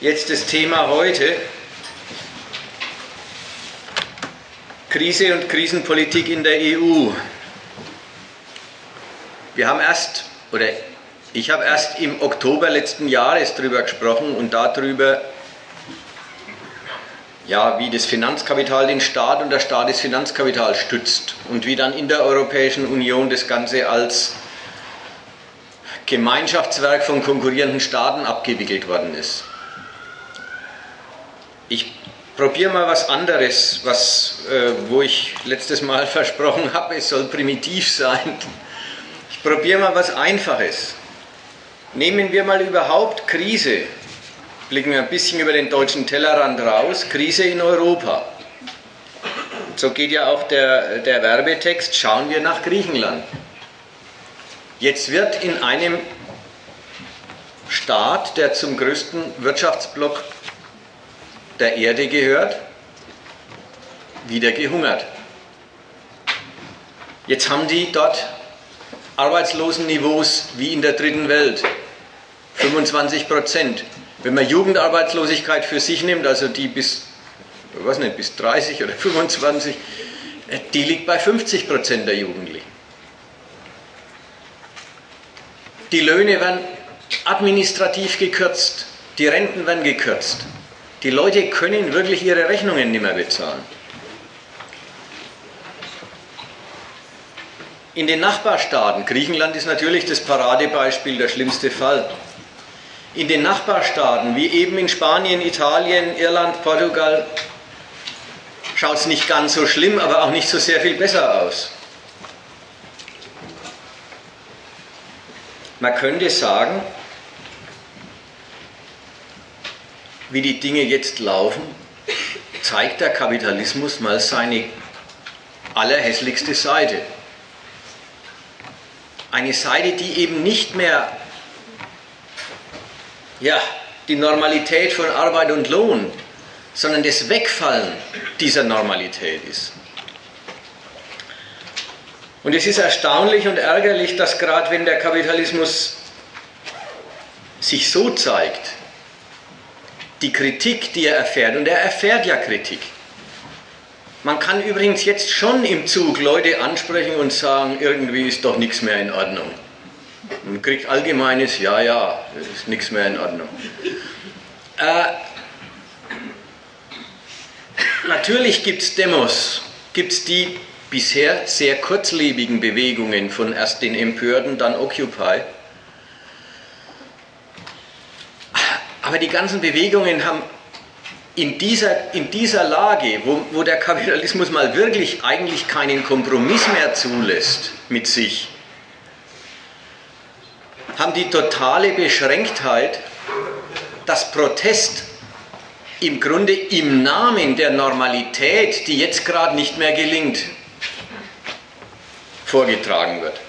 Jetzt das Thema heute. Krise und Krisenpolitik in der EU. Wir haben erst, oder ich habe erst im Oktober letzten Jahres darüber gesprochen und darüber, ja, wie das Finanzkapital den Staat und der Staat das Finanzkapital stützt und wie dann in der Europäischen Union das Ganze als Gemeinschaftswerk von konkurrierenden Staaten abgewickelt worden ist. Ich probiere mal was anderes, was, äh, wo ich letztes Mal versprochen habe, es soll primitiv sein. Ich probiere mal was Einfaches. Nehmen wir mal überhaupt Krise blicken wir ein bisschen über den deutschen Tellerrand raus, Krise in Europa. So geht ja auch der, der Werbetext, schauen wir nach Griechenland. Jetzt wird in einem Staat, der zum größten Wirtschaftsblock der Erde gehört, wieder gehungert. Jetzt haben die dort Arbeitslosenniveaus wie in der dritten Welt. 25 Prozent. Wenn man Jugendarbeitslosigkeit für sich nimmt, also die bis, ich weiß nicht, bis 30 oder 25, äh, die liegt bei 50 Prozent der Jugendlichen. Die Löhne werden administrativ gekürzt, die Renten werden gekürzt. Die Leute können wirklich ihre Rechnungen nicht mehr bezahlen. In den Nachbarstaaten, Griechenland ist natürlich das Paradebeispiel, der schlimmste Fall, in den Nachbarstaaten, wie eben in Spanien, Italien, Irland, Portugal, schaut es nicht ganz so schlimm, aber auch nicht so sehr viel besser aus. Man könnte sagen, wie die Dinge jetzt laufen, zeigt der Kapitalismus mal seine allerhässlichste Seite. Eine Seite, die eben nicht mehr ja, die Normalität von Arbeit und Lohn, sondern das Wegfallen dieser Normalität ist. Und es ist erstaunlich und ärgerlich, dass gerade wenn der Kapitalismus sich so zeigt, die Kritik, die er erfährt, und er erfährt ja Kritik. Man kann übrigens jetzt schon im Zug Leute ansprechen und sagen, irgendwie ist doch nichts mehr in Ordnung. Man kriegt allgemeines Ja, ja, ist nichts mehr in Ordnung. Äh, natürlich gibt es Demos, gibt es die bisher sehr kurzlebigen Bewegungen von erst den Empörten, dann Occupy. Aber die ganzen Bewegungen haben in dieser, in dieser Lage, wo, wo der Kapitalismus mal wirklich eigentlich keinen Kompromiss mehr zulässt mit sich, haben die totale Beschränktheit, dass Protest im Grunde im Namen der Normalität, die jetzt gerade nicht mehr gelingt, vorgetragen wird.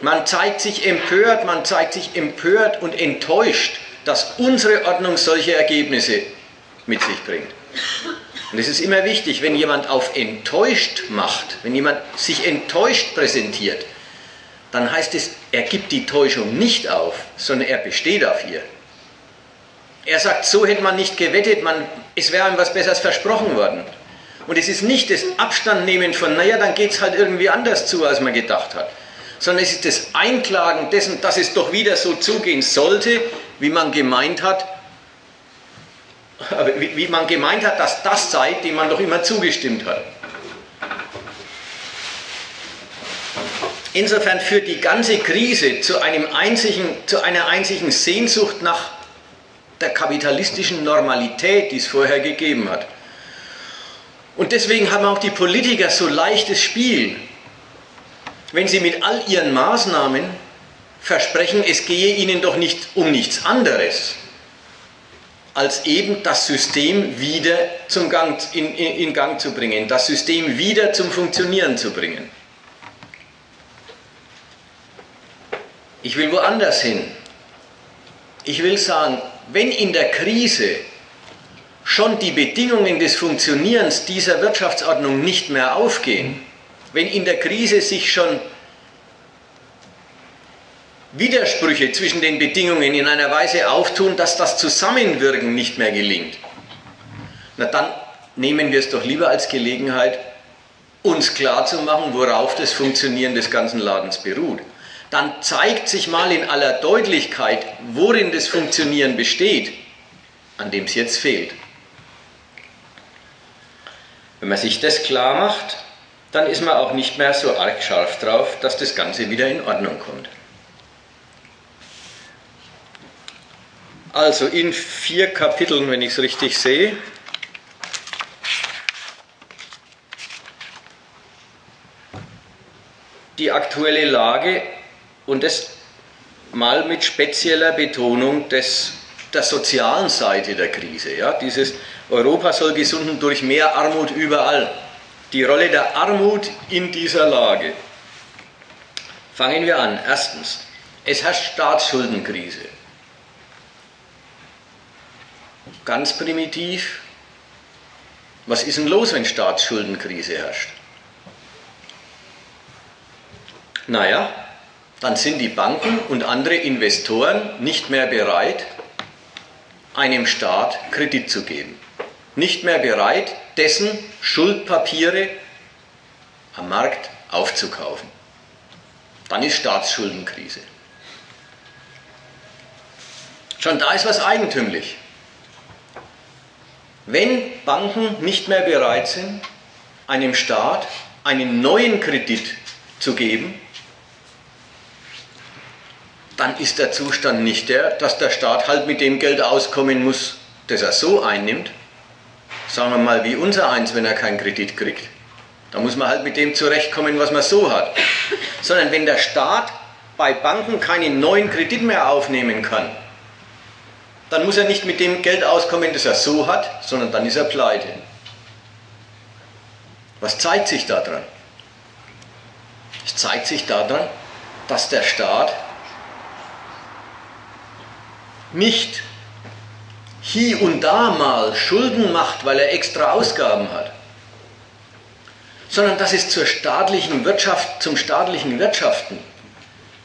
Man zeigt sich empört, man zeigt sich empört und enttäuscht, dass unsere Ordnung solche Ergebnisse mit sich bringt. Und es ist immer wichtig, wenn jemand auf enttäuscht macht, wenn jemand sich enttäuscht präsentiert, dann heißt es, er gibt die Täuschung nicht auf, sondern er besteht auf ihr. Er sagt, so hätte man nicht gewettet, man, es wäre ihm was Besseres versprochen worden. Und es ist nicht das Abstandnehmen von, naja, dann geht es halt irgendwie anders zu, als man gedacht hat, sondern es ist das Einklagen dessen, dass es doch wieder so zugehen sollte, wie man gemeint hat, wie, man gemeint hat, dass das sei, dem man doch immer zugestimmt hat. Insofern führt die ganze Krise zu, einem einzigen, zu einer einzigen Sehnsucht nach der kapitalistischen Normalität, die es vorher gegeben hat. Und deswegen haben auch die Politiker so leichtes Spiel, wenn sie mit all ihren Maßnahmen versprechen, es gehe ihnen doch nicht um nichts anderes, als eben das System wieder zum Gang, in, in, Gang zu bringen, das System wieder zum Funktionieren zu bringen. Ich will woanders hin. Ich will sagen, wenn in der Krise schon die Bedingungen des Funktionierens dieser Wirtschaftsordnung nicht mehr aufgehen, wenn in der Krise sich schon Widersprüche zwischen den Bedingungen in einer Weise auftun, dass das Zusammenwirken nicht mehr gelingt, na dann nehmen wir es doch lieber als Gelegenheit, uns klarzumachen, worauf das Funktionieren des ganzen Ladens beruht. Dann zeigt sich mal in aller Deutlichkeit, worin das Funktionieren besteht, an dem es jetzt fehlt. Wenn man sich das klar macht, dann ist man auch nicht mehr so arg scharf drauf, dass das Ganze wieder in Ordnung kommt. Also in vier Kapiteln, wenn ich es richtig sehe, die aktuelle Lage und das mal mit spezieller Betonung des, der sozialen Seite der Krise. Ja? Dieses Europa soll gesunden durch mehr Armut überall. Die Rolle der Armut in dieser Lage. Fangen wir an. Erstens, es herrscht Staatsschuldenkrise. Ganz primitiv. Was ist denn los, wenn Staatsschuldenkrise herrscht? Naja, dann sind die Banken und andere Investoren nicht mehr bereit, einem Staat Kredit zu geben. Nicht mehr bereit, dessen Schuldpapiere am Markt aufzukaufen. Dann ist Staatsschuldenkrise. Schon da ist was eigentümlich. Wenn Banken nicht mehr bereit sind, einem Staat einen neuen Kredit zu geben, dann ist der Zustand nicht der, dass der Staat halt mit dem Geld auskommen muss, das er so einnimmt. Sagen wir mal wie unser eins, wenn er keinen Kredit kriegt. Da muss man halt mit dem zurechtkommen, was man so hat. Sondern wenn der Staat bei Banken keinen neuen Kredit mehr aufnehmen kann, dann muss er nicht mit dem Geld auskommen, das er so hat, sondern dann ist er pleite. Was zeigt sich daran? Es zeigt sich daran, dass der Staat nicht hier und da mal Schulden macht, weil er extra Ausgaben hat, sondern dass es zur staatlichen Wirtschaft, zum staatlichen Wirtschaften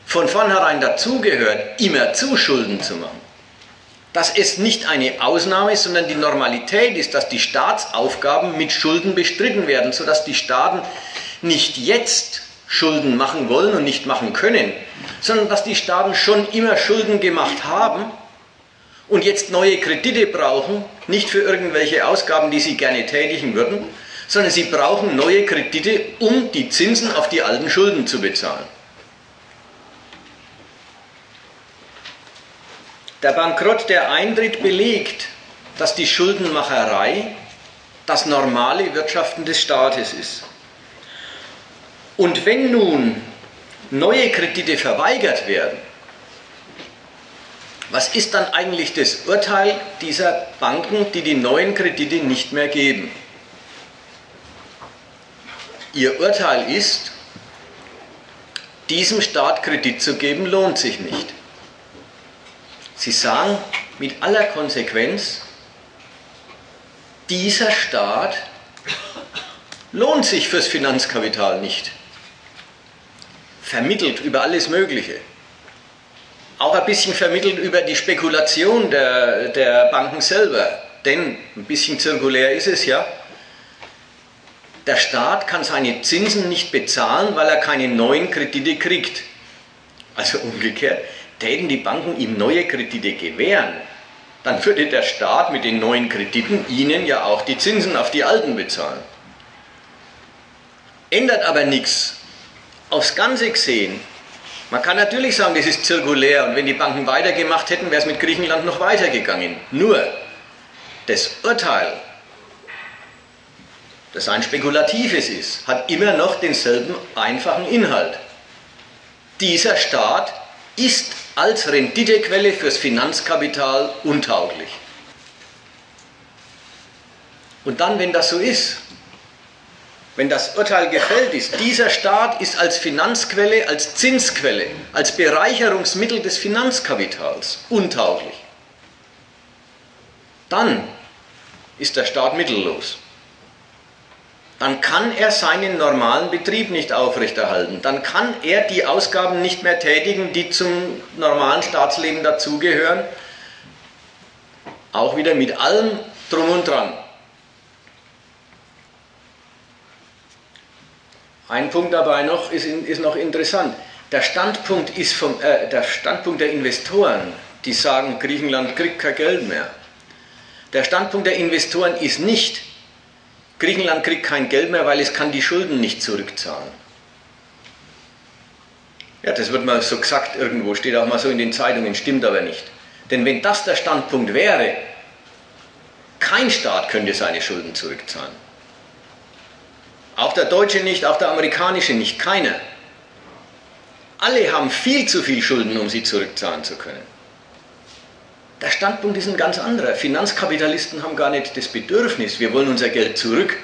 von vornherein dazugehört, immer zu Schulden zu machen. Dass es nicht eine Ausnahme, sondern die Normalität ist, dass die Staatsaufgaben mit Schulden bestritten werden, sodass die Staaten nicht jetzt Schulden machen wollen und nicht machen können, sondern dass die Staaten schon immer Schulden gemacht haben und jetzt neue Kredite brauchen, nicht für irgendwelche Ausgaben, die sie gerne tätigen würden, sondern sie brauchen neue Kredite, um die Zinsen auf die alten Schulden zu bezahlen. Der Bankrott, der eintritt, belegt, dass die Schuldenmacherei das normale Wirtschaften des Staates ist. Und wenn nun neue Kredite verweigert werden, was ist dann eigentlich das Urteil dieser Banken, die die neuen Kredite nicht mehr geben? Ihr Urteil ist, diesem Staat Kredit zu geben, lohnt sich nicht. Sie sagen mit aller Konsequenz, dieser Staat lohnt sich fürs Finanzkapital nicht. Vermittelt über alles Mögliche auch ein bisschen vermittelt über die Spekulation der, der Banken selber. Denn ein bisschen zirkulär ist es ja. Der Staat kann seine Zinsen nicht bezahlen, weil er keine neuen Kredite kriegt. Also umgekehrt, täten die Banken ihm neue Kredite gewähren, dann würde der Staat mit den neuen Krediten ihnen ja auch die Zinsen auf die alten bezahlen. Ändert aber nichts. Aufs Ganze gesehen man kann natürlich sagen, das ist zirkulär und wenn die Banken weitergemacht hätten, wäre es mit Griechenland noch weitergegangen. Nur das Urteil, das ein spekulatives ist, hat immer noch denselben einfachen Inhalt. Dieser Staat ist als Renditequelle fürs Finanzkapital untauglich. Und dann, wenn das so ist, wenn das Urteil gefällt ist, dieser Staat ist als Finanzquelle, als Zinsquelle, als Bereicherungsmittel des Finanzkapitals untauglich, dann ist der Staat mittellos. Dann kann er seinen normalen Betrieb nicht aufrechterhalten. Dann kann er die Ausgaben nicht mehr tätigen, die zum normalen Staatsleben dazugehören. Auch wieder mit allem drum und dran. Ein Punkt dabei noch ist, ist noch interessant. Der Standpunkt, ist vom, äh, der Standpunkt der Investoren, die sagen, Griechenland kriegt kein Geld mehr. Der Standpunkt der Investoren ist nicht, Griechenland kriegt kein Geld mehr, weil es kann die Schulden nicht zurückzahlen. Ja, das wird mal so gesagt irgendwo, steht auch mal so in den Zeitungen, stimmt aber nicht. Denn wenn das der Standpunkt wäre, kein Staat könnte seine Schulden zurückzahlen. Auch der deutsche nicht, auch der amerikanische nicht, keiner. Alle haben viel zu viel Schulden, um sie zurückzahlen zu können. Der Standpunkt ist ein ganz anderer. Finanzkapitalisten haben gar nicht das Bedürfnis, wir wollen unser Geld zurück.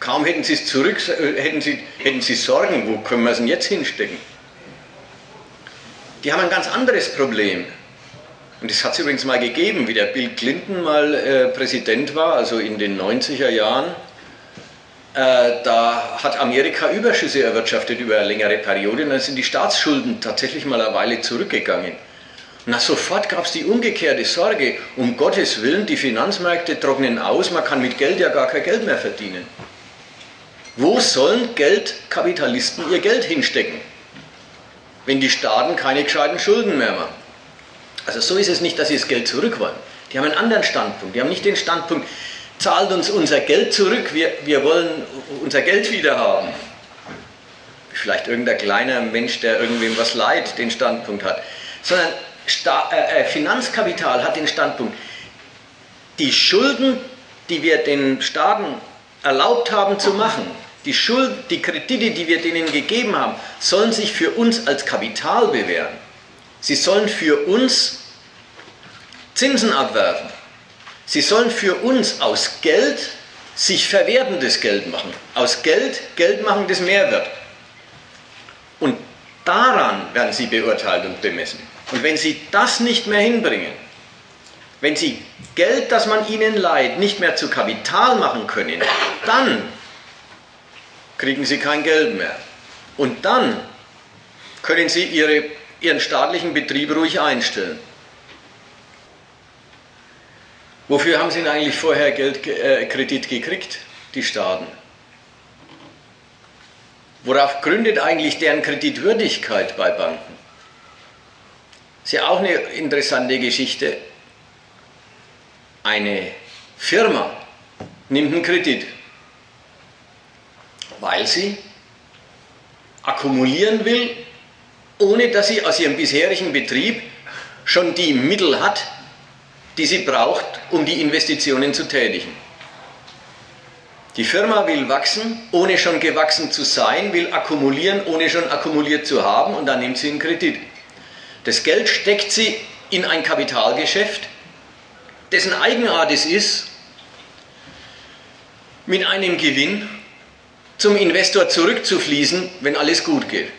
Kaum hätten sie es zurück, hätten sie, hätten sie Sorgen, wo können wir es denn jetzt hinstecken? Die haben ein ganz anderes Problem. Und das hat es übrigens mal gegeben, wie der Bill Clinton mal äh, Präsident war, also in den 90er Jahren. Äh, da hat Amerika Überschüsse erwirtschaftet über eine längere Periode und dann sind die Staatsschulden tatsächlich mal eine Weile zurückgegangen. Na, sofort gab es die umgekehrte Sorge, um Gottes Willen, die Finanzmärkte trocknen aus, man kann mit Geld ja gar kein Geld mehr verdienen. Wo sollen Geldkapitalisten ihr Geld hinstecken, wenn die Staaten keine gescheiten Schulden mehr machen? Also so ist es nicht, dass sie das Geld zurück wollen. Die haben einen anderen Standpunkt. Die haben nicht den Standpunkt, zahlt uns unser Geld zurück, wir, wir wollen unser Geld wieder haben. Vielleicht irgendein kleiner Mensch, der irgendwem was leid, den Standpunkt hat. Sondern Sta äh, äh, Finanzkapital hat den Standpunkt, die Schulden, die wir den Staaten erlaubt haben zu machen, die, Schuld, die Kredite, die wir denen gegeben haben, sollen sich für uns als Kapital bewähren. Sie sollen für uns Zinsen abwerfen. Sie sollen für uns aus Geld sich verwertendes Geld machen. Aus Geld Geld machen, das mehr wird. Und daran werden sie beurteilt und bemessen. Und wenn sie das nicht mehr hinbringen, wenn sie Geld, das man ihnen leiht, nicht mehr zu Kapital machen können, dann kriegen sie kein Geld mehr. Und dann können sie ihre, ihren staatlichen Betrieb ruhig einstellen. Wofür haben sie denn eigentlich vorher Geld, äh, Kredit gekriegt, die Staaten? Worauf gründet eigentlich deren Kreditwürdigkeit bei Banken? Ist ja auch eine interessante Geschichte. Eine Firma nimmt einen Kredit, weil sie akkumulieren will, ohne dass sie aus ihrem bisherigen Betrieb schon die Mittel hat, die sie braucht, um die Investitionen zu tätigen. Die Firma will wachsen, ohne schon gewachsen zu sein, will akkumulieren, ohne schon akkumuliert zu haben und dann nimmt sie einen Kredit. Das Geld steckt sie in ein Kapitalgeschäft, dessen Eigenart es ist, mit einem Gewinn zum Investor zurückzufließen, wenn alles gut geht.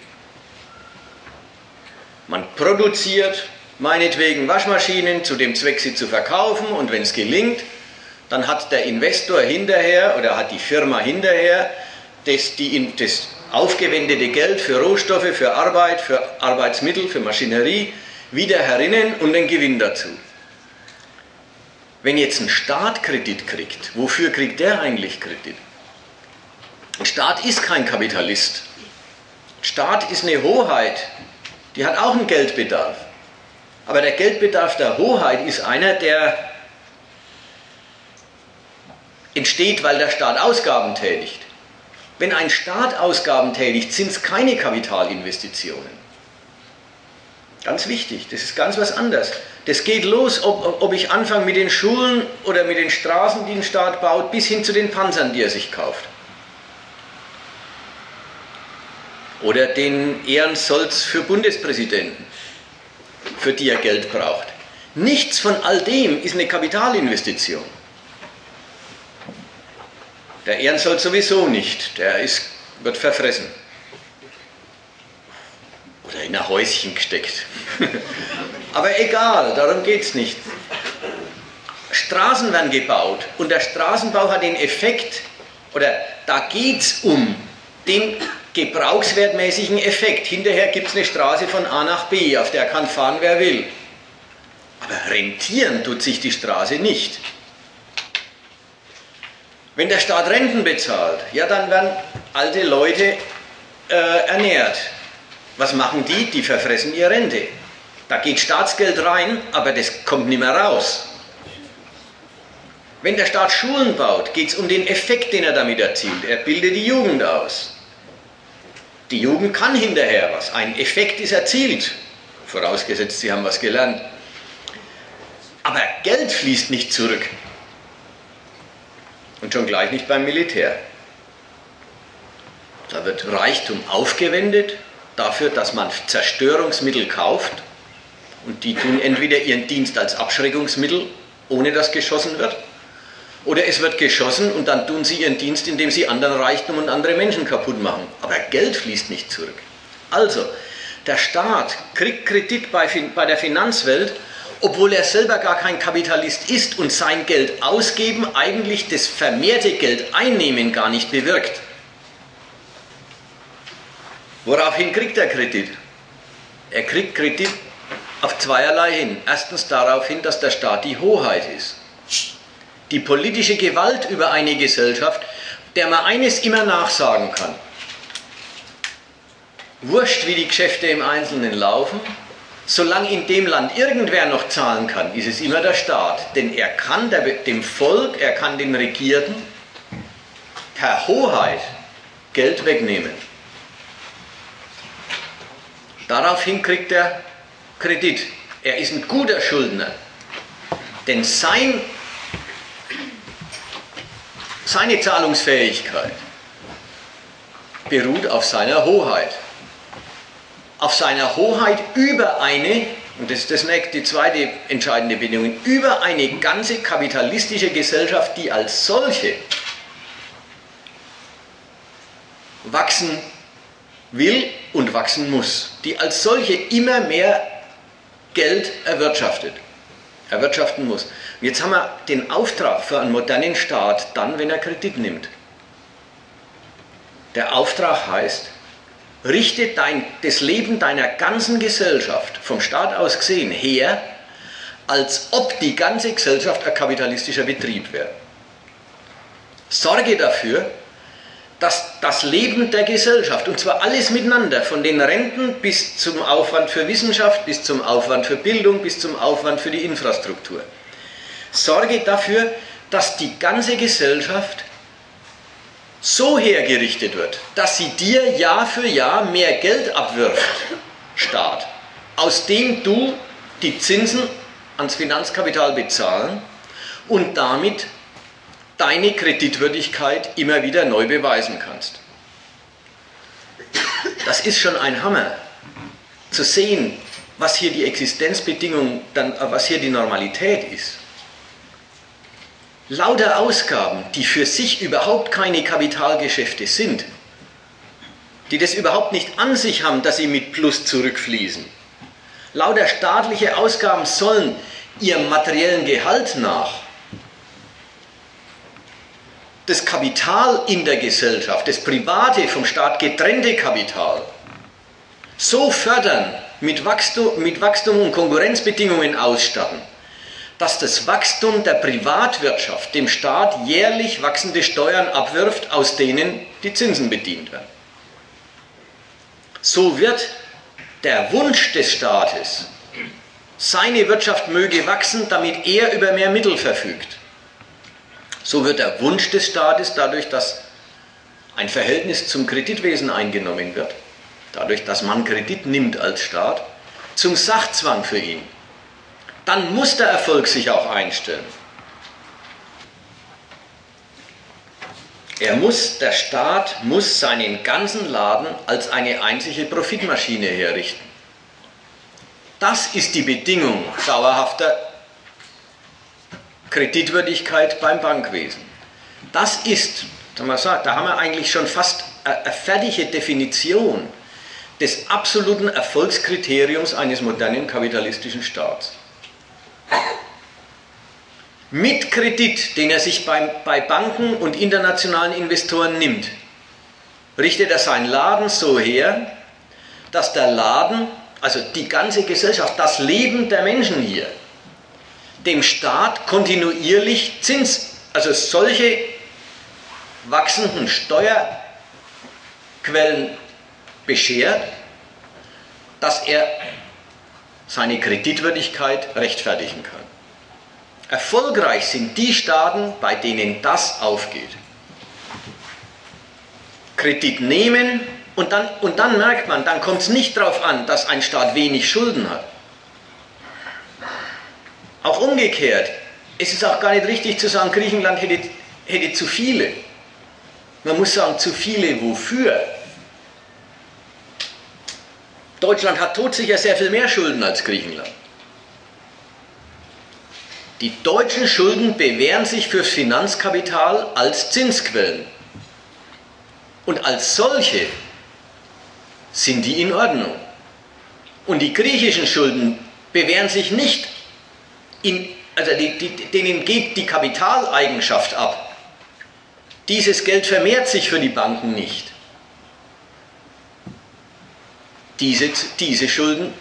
Man produziert meinetwegen Waschmaschinen zu dem Zweck, sie zu verkaufen und wenn es gelingt, dann hat der Investor hinterher oder hat die Firma hinterher das, die, das aufgewendete Geld für Rohstoffe, für Arbeit, für Arbeitsmittel, für Maschinerie wieder herinnen und den Gewinn dazu. Wenn jetzt ein Staat Kredit kriegt, wofür kriegt der eigentlich Kredit? Ein Staat ist kein Kapitalist. Ein Staat ist eine Hoheit, die hat auch einen Geldbedarf. Aber der Geldbedarf der Hoheit ist einer, der entsteht, weil der Staat Ausgaben tätigt. Wenn ein Staat Ausgaben tätigt, sind es keine Kapitalinvestitionen. Ganz wichtig, das ist ganz was anderes. Das geht los, ob, ob ich anfange mit den Schulen oder mit den Straßen, die ein Staat baut, bis hin zu den Panzern, die er sich kauft. Oder den Ehrensolz für Bundespräsidenten, für die er Geld braucht. Nichts von all dem ist eine Kapitalinvestition. Der Ehrensolz sowieso nicht, der ist, wird verfressen. Oder in ein Häuschen gesteckt. Aber egal, darum geht es nicht. Straßen werden gebaut und der Straßenbau hat den Effekt, oder da geht es um den gebrauchswertmäßigen Effekt. Hinterher gibt es eine Straße von A nach B, auf der kann fahren, wer will. Aber rentieren tut sich die Straße nicht. Wenn der Staat Renten bezahlt, ja, dann werden alte Leute äh, ernährt. Was machen die? Die verfressen ihre Rente. Da geht Staatsgeld rein, aber das kommt nicht mehr raus. Wenn der Staat Schulen baut, geht es um den Effekt, den er damit erzielt. Er bildet die Jugend aus. Die Jugend kann hinterher was. Ein Effekt ist erzielt, vorausgesetzt, sie haben was gelernt. Aber Geld fließt nicht zurück. Und schon gleich nicht beim Militär. Da wird Reichtum aufgewendet dafür, dass man Zerstörungsmittel kauft und die tun entweder ihren Dienst als Abschreckungsmittel, ohne dass geschossen wird, oder es wird geschossen und dann tun sie ihren Dienst, indem sie anderen Reichtum und andere Menschen kaputt machen. Aber Geld fließt nicht zurück. Also, der Staat kriegt Kredit bei, bei der Finanzwelt obwohl er selber gar kein Kapitalist ist und sein Geld ausgeben eigentlich das vermehrte Geld einnehmen gar nicht bewirkt. Woraufhin kriegt er Kredit? Er kriegt Kredit auf zweierlei hin. Erstens darauf hin, dass der Staat die Hoheit ist. Die politische Gewalt über eine Gesellschaft, der man eines immer nachsagen kann. Wurscht, wie die Geschäfte im Einzelnen laufen, Solange in dem Land irgendwer noch zahlen kann, ist es immer der Staat. Denn er kann der, dem Volk, er kann den Regierten per Hoheit Geld wegnehmen. Daraufhin kriegt er Kredit. Er ist ein guter Schuldner. Denn sein, seine Zahlungsfähigkeit beruht auf seiner Hoheit auf seiner Hoheit über eine, und das ist das nächste, die zweite entscheidende Bedingung, über eine ganze kapitalistische Gesellschaft, die als solche wachsen will und wachsen muss, die als solche immer mehr Geld erwirtschaftet, erwirtschaften muss. Und jetzt haben wir den Auftrag für einen modernen Staat dann, wenn er Kredit nimmt. Der Auftrag heißt, richte dein, das Leben deiner ganzen Gesellschaft vom Staat aus gesehen her, als ob die ganze Gesellschaft ein kapitalistischer Betrieb wäre. Sorge dafür, dass das Leben der Gesellschaft, und zwar alles miteinander, von den Renten bis zum Aufwand für Wissenschaft, bis zum Aufwand für Bildung, bis zum Aufwand für die Infrastruktur, sorge dafür, dass die ganze Gesellschaft so hergerichtet wird, dass sie dir Jahr für Jahr mehr Geld abwirft, Staat, aus dem du die Zinsen ans Finanzkapital bezahlen und damit deine Kreditwürdigkeit immer wieder neu beweisen kannst. Das ist schon ein Hammer, zu sehen, was hier die Existenzbedingung, dann, was hier die Normalität ist lauter Ausgaben, die für sich überhaupt keine Kapitalgeschäfte sind, die das überhaupt nicht an sich haben, dass sie mit Plus zurückfließen. Lauter staatliche Ausgaben sollen ihrem materiellen Gehalt nach das Kapital in der Gesellschaft, das private vom Staat getrennte Kapital, so fördern, mit Wachstum, mit Wachstum und Konkurrenzbedingungen ausstatten, dass das Wachstum der Privatwirtschaft dem Staat jährlich wachsende Steuern abwirft, aus denen die Zinsen bedient werden. So wird der Wunsch des Staates, seine Wirtschaft möge wachsen, damit er über mehr Mittel verfügt. So wird der Wunsch des Staates dadurch, dass ein Verhältnis zum Kreditwesen eingenommen wird, dadurch, dass man Kredit nimmt als Staat, zum Sachzwang für ihn dann muss der Erfolg sich auch einstellen. Er muss, der Staat muss seinen ganzen Laden als eine einzige Profitmaschine herrichten. Das ist die Bedingung dauerhafter Kreditwürdigkeit beim Bankwesen. Das ist, da haben wir eigentlich schon fast eine fertige Definition des absoluten Erfolgskriteriums eines modernen kapitalistischen Staats. Mit Kredit, den er sich bei, bei Banken und internationalen Investoren nimmt, richtet er seinen Laden so her, dass der Laden, also die ganze Gesellschaft, das Leben der Menschen hier, dem Staat kontinuierlich Zins, also solche wachsenden Steuerquellen beschert, dass er seine Kreditwürdigkeit rechtfertigen kann. Erfolgreich sind die Staaten, bei denen das aufgeht. Kredit nehmen und dann, und dann merkt man, dann kommt es nicht darauf an, dass ein Staat wenig Schulden hat. Auch umgekehrt, es ist auch gar nicht richtig zu sagen, Griechenland hätte, hätte zu viele. Man muss sagen, zu viele wofür? Deutschland hat todsicher sehr viel mehr Schulden als Griechenland. Die deutschen Schulden bewähren sich fürs Finanzkapital als Zinsquellen. Und als solche sind die in Ordnung. Und die griechischen Schulden bewähren sich nicht, in, also die, die, denen geht die Kapitaleigenschaft ab. Dieses Geld vermehrt sich für die Banken nicht. Diese, diese Schulden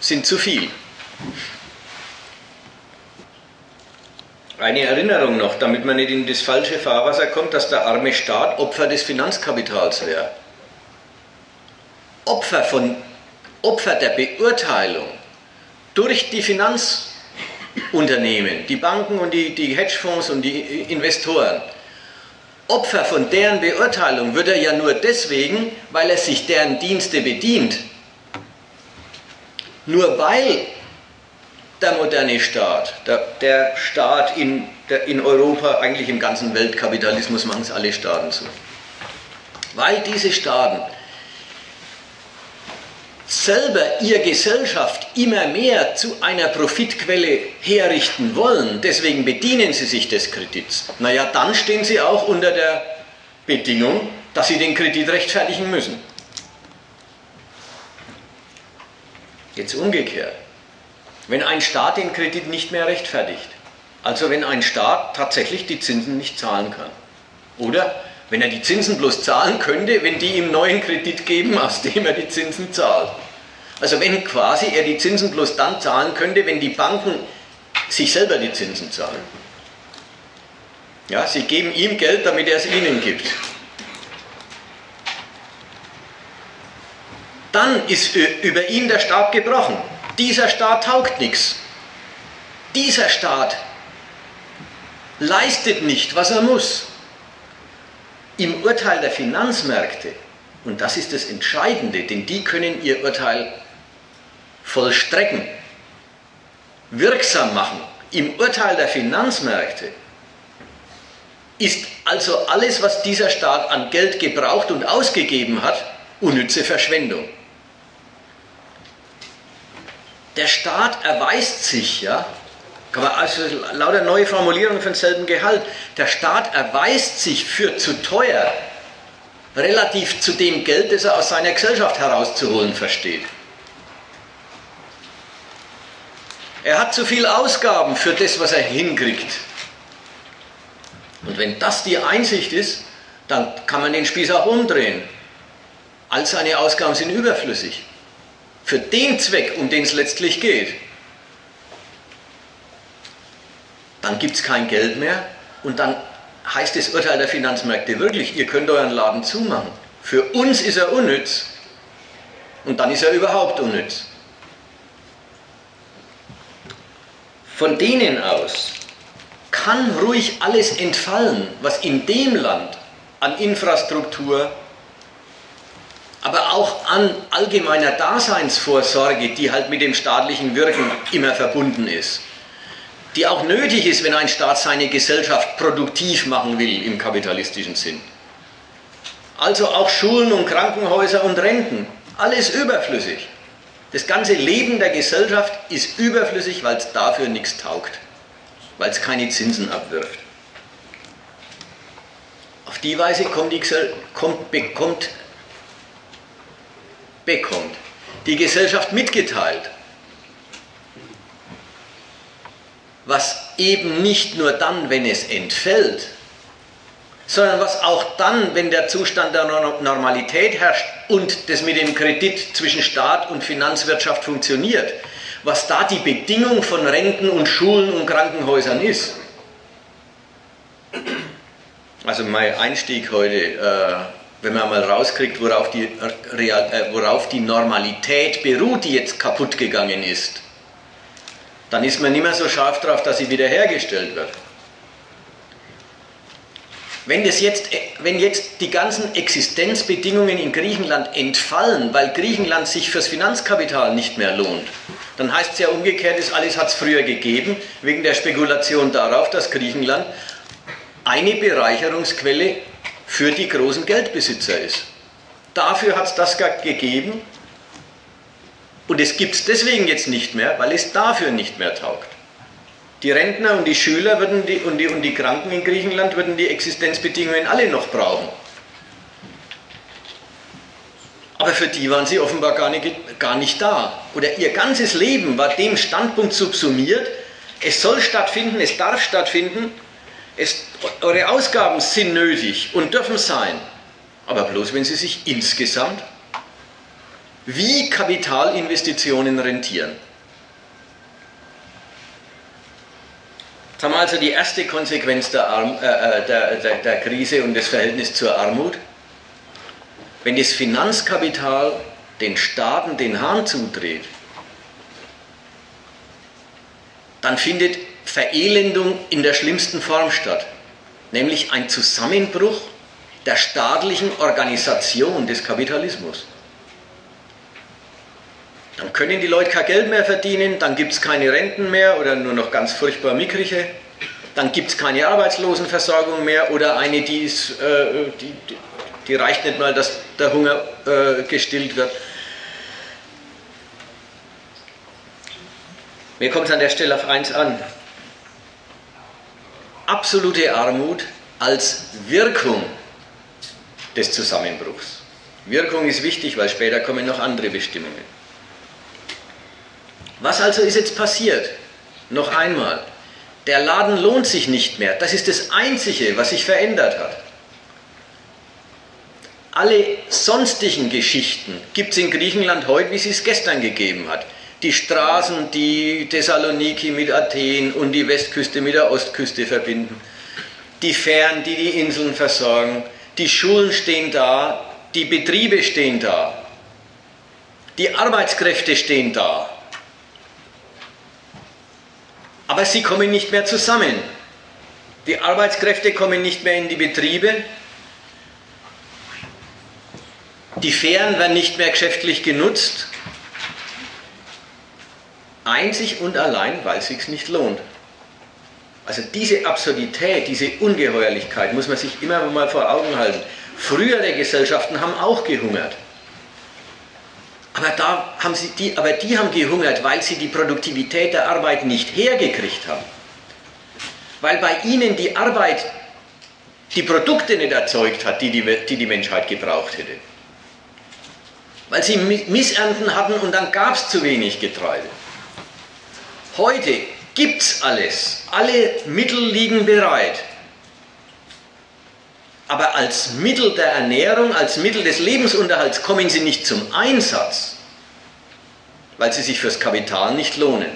sind zu viel. Eine Erinnerung noch, damit man nicht in das falsche Fahrwasser kommt, dass der arme Staat Opfer des Finanzkapitals wäre. Opfer, von, Opfer der Beurteilung durch die Finanzunternehmen, die Banken und die, die Hedgefonds und die Investoren. Opfer von deren Beurteilung wird er ja nur deswegen, weil er sich deren Dienste bedient. Nur weil der moderne Staat, der, der Staat in, der, in Europa, eigentlich im ganzen Weltkapitalismus machen es alle Staaten so. Weil diese Staaten selber ihre Gesellschaft immer mehr zu einer Profitquelle herrichten wollen, deswegen bedienen sie sich des Kredits, naja, dann stehen sie auch unter der Bedingung, dass sie den Kredit rechtfertigen müssen. Jetzt umgekehrt. Wenn ein Staat den Kredit nicht mehr rechtfertigt, also wenn ein Staat tatsächlich die Zinsen nicht zahlen kann, oder wenn er die Zinsen bloß zahlen könnte, wenn die ihm neuen Kredit geben, aus dem er die Zinsen zahlt. Also wenn quasi er die Zinsen bloß dann zahlen könnte, wenn die Banken sich selber die Zinsen zahlen. Ja, sie geben ihm Geld, damit er es ihnen gibt. Dann ist über ihn der Stab gebrochen. Dieser Staat taugt nichts. Dieser Staat leistet nicht, was er muss. Im Urteil der Finanzmärkte, und das ist das Entscheidende, denn die können ihr Urteil vollstrecken, wirksam machen, im Urteil der Finanzmärkte ist also alles, was dieser Staat an Geld gebraucht und ausgegeben hat, unnütze Verschwendung. Der Staat erweist sich, ja, also lauter neue Formulierungen für denselben Gehalt, der Staat erweist sich für zu teuer relativ zu dem Geld, das er aus seiner Gesellschaft herauszuholen versteht. Er hat zu viel Ausgaben für das, was er hinkriegt. Und wenn das die Einsicht ist, dann kann man den Spieß auch umdrehen. All seine Ausgaben sind überflüssig. Für den Zweck, um den es letztlich geht. Dann gibt es kein Geld mehr und dann heißt das Urteil der Finanzmärkte wirklich, ihr könnt euren Laden zumachen. Für uns ist er unnütz und dann ist er überhaupt unnütz. Von denen aus kann ruhig alles entfallen, was in dem Land an Infrastruktur, aber auch an allgemeiner Daseinsvorsorge, die halt mit dem staatlichen Wirken immer verbunden ist, die auch nötig ist, wenn ein Staat seine Gesellschaft produktiv machen will im kapitalistischen Sinn. Also auch Schulen und Krankenhäuser und Renten, alles überflüssig. Das ganze Leben der Gesellschaft ist überflüssig, weil es dafür nichts taugt, weil es keine Zinsen abwirft. Auf die Weise kommt, die, kommt, bekommt, bekommt die Gesellschaft mitgeteilt, was eben nicht nur dann, wenn es entfällt, sondern was auch dann, wenn der Zustand der Normalität herrscht und das mit dem Kredit zwischen Staat und Finanzwirtschaft funktioniert, was da die Bedingung von Renten und Schulen und Krankenhäusern ist. Also mein Einstieg heute, äh, wenn man mal rauskriegt, worauf die, Real, äh, worauf die Normalität beruht, die jetzt kaputt gegangen ist, dann ist man nicht mehr so scharf drauf, dass sie wiederhergestellt wird. Wenn, das jetzt, wenn jetzt die ganzen Existenzbedingungen in Griechenland entfallen, weil Griechenland sich fürs Finanzkapital nicht mehr lohnt, dann heißt es ja umgekehrt, das alles hat es früher gegeben, wegen der Spekulation darauf, dass Griechenland eine Bereicherungsquelle für die großen Geldbesitzer ist. Dafür hat es das gegeben und es gibt es deswegen jetzt nicht mehr, weil es dafür nicht mehr taugt. Die Rentner und die Schüler würden die, und, die, und die Kranken in Griechenland würden die Existenzbedingungen alle noch brauchen. Aber für die waren sie offenbar gar nicht, gar nicht da. Oder ihr ganzes Leben war dem Standpunkt subsumiert, es soll stattfinden, es darf stattfinden, es, eure Ausgaben sind nötig und dürfen sein. Aber bloß, wenn sie sich insgesamt wie Kapitalinvestitionen rentieren. Jetzt haben wir also die erste Konsequenz der, Arm, äh, äh, der, der, der Krise und des Verhältnisses zur Armut. Wenn das Finanzkapital den Staaten den Hahn zudreht, dann findet Verelendung in der schlimmsten Form statt, nämlich ein Zusammenbruch der staatlichen Organisation des Kapitalismus. Dann können die Leute kein Geld mehr verdienen, dann gibt es keine Renten mehr oder nur noch ganz furchtbar mickrige. Dann gibt es keine Arbeitslosenversorgung mehr oder eine, die, ist, äh, die, die, reicht nicht mal, dass der Hunger äh, gestillt wird. Mir kommt es an der Stelle auf eins an. Absolute Armut als Wirkung des Zusammenbruchs. Wirkung ist wichtig, weil später kommen noch andere Bestimmungen. Was also ist jetzt passiert? Noch einmal, der Laden lohnt sich nicht mehr. Das ist das Einzige, was sich verändert hat. Alle sonstigen Geschichten gibt es in Griechenland heute, wie sie es gestern gegeben hat. Die Straßen, die Thessaloniki mit Athen und die Westküste mit der Ostküste verbinden. Die Fähren, die die Inseln versorgen. Die Schulen stehen da. Die Betriebe stehen da. Die Arbeitskräfte stehen da. Aber sie kommen nicht mehr zusammen. Die Arbeitskräfte kommen nicht mehr in die Betriebe. Die Fähren werden nicht mehr geschäftlich genutzt. Einzig und allein, weil es sich nicht lohnt. Also diese Absurdität, diese Ungeheuerlichkeit muss man sich immer mal vor Augen halten. Frühere Gesellschaften haben auch gehungert. Aber, da haben sie die, aber die haben gehungert, weil sie die Produktivität der Arbeit nicht hergekriegt haben. Weil bei ihnen die Arbeit die Produkte nicht erzeugt hat, die die, die, die Menschheit gebraucht hätte. Weil sie Missernten hatten und dann gab es zu wenig Getreide. Heute gibt es alles. Alle Mittel liegen bereit aber als Mittel der Ernährung, als Mittel des Lebensunterhalts kommen sie nicht zum Einsatz, weil sie sich fürs Kapital nicht lohnen.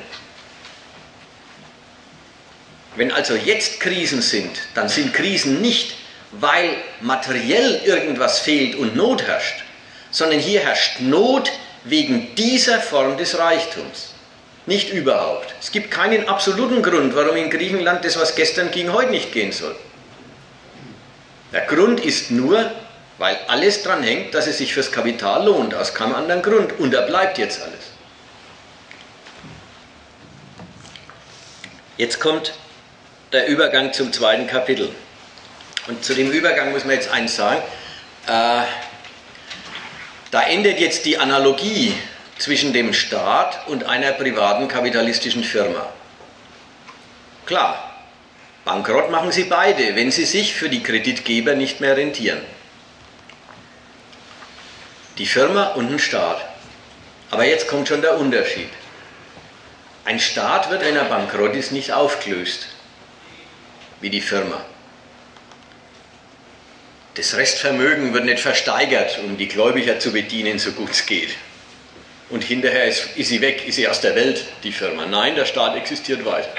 Wenn also jetzt Krisen sind, dann sind Krisen nicht, weil materiell irgendwas fehlt und Not herrscht, sondern hier herrscht Not wegen dieser Form des Reichtums. Nicht überhaupt. Es gibt keinen absoluten Grund, warum in Griechenland das, was gestern ging, heute nicht gehen soll. Der Grund ist nur, weil alles dran hängt, dass es sich fürs Kapital lohnt, aus keinem anderen Grund. Und da bleibt jetzt alles. Jetzt kommt der Übergang zum zweiten Kapitel. Und zu dem Übergang muss man jetzt eins sagen. Äh, da endet jetzt die Analogie zwischen dem Staat und einer privaten kapitalistischen Firma. Klar, Bankrott machen sie beide, wenn sie sich für die Kreditgeber nicht mehr rentieren. Die Firma und ein Staat. Aber jetzt kommt schon der Unterschied. Ein Staat wird, wenn er bankrott ist, nicht aufgelöst. wie die Firma. Das Restvermögen wird nicht versteigert, um die Gläubiger zu bedienen, so gut es geht. Und hinterher ist, ist sie weg, ist sie aus der Welt, die Firma. Nein, der Staat existiert weiter.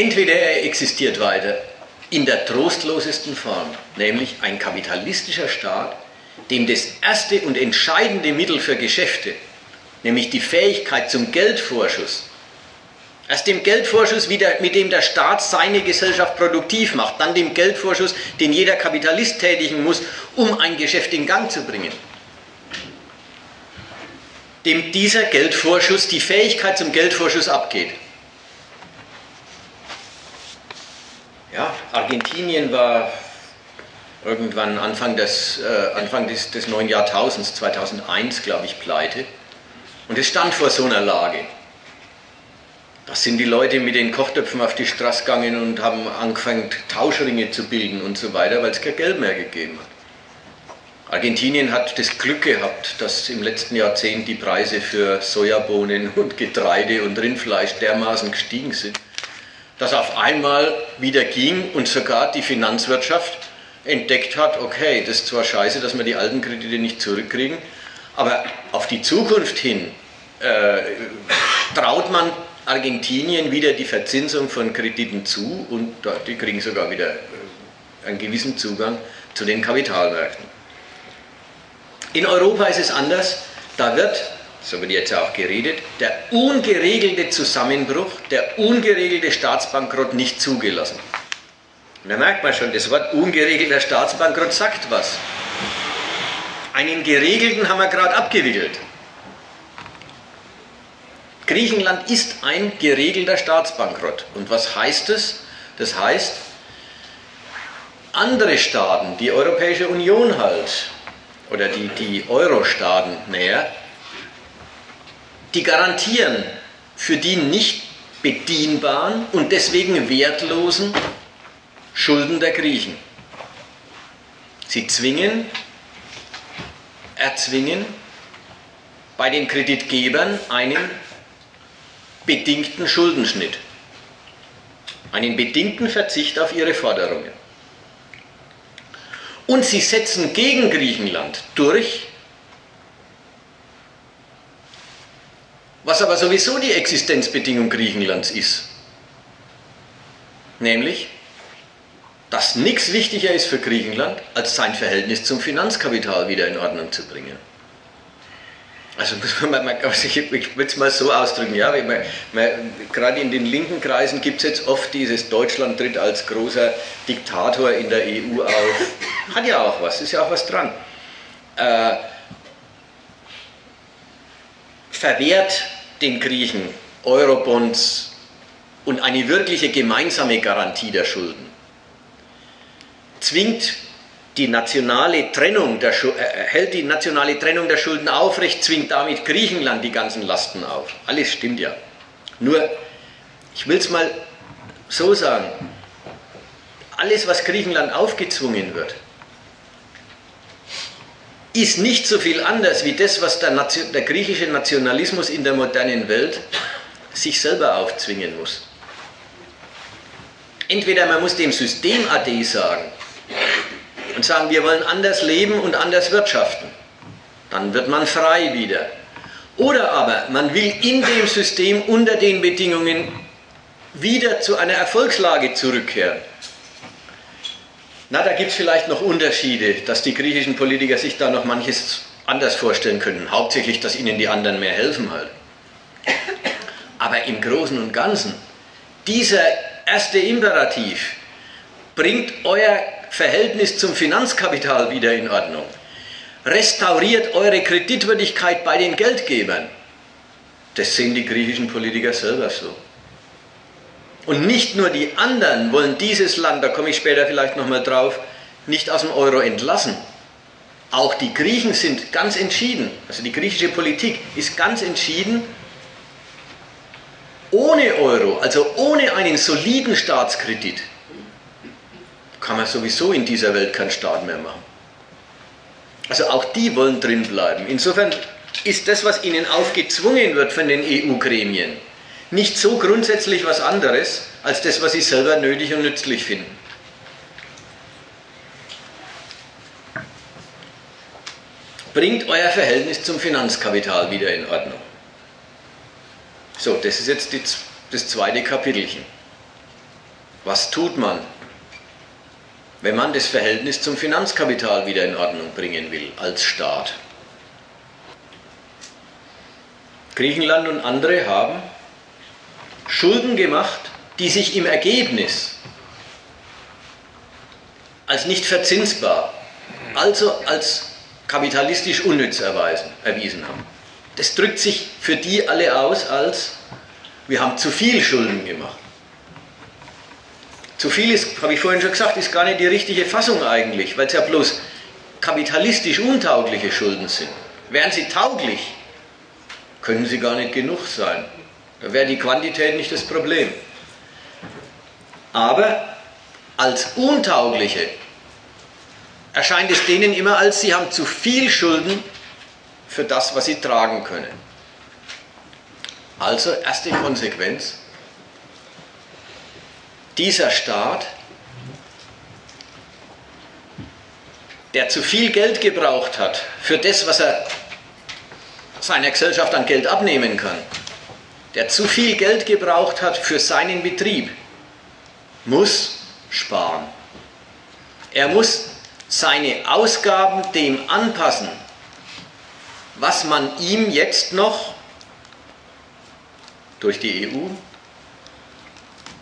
Entweder er existiert weiter in der trostlosesten Form, nämlich ein kapitalistischer Staat, dem das erste und entscheidende Mittel für Geschäfte, nämlich die Fähigkeit zum Geldvorschuss, erst dem Geldvorschuss, mit dem der Staat seine Gesellschaft produktiv macht, dann dem Geldvorschuss, den jeder Kapitalist tätigen muss, um ein Geschäft in Gang zu bringen. Dem dieser Geldvorschuss, die Fähigkeit zum Geldvorschuss abgeht. Ja, Argentinien war irgendwann Anfang des, äh, Anfang des, des neuen Jahrtausends, 2001 glaube ich, pleite. Und es stand vor so einer Lage. Da sind die Leute mit den Kochtöpfen auf die Straße gegangen und haben angefangen, Tauschringe zu bilden und so weiter, weil es kein Geld mehr gegeben hat. Argentinien hat das Glück gehabt, dass im letzten Jahrzehnt die Preise für Sojabohnen und Getreide und Rindfleisch dermaßen gestiegen sind, dass auf einmal wieder ging und sogar die Finanzwirtschaft entdeckt hat, okay, das ist zwar scheiße, dass wir die alten Kredite nicht zurückkriegen, aber auf die Zukunft hin äh, traut man Argentinien wieder die Verzinsung von Krediten zu und die kriegen sogar wieder äh, einen gewissen Zugang zu den Kapitalmärkten. In Europa ist es anders, da wird so wird jetzt auch geredet, der ungeregelte Zusammenbruch, der ungeregelte Staatsbankrott nicht zugelassen. Und da merkt man schon, das Wort ungeregelter Staatsbankrott sagt was. Einen geregelten haben wir gerade abgewickelt. Griechenland ist ein geregelter Staatsbankrott. Und was heißt es? Das heißt, andere Staaten, die Europäische Union halt, oder die, die Euro-Staaten näher, die garantieren für die nicht bedienbaren und deswegen wertlosen Schulden der Griechen. Sie zwingen, erzwingen bei den Kreditgebern einen bedingten Schuldenschnitt, einen bedingten Verzicht auf ihre Forderungen. Und sie setzen gegen Griechenland durch was aber sowieso die Existenzbedingung Griechenlands ist. Nämlich, dass nichts wichtiger ist für Griechenland, als sein Verhältnis zum Finanzkapital wieder in Ordnung zu bringen. Also man, man, ich würde es mal so ausdrücken, ja, man, man, gerade in den linken Kreisen gibt es jetzt oft dieses Deutschland tritt als großer Diktator in der EU auf. Hat ja auch was, ist ja auch was dran. Äh, verwehrt den Griechen Eurobonds und eine wirkliche gemeinsame Garantie der Schulden, zwingt die nationale Trennung der äh, hält die nationale Trennung der Schulden aufrecht, zwingt damit Griechenland die ganzen Lasten auf. Alles stimmt ja. Nur, ich will es mal so sagen, alles, was Griechenland aufgezwungen wird, ist nicht so viel anders wie das, was der, Nation, der griechische Nationalismus in der modernen Welt sich selber aufzwingen muss. Entweder man muss dem System AD sagen und sagen, wir wollen anders leben und anders wirtschaften. Dann wird man frei wieder. Oder aber man will in dem System unter den Bedingungen wieder zu einer Erfolgslage zurückkehren. Na, da gibt es vielleicht noch Unterschiede, dass die griechischen Politiker sich da noch manches anders vorstellen können. Hauptsächlich, dass ihnen die anderen mehr helfen halt. Aber im Großen und Ganzen, dieser erste Imperativ bringt euer Verhältnis zum Finanzkapital wieder in Ordnung. Restauriert eure Kreditwürdigkeit bei den Geldgebern. Das sehen die griechischen Politiker selber so. Und nicht nur die anderen wollen dieses Land, da komme ich später vielleicht nochmal drauf, nicht aus dem Euro entlassen. Auch die Griechen sind ganz entschieden, also die griechische Politik ist ganz entschieden, ohne Euro, also ohne einen soliden Staatskredit, kann man sowieso in dieser Welt keinen Staat mehr machen. Also auch die wollen drin bleiben. Insofern ist das, was ihnen aufgezwungen wird von den EU-Gremien, nicht so grundsätzlich was anderes als das, was sie selber nötig und nützlich finden. Bringt euer Verhältnis zum Finanzkapital wieder in Ordnung. So, das ist jetzt die, das zweite Kapitelchen. Was tut man, wenn man das Verhältnis zum Finanzkapital wieder in Ordnung bringen will als Staat? Griechenland und andere haben Schulden gemacht, die sich im Ergebnis als nicht verzinsbar, also als kapitalistisch unnütz erweisen, erwiesen haben. Das drückt sich für die alle aus als, wir haben zu viel Schulden gemacht. Zu viel ist, habe ich vorhin schon gesagt, ist gar nicht die richtige Fassung eigentlich, weil es ja bloß kapitalistisch untaugliche Schulden sind. Wären sie tauglich, können sie gar nicht genug sein. Wäre die Quantität nicht das Problem. Aber als untaugliche erscheint es denen immer als, sie haben zu viel Schulden für das, was sie tragen können. Also erste Konsequenz, dieser Staat, der zu viel Geld gebraucht hat für das, was er seiner Gesellschaft an Geld abnehmen kann, der zu viel Geld gebraucht hat für seinen Betrieb, muss sparen. Er muss seine Ausgaben dem anpassen, was man ihm jetzt noch durch die EU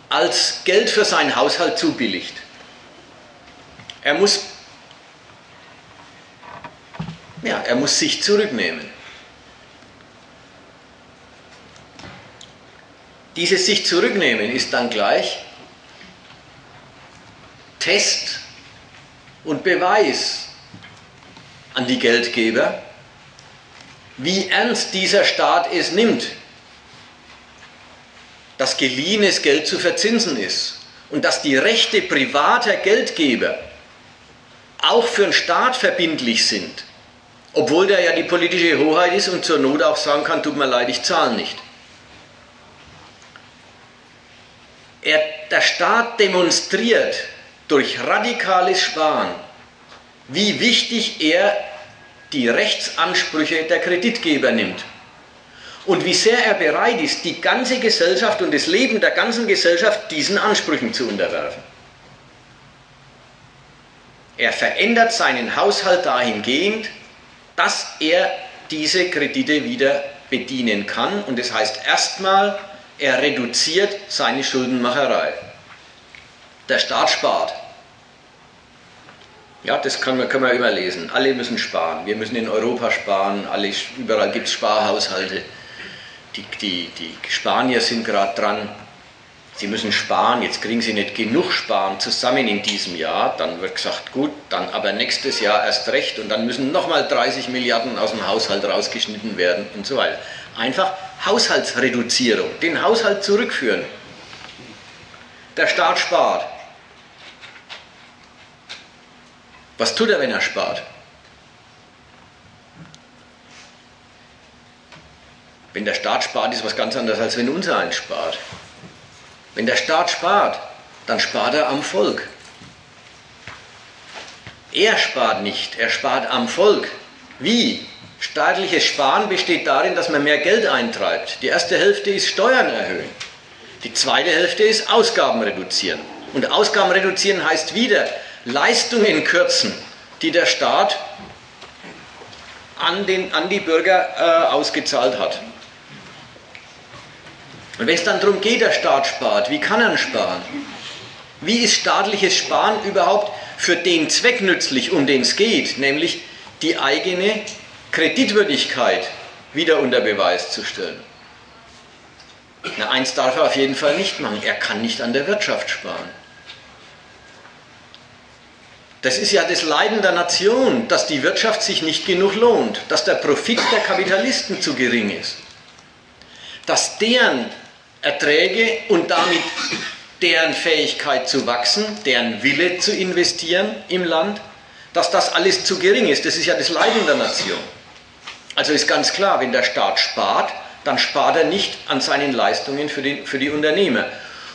als Geld für seinen Haushalt zubilligt. Er muss, ja, er muss sich zurücknehmen. Dieses sich zurücknehmen ist dann gleich Test und Beweis an die Geldgeber, wie ernst dieser Staat es nimmt, dass geliehenes Geld zu verzinsen ist und dass die Rechte privater Geldgeber auch für den Staat verbindlich sind, obwohl der ja die politische Hoheit ist und zur Not auch sagen kann, tut mir leid, ich zahle nicht. Er, der Staat demonstriert durch radikales Sparen, wie wichtig er die Rechtsansprüche der Kreditgeber nimmt und wie sehr er bereit ist, die ganze Gesellschaft und das Leben der ganzen Gesellschaft diesen Ansprüchen zu unterwerfen. Er verändert seinen Haushalt dahingehend, dass er diese Kredite wieder bedienen kann und das heißt erstmal, er reduziert seine Schuldenmacherei. Der Staat spart. Ja, das kann man, können wir überlesen. Alle müssen sparen. Wir müssen in Europa sparen. Alle, überall gibt es Sparhaushalte. Die, die, die Spanier sind gerade dran. Sie müssen sparen. Jetzt kriegen sie nicht genug Sparen zusammen in diesem Jahr. Dann wird gesagt, gut, dann aber nächstes Jahr erst recht. Und dann müssen nochmal 30 Milliarden aus dem Haushalt rausgeschnitten werden und so weiter. Einfach Haushaltsreduzierung. Den Haushalt zurückführen. Der Staat spart. Was tut er, wenn er spart? Wenn der Staat spart, ist was ganz anderes, als wenn unser eins spart. Wenn der Staat spart, dann spart er am Volk. Er spart nicht, er spart am Volk. Wie? Staatliches Sparen besteht darin, dass man mehr Geld eintreibt. Die erste Hälfte ist Steuern erhöhen. Die zweite Hälfte ist Ausgaben reduzieren. Und Ausgaben reduzieren heißt wieder, Leistungen kürzen, die der Staat an, den, an die Bürger äh, ausgezahlt hat. Und wenn es dann darum geht, der Staat spart, wie kann er sparen? Wie ist staatliches Sparen überhaupt für den Zweck nützlich, um den es geht, nämlich die eigene Kreditwürdigkeit wieder unter Beweis zu stellen? Na, eins darf er auf jeden Fall nicht machen, er kann nicht an der Wirtschaft sparen. Das ist ja das Leiden der Nation, dass die Wirtschaft sich nicht genug lohnt, dass der Profit der Kapitalisten zu gering ist, dass deren Erträge und damit deren Fähigkeit zu wachsen, deren Wille zu investieren im Land, dass das alles zu gering ist. Das ist ja das Leiden der Nation. Also ist ganz klar, wenn der Staat spart, dann spart er nicht an seinen Leistungen für die, für die Unternehmer.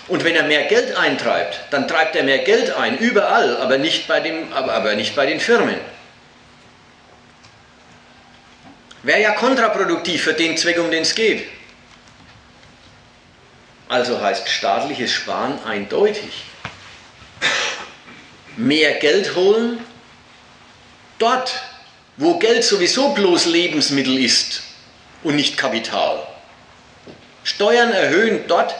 Und wenn er mehr Geld eintreibt, dann treibt er mehr Geld ein, überall, aber nicht bei, dem, aber, aber nicht bei den Firmen. Wäre ja kontraproduktiv für den Zweck, um den es geht. Also heißt staatliches Sparen eindeutig. Mehr Geld holen, dort, wo Geld sowieso bloß Lebensmittel ist und nicht Kapital. Steuern erhöhen dort,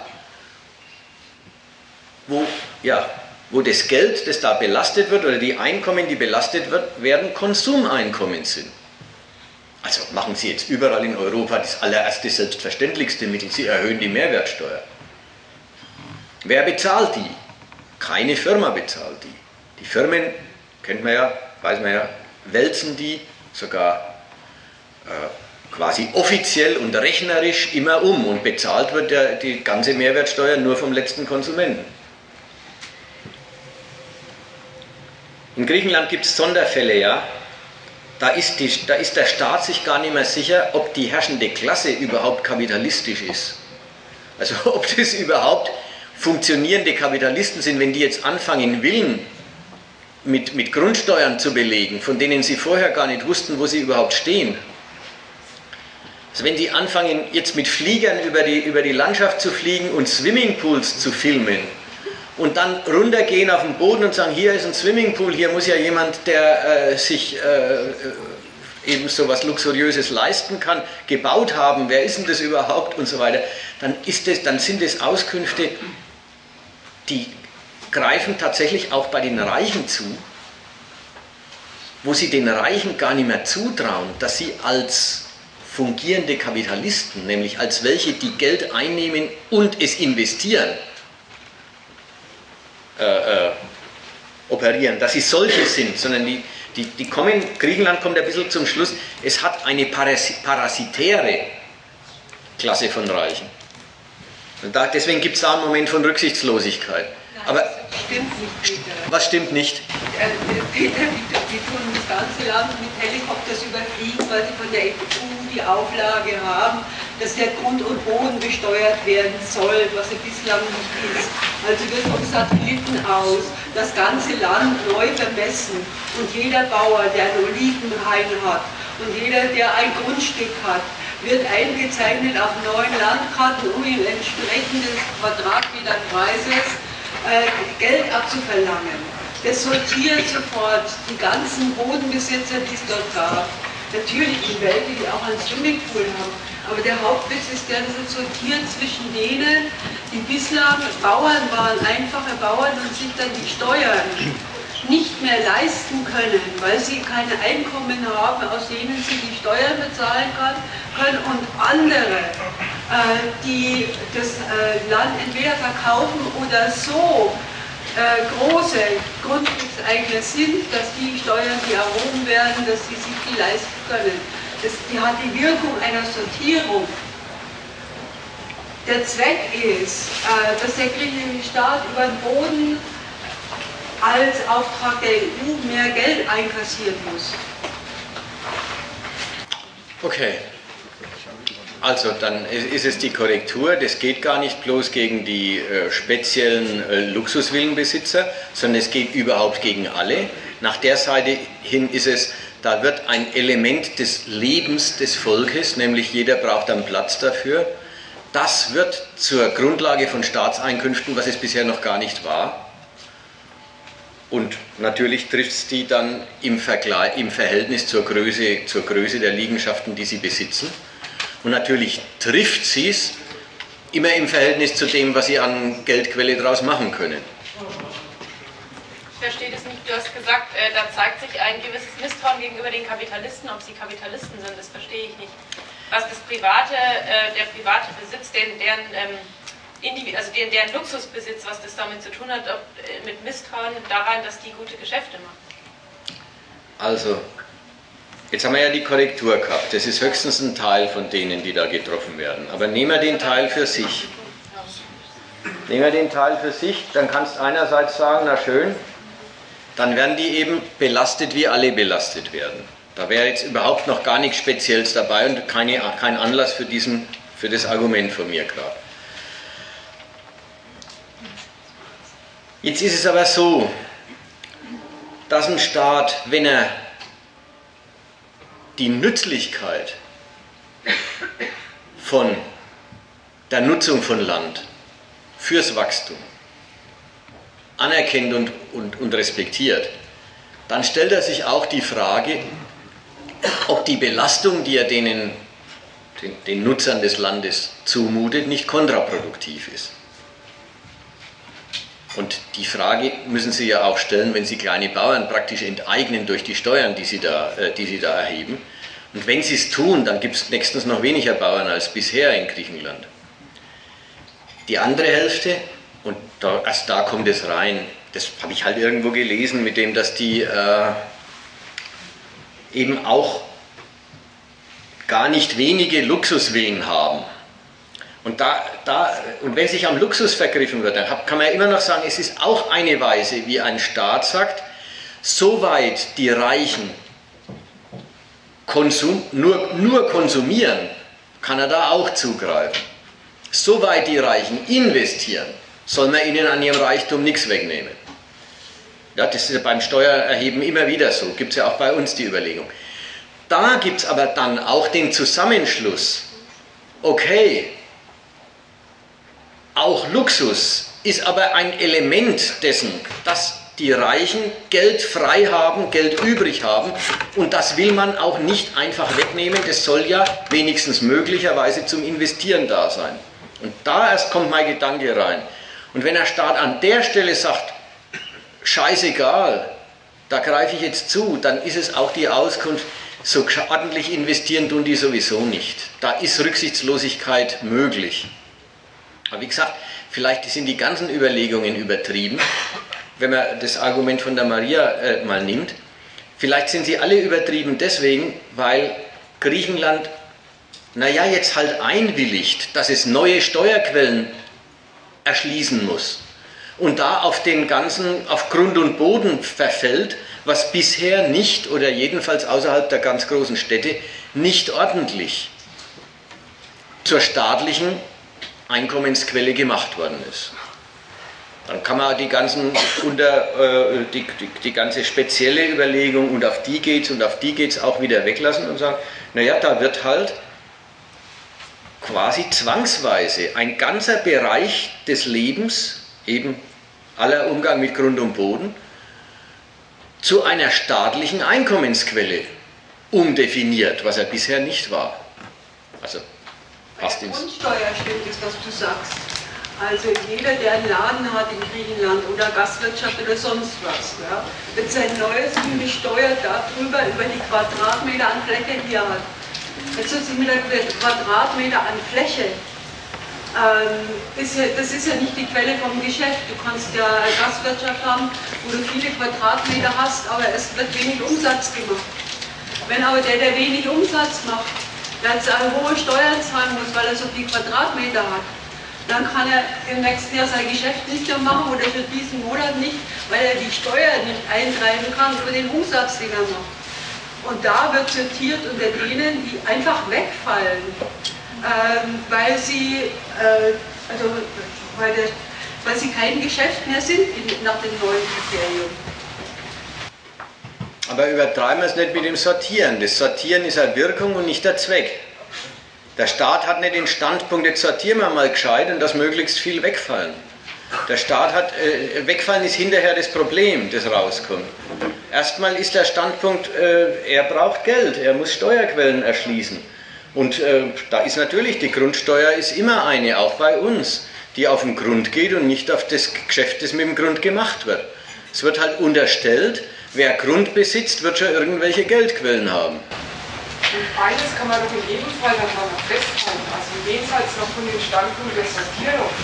wo, ja, wo das Geld, das da belastet wird, oder die Einkommen, die belastet wird, werden Konsumeinkommen sind. Also machen Sie jetzt überall in Europa das allererste selbstverständlichste Mittel, Sie erhöhen die Mehrwertsteuer. Wer bezahlt die? Keine Firma bezahlt die. Die Firmen, kennt man ja, weiß man ja, wälzen die sogar äh, quasi offiziell und rechnerisch immer um und bezahlt wird der, die ganze Mehrwertsteuer nur vom letzten Konsumenten. In Griechenland gibt es Sonderfälle, ja. Da ist, die, da ist der Staat sich gar nicht mehr sicher, ob die herrschende Klasse überhaupt kapitalistisch ist. Also ob das überhaupt funktionierende Kapitalisten sind, wenn die jetzt anfangen, Willen mit, mit Grundsteuern zu belegen, von denen sie vorher gar nicht wussten, wo sie überhaupt stehen. Also wenn die anfangen, jetzt mit Fliegern über die, über die Landschaft zu fliegen und Swimmingpools zu filmen, und dann runtergehen auf den Boden und sagen, hier ist ein Swimmingpool, hier muss ja jemand, der äh, sich äh, eben so was Luxuriöses leisten kann, gebaut haben, wer ist denn das überhaupt und so weiter, dann, ist das, dann sind es Auskünfte, die greifen tatsächlich auch bei den Reichen zu, wo sie den Reichen gar nicht mehr zutrauen, dass sie als fungierende Kapitalisten, nämlich als welche, die Geld einnehmen und es investieren, äh, äh, operieren, dass sie solche sind, sondern die, die, die kommen, Griechenland kommt ein bisschen zum Schluss, es hat eine parasitäre Klasse von Reichen. Und da, deswegen gibt es da einen Moment von Rücksichtslosigkeit. Aber stimmt nicht, Peter. Was stimmt nicht? Äh, Peter, die, tun das ganze Land mit Helikopters überfliegen, weil sie von der EU die Auflage haben, dass der Grund und Boden besteuert werden soll, was er bislang nicht ist. Also wird vom Satelliten aus das ganze Land neu vermessen und jeder Bauer, der einen Olivenhain hat und jeder, der ein Grundstück hat, wird eingezeichnet auf neuen Landkarten, um ihm entsprechendes Quadratmeter Preises äh, Geld abzuverlangen. Das sortiert sofort die ganzen Bodenbesitzer, die es dort gab. Natürlich die welche, die auch einen Swimmingpool haben. Aber der Hauptwitz ist der, dass es sortiert zwischen denen, die bislang Bauern waren, einfache Bauern und sich dann die Steuern nicht mehr leisten können, weil sie keine Einkommen haben, aus denen sie die Steuern bezahlen können und andere, äh, die das äh, Land entweder verkaufen oder so äh, große Grundstückseigner sind, dass die Steuern, die erhoben werden, dass sie sich die leisten können. Das, die hat die Wirkung einer Sortierung. Der Zweck ist, äh, dass der griechische Staat über den Boden als Auftrag der EU mehr Geld einkassieren muss. Okay, also dann ist es die Korrektur, das geht gar nicht bloß gegen die äh, speziellen äh, Luxusvillenbesitzer, sondern es geht überhaupt gegen alle. Nach der Seite hin ist es, da wird ein Element des Lebens des Volkes, nämlich jeder braucht einen Platz dafür, das wird zur Grundlage von Staatseinkünften, was es bisher noch gar nicht war. Und natürlich trifft es die dann im, im Verhältnis zur Größe, zur Größe der Liegenschaften, die sie besitzen. Und natürlich trifft sie es immer im Verhältnis zu dem, was sie an Geldquelle daraus machen können. Ich verstehe das nicht. Du hast gesagt, äh, da zeigt sich ein gewisses Misstrauen gegenüber den Kapitalisten. Ob sie Kapitalisten sind, das verstehe ich nicht. Was das private, äh, der private Besitz, den, deren, ähm, also deren, Luxusbesitz, was das damit zu tun hat, äh, mit Misstrauen daran, dass die gute Geschäfte machen. Also, Jetzt haben wir ja die Korrektur gehabt. Das ist höchstens ein Teil von denen, die da getroffen werden. Aber nehmen wir den Teil für sich. Nehmen wir den Teil für sich, dann kannst du einerseits sagen, na schön, dann werden die eben belastet, wie alle belastet werden. Da wäre jetzt überhaupt noch gar nichts Spezielles dabei und keine, kein Anlass für diesen, für das Argument von mir gerade. Jetzt ist es aber so, dass ein Staat, wenn er die Nützlichkeit von der Nutzung von Land fürs Wachstum anerkennt und, und, und respektiert, dann stellt er sich auch die Frage, ob die Belastung, die er denen, den, den Nutzern des Landes zumutet, nicht kontraproduktiv ist. Und die Frage müssen Sie ja auch stellen, wenn Sie kleine Bauern praktisch enteignen durch die Steuern, die Sie da, äh, die Sie da erheben. Und wenn Sie es tun, dann gibt es nächstens noch weniger Bauern als bisher in Griechenland. Die andere Hälfte, und da, erst da kommt es rein, das habe ich halt irgendwo gelesen, mit dem, dass die äh, eben auch gar nicht wenige Luxuswillen haben. Und, da, da, und wenn sich am Luxus vergriffen wird, dann kann man ja immer noch sagen, es ist auch eine Weise, wie ein Staat sagt, soweit die Reichen Konsum, nur, nur konsumieren, kann er da auch zugreifen. Soweit die Reichen investieren, soll man ihnen an ihrem Reichtum nichts wegnehmen. Ja, das ist ja beim Steuererheben immer wieder so, gibt es ja auch bei uns die Überlegung. Da gibt es aber dann auch den Zusammenschluss, okay, auch Luxus ist aber ein Element dessen, dass die Reichen Geld frei haben, Geld übrig haben und das will man auch nicht einfach wegnehmen, das soll ja wenigstens möglicherweise zum Investieren da sein. Und da erst kommt mein Gedanke rein. Und wenn der Staat an der Stelle sagt, scheißegal, da greife ich jetzt zu, dann ist es auch die Auskunft, so ordentlich investieren tun die sowieso nicht. Da ist Rücksichtslosigkeit möglich. Aber wie gesagt, vielleicht sind die ganzen Überlegungen übertrieben, wenn man das Argument von der Maria äh, mal nimmt. Vielleicht sind sie alle übertrieben deswegen, weil Griechenland, naja, jetzt halt einwilligt, dass es neue Steuerquellen erschließen muss und da auf den ganzen, auf Grund und Boden verfällt, was bisher nicht oder jedenfalls außerhalb der ganz großen Städte nicht ordentlich zur staatlichen Einkommensquelle gemacht worden ist. Dann kann man die, ganzen unter, äh, die, die, die, ganze spezielle Überlegung und auf die geht's und auf die geht's auch wieder weglassen und sagen, naja, da wird halt quasi zwangsweise ein ganzer Bereich des Lebens, eben aller Umgang mit Grund und Boden, zu einer staatlichen Einkommensquelle umdefiniert, was er bisher nicht war. Also Passt ins Grundsteuer stimmt es, was du sagst. Also jeder, der einen Laden hat in Griechenland oder Gastwirtschaft oder sonst was, ja, wird sein neues besteuert darüber, über die Quadratmeter an Fläche, die er hat. Jetzt sind mit der Quadratmeter an Fläche. Ähm, ist ja, das ist ja nicht die Quelle vom Geschäft. Du kannst ja Gastwirtschaft haben, wo du viele Quadratmeter hast, aber es wird wenig Umsatz gemacht. Wenn aber der, der wenig Umsatz macht, der hohe Steuern zahlen muss, weil er so viel Quadratmeter hat, dann kann er im nächsten Jahr sein Geschäft nicht mehr machen oder für diesen Monat nicht, weil er die Steuern nicht eintreiben kann für den Umsatz, den er macht. Und da wird sortiert unter denen, die einfach wegfallen, ähm, weil, sie, äh, also, weil, der, weil sie kein Geschäft mehr sind nach dem neuen Kriterium. Aber übertreiben wir es nicht mit dem Sortieren. Das Sortieren ist eine Wirkung und nicht der Zweck. Der Staat hat nicht den Standpunkt, jetzt sortieren wir mal gescheit und dass möglichst viel wegfallen. Der Staat hat, äh, wegfallen ist hinterher das Problem, das rauskommt. Erstmal ist der Standpunkt, äh, er braucht Geld, er muss Steuerquellen erschließen. Und äh, da ist natürlich, die Grundsteuer ist immer eine, auch bei uns, die auf den Grund geht und nicht auf das Geschäft, das mit dem Grund gemacht wird. Es wird halt unterstellt, Wer Grund besitzt, wird schon irgendwelche Geldquellen haben. Und eines kann man doch in jedem Fall daran festhalten, also jenseits noch von den Standpunkt der Sortierung.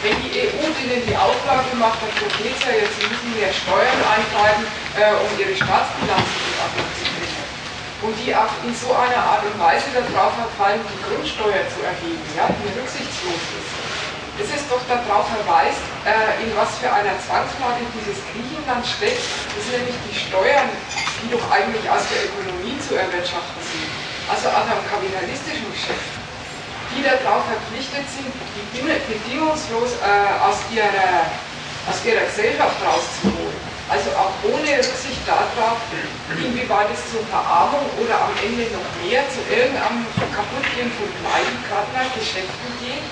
Wenn die EU denen die Auflage macht, dann geht es ja jetzt, sie müssen mehr Steuern eintreiben, äh, um ihre Staatsbilanzen gut abzubringen. Und die auch in so einer Art und Weise darauf verfallen, die Grundsteuer zu erheben, ja, die rücksichtslos ist das ist doch darauf verweist, äh, in was für einer Zwangslage dieses Griechenland steckt. Das sind nämlich die Steuern, die doch eigentlich aus der Ökonomie zu erwirtschaften sind. Also aus einem kapitalistischen Geschäft. die darauf verpflichtet sind, die bedingungslos äh, aus, ihrer, aus ihrer Gesellschaft rauszuholen. Also auch ohne Rücksicht darauf, inwieweit es zur Verarmung oder am Ende noch mehr zu irgendeinem Kaputtgehen von Kleidenkartner, Geschäften geht,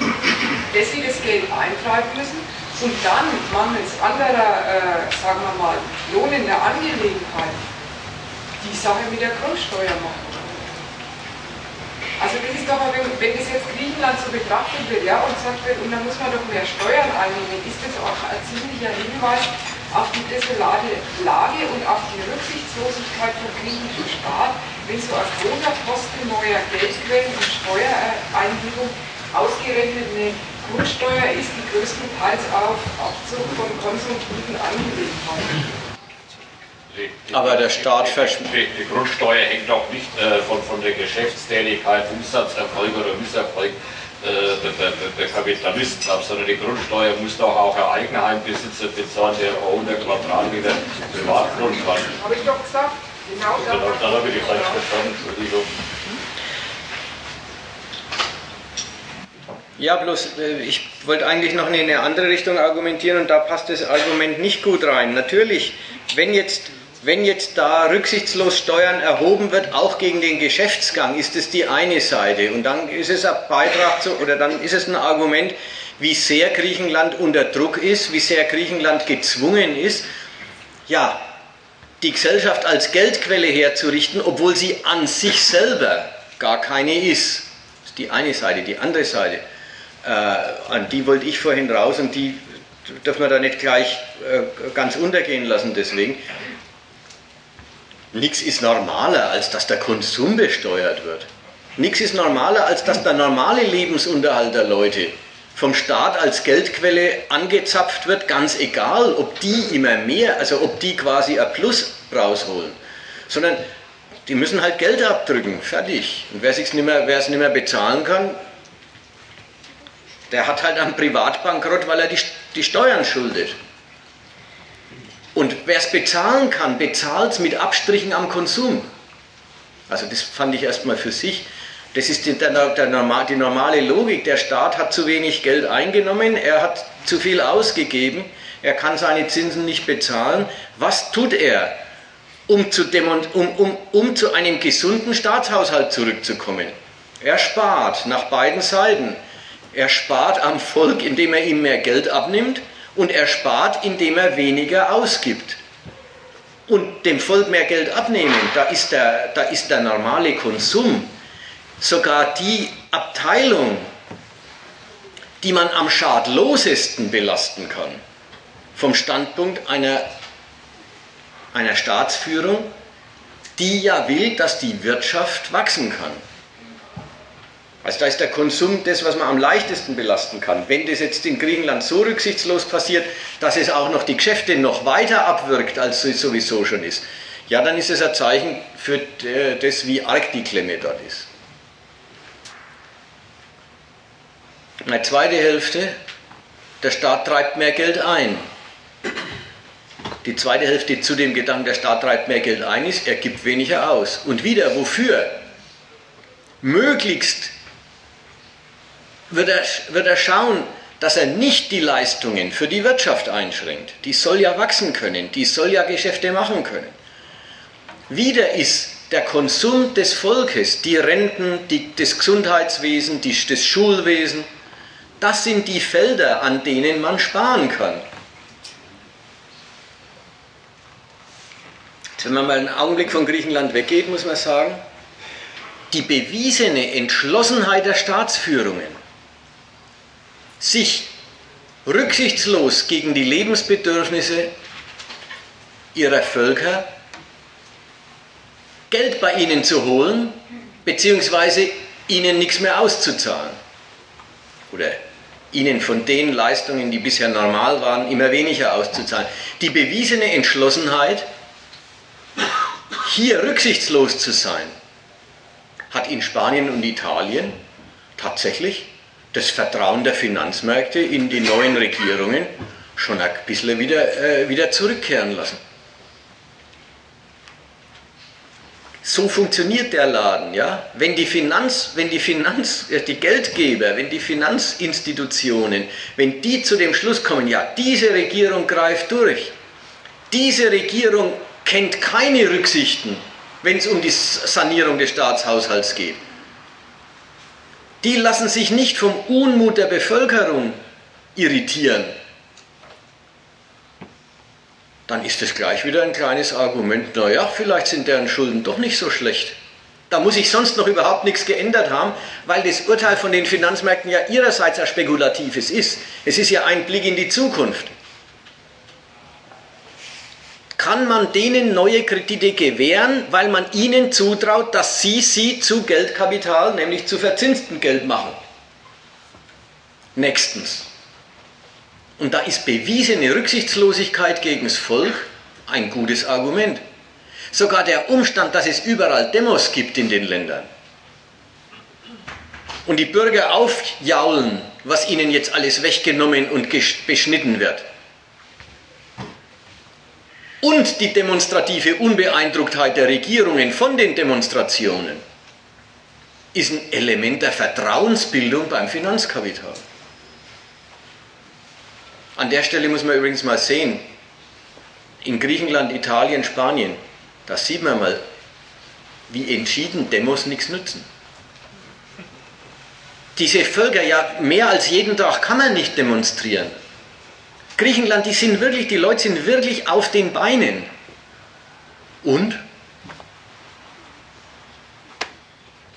dass sie das Geld eintreiben müssen und dann mangels anderer, äh, sagen wir mal, lohnender Angelegenheit die Sache mit der Grundsteuer machen. Also das ist doch, wenn, wenn das jetzt Griechenland so betrachtet wird, ja, und sagt wird, und da muss man doch mehr Steuern einnehmen, ist das auch ein ziemlicher Hinweis auf die desolate Lage und auf die Rücksichtslosigkeit vom griechischen Staat, wenn so ein großer Posten neuer Geldquellen und Steuereinhebung ausgerechnet eine Grundsteuer ist, die größtenteils auf Abzug von konsumtiven Angelegenheiten die, aber der Staat die, die Grundsteuer hängt auch nicht äh, von, von der Geschäftstätigkeit, Umsatzerfolg oder Misserfolg äh, der, der, der, Kapitalisten ab, sondern die Grundsteuer muss doch auch ein Eigenheimbesitzer bezahlen, der 100 Quadratmeter Privatgrund hat. Habe ich doch gesagt. Genau, genau dann habe ich die falsch verstanden, Entschuldigung. Ja, bloß äh, ich wollte eigentlich noch in eine andere Richtung argumentieren und da passt das Argument nicht gut rein. Natürlich, wenn jetzt wenn jetzt da rücksichtslos Steuern erhoben wird, auch gegen den Geschäftsgang, ist es die eine Seite. Und dann ist es ein Beitrag zu, oder dann ist es ein Argument, wie sehr Griechenland unter Druck ist, wie sehr Griechenland gezwungen ist, ja, die Gesellschaft als Geldquelle herzurichten, obwohl sie an sich selber gar keine ist. Das ist die eine Seite. Die andere Seite, an die wollte ich vorhin raus und die dürfen wir da nicht gleich äh, ganz untergehen lassen deswegen. Nichts ist normaler, als dass der Konsum besteuert wird. Nichts ist normaler, als dass der normale Lebensunterhalt der Leute vom Staat als Geldquelle angezapft wird, ganz egal, ob die immer mehr, also ob die quasi ein Plus rausholen, sondern die müssen halt Geld abdrücken, fertig. Und wer es nicht mehr, nicht mehr bezahlen kann, der hat halt einen Privatbankrott, weil er die, die Steuern schuldet. Und wer es bezahlen kann, bezahlt es mit Abstrichen am Konsum. Also das fand ich erstmal für sich. Das ist die, der, der die normale Logik. Der Staat hat zu wenig Geld eingenommen, er hat zu viel ausgegeben, er kann seine Zinsen nicht bezahlen. Was tut er, um zu, um, um, um zu einem gesunden Staatshaushalt zurückzukommen? Er spart nach beiden Seiten. Er spart am Volk, indem er ihm mehr Geld abnimmt und er spart, indem er weniger ausgibt. Und dem Volk mehr Geld abnehmen, da ist der, da ist der normale Konsum sogar die Abteilung, die man am schadlosesten belasten kann, vom Standpunkt einer, einer Staatsführung, die ja will, dass die Wirtschaft wachsen kann. Also da ist der Konsum das, was man am leichtesten belasten kann. Wenn das jetzt in Griechenland so rücksichtslos passiert, dass es auch noch die Geschäfte noch weiter abwirkt, als es sowieso schon ist, ja, dann ist es ein Zeichen für das, wie arg die Klemme dort ist. Eine zweite Hälfte, der Staat treibt mehr Geld ein. Die zweite Hälfte zu dem Gedanken, der Staat treibt mehr Geld ein, ist, er gibt weniger aus. Und wieder, wofür? Möglichst wird er, wird er schauen, dass er nicht die Leistungen für die Wirtschaft einschränkt. Die soll ja wachsen können, die soll ja Geschäfte machen können. Wieder ist der Konsum des Volkes, die Renten, die, das Gesundheitswesen, die, das Schulwesen, das sind die Felder, an denen man sparen kann. Wenn man mal einen Augenblick von Griechenland weggeht, muss man sagen, die bewiesene Entschlossenheit der Staatsführungen, sich rücksichtslos gegen die Lebensbedürfnisse ihrer Völker Geld bei ihnen zu holen, beziehungsweise ihnen nichts mehr auszuzahlen. Oder ihnen von den Leistungen, die bisher normal waren, immer weniger auszuzahlen. Die bewiesene Entschlossenheit, hier rücksichtslos zu sein, hat in Spanien und Italien tatsächlich das Vertrauen der Finanzmärkte in die neuen Regierungen schon ein bisschen wieder, äh, wieder zurückkehren lassen. so funktioniert der Laden, ja. Wenn die Finanz, wenn die Finanz, äh, die Geldgeber, wenn die Finanzinstitutionen, wenn die zu dem Schluss kommen, ja, diese Regierung greift durch, diese Regierung kennt keine Rücksichten, wenn es um die Sanierung des Staatshaushalts geht. Die lassen sich nicht vom Unmut der Bevölkerung irritieren, dann ist es gleich wieder ein kleines Argument, naja, vielleicht sind deren Schulden doch nicht so schlecht. Da muss ich sonst noch überhaupt nichts geändert haben, weil das Urteil von den Finanzmärkten ja ihrerseits ein spekulatives ist. Es ist ja ein Blick in die Zukunft. Kann man denen neue Kredite gewähren, weil man ihnen zutraut, dass sie sie zu Geldkapital, nämlich zu verzinstem Geld machen? Nächstens. Und da ist bewiesene Rücksichtslosigkeit gegen das Volk ein gutes Argument. Sogar der Umstand, dass es überall Demos gibt in den Ländern und die Bürger aufjaulen, was ihnen jetzt alles weggenommen und beschnitten wird. Und die demonstrative Unbeeindrucktheit der Regierungen von den Demonstrationen ist ein Element der Vertrauensbildung beim Finanzkapital. An der Stelle muss man übrigens mal sehen, in Griechenland, Italien, Spanien, da sieht man mal, wie entschieden Demos nichts nützen. Diese Völker, ja, mehr als jeden Tag kann man nicht demonstrieren. Griechenland, die sind wirklich, die Leute sind wirklich auf den Beinen. Und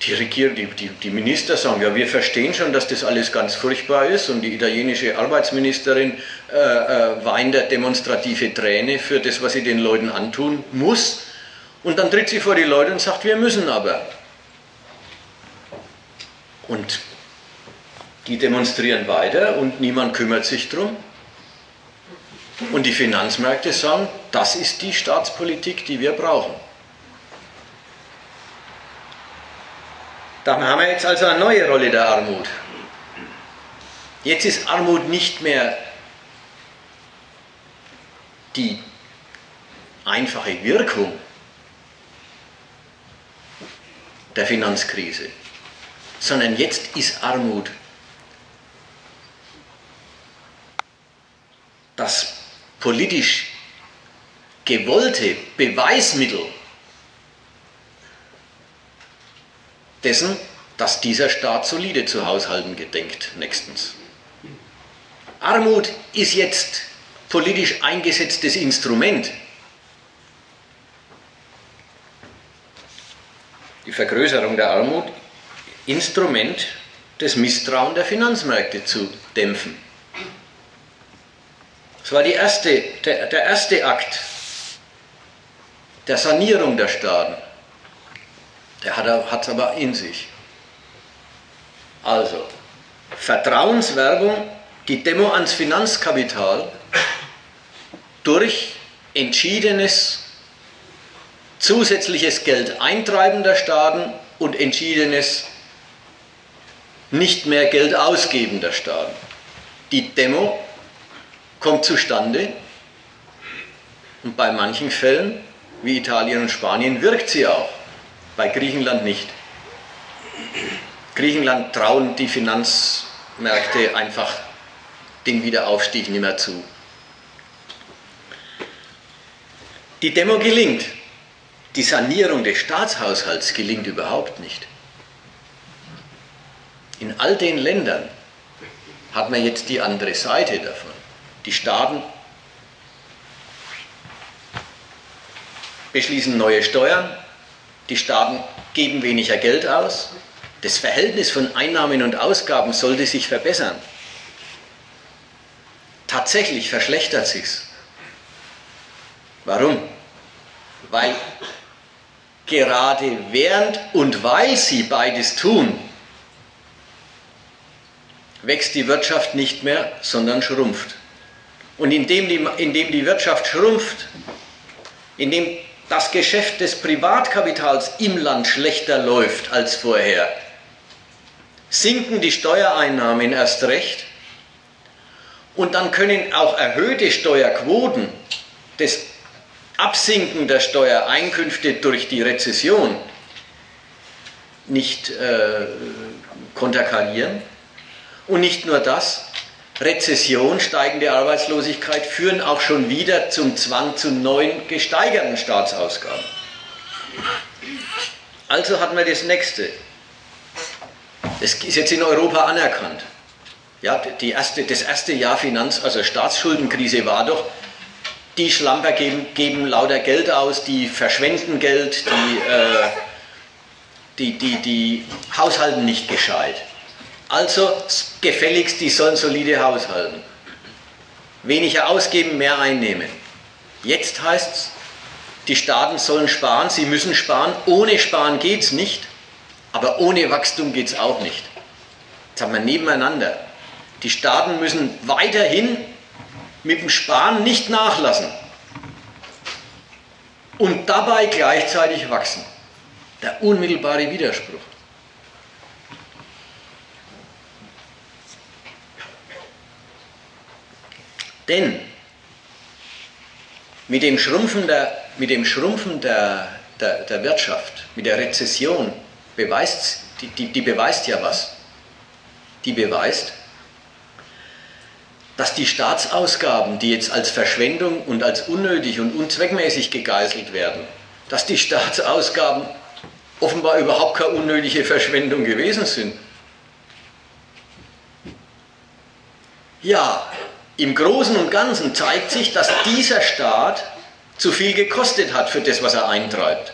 die, Regierung, die, die, die, Minister sagen, ja, wir verstehen schon, dass das alles ganz furchtbar ist und die italienische Arbeitsministerin äh, äh, weint demonstrative Träne für das, was sie den Leuten antun muss. Und dann tritt sie vor die Leute und sagt, wir müssen aber. Und die demonstrieren weiter und niemand kümmert sich drum. Und die Finanzmärkte sagen, das ist die Staatspolitik, die wir brauchen. Da haben wir jetzt also eine neue Rolle der Armut. Jetzt ist Armut nicht mehr die einfache Wirkung der Finanzkrise, sondern jetzt ist Armut das politisch gewollte Beweismittel dessen, dass dieser Staat solide zu haushalten gedenkt, nächstens. Armut ist jetzt politisch eingesetztes Instrument. Die Vergrößerung der Armut, Instrument, das Misstrauen der Finanzmärkte zu dämpfen. Das war die erste, der, der erste Akt der Sanierung der Staaten. Der hat es aber in sich. Also, Vertrauenswerbung, die Demo ans Finanzkapital durch entschiedenes zusätzliches Geld eintreiben der Staaten und entschiedenes nicht mehr Geld ausgeben der Staaten. Die Demo kommt zustande und bei manchen Fällen, wie Italien und Spanien, wirkt sie auch bei Griechenland nicht. Griechenland trauen die Finanzmärkte einfach den Wiederaufstieg nicht mehr zu. Die Demo gelingt. Die Sanierung des Staatshaushalts gelingt überhaupt nicht. In all den Ländern hat man jetzt die andere Seite davon. Die Staaten beschließen neue Steuern, die Staaten geben weniger Geld aus. Das Verhältnis von Einnahmen und Ausgaben sollte sich verbessern. Tatsächlich verschlechtert sich's. Warum? Weil gerade während und weil sie beides tun, wächst die Wirtschaft nicht mehr, sondern schrumpft. Und indem die, indem die Wirtschaft schrumpft, indem das Geschäft des Privatkapitals im Land schlechter läuft als vorher, sinken die Steuereinnahmen erst recht und dann können auch erhöhte Steuerquoten des Absinken der Steuereinkünfte durch die Rezession nicht äh, konterkarieren. Und nicht nur das, Rezession, steigende Arbeitslosigkeit führen auch schon wieder zum Zwang zu neuen gesteigerten Staatsausgaben. Also hatten wir das nächste. Das ist jetzt in Europa anerkannt. Ja, die erste, das erste Jahr Finanz-, also Staatsschuldenkrise war doch, die Schlamper geben, geben lauter Geld aus, die verschwenden Geld, die, äh, die, die, die haushalten nicht gescheit. Also gefälligst, die sollen solide haushalten. Weniger ausgeben, mehr einnehmen. Jetzt heißt es, die Staaten sollen sparen, sie müssen sparen. Ohne Sparen geht es nicht, aber ohne Wachstum geht es auch nicht. Jetzt haben wir nebeneinander. Die Staaten müssen weiterhin mit dem Sparen nicht nachlassen und dabei gleichzeitig wachsen. Der unmittelbare Widerspruch. Denn mit dem Schrumpfen der, mit dem Schrumpfen der, der, der Wirtschaft, mit der Rezession, beweist, die, die, die beweist ja was. Die beweist, dass die Staatsausgaben, die jetzt als Verschwendung und als unnötig und unzweckmäßig gegeißelt werden, dass die Staatsausgaben offenbar überhaupt keine unnötige Verschwendung gewesen sind. Ja, im Großen und Ganzen zeigt sich, dass dieser Staat zu viel gekostet hat für das, was er eintreibt.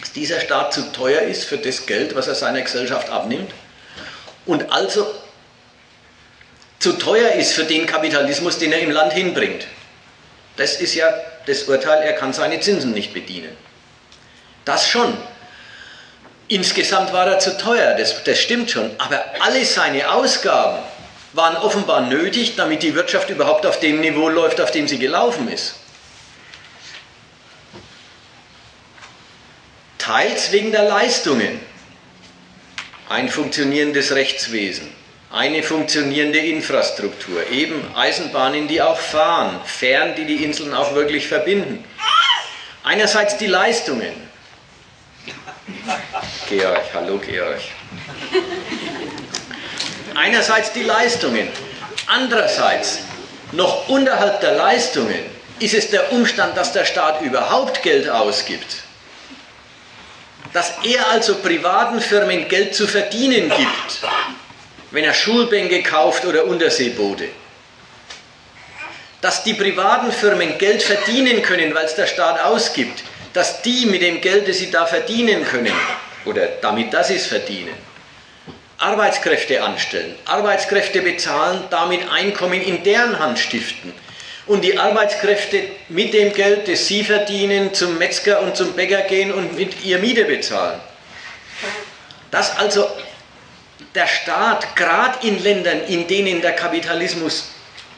Dass dieser Staat zu teuer ist für das Geld, was er seiner Gesellschaft abnimmt und also zu teuer ist für den Kapitalismus, den er im Land hinbringt. Das ist ja das Urteil, er kann seine Zinsen nicht bedienen. Das schon. Insgesamt war er zu teuer, das, das stimmt schon. Aber alle seine Ausgaben, waren offenbar nötig, damit die Wirtschaft überhaupt auf dem Niveau läuft, auf dem sie gelaufen ist. Teils wegen der Leistungen. Ein funktionierendes Rechtswesen, eine funktionierende Infrastruktur, eben Eisenbahnen, die auch fahren, Fähren, die die Inseln auch wirklich verbinden. Einerseits die Leistungen. Georg, hallo Georg. Einerseits die Leistungen, andererseits noch unterhalb der Leistungen ist es der Umstand, dass der Staat überhaupt Geld ausgibt. Dass er also privaten Firmen Geld zu verdienen gibt, wenn er Schulbänke kauft oder Unterseeboote. Dass die privaten Firmen Geld verdienen können, weil es der Staat ausgibt, dass die mit dem Geld, das sie da verdienen können, oder damit, dass sie es verdienen, Arbeitskräfte anstellen, Arbeitskräfte bezahlen, damit Einkommen in deren Hand stiften und die Arbeitskräfte mit dem Geld, das sie verdienen, zum Metzger und zum Bäcker gehen und mit ihr Miete bezahlen. Dass also der Staat, gerade in Ländern, in denen der Kapitalismus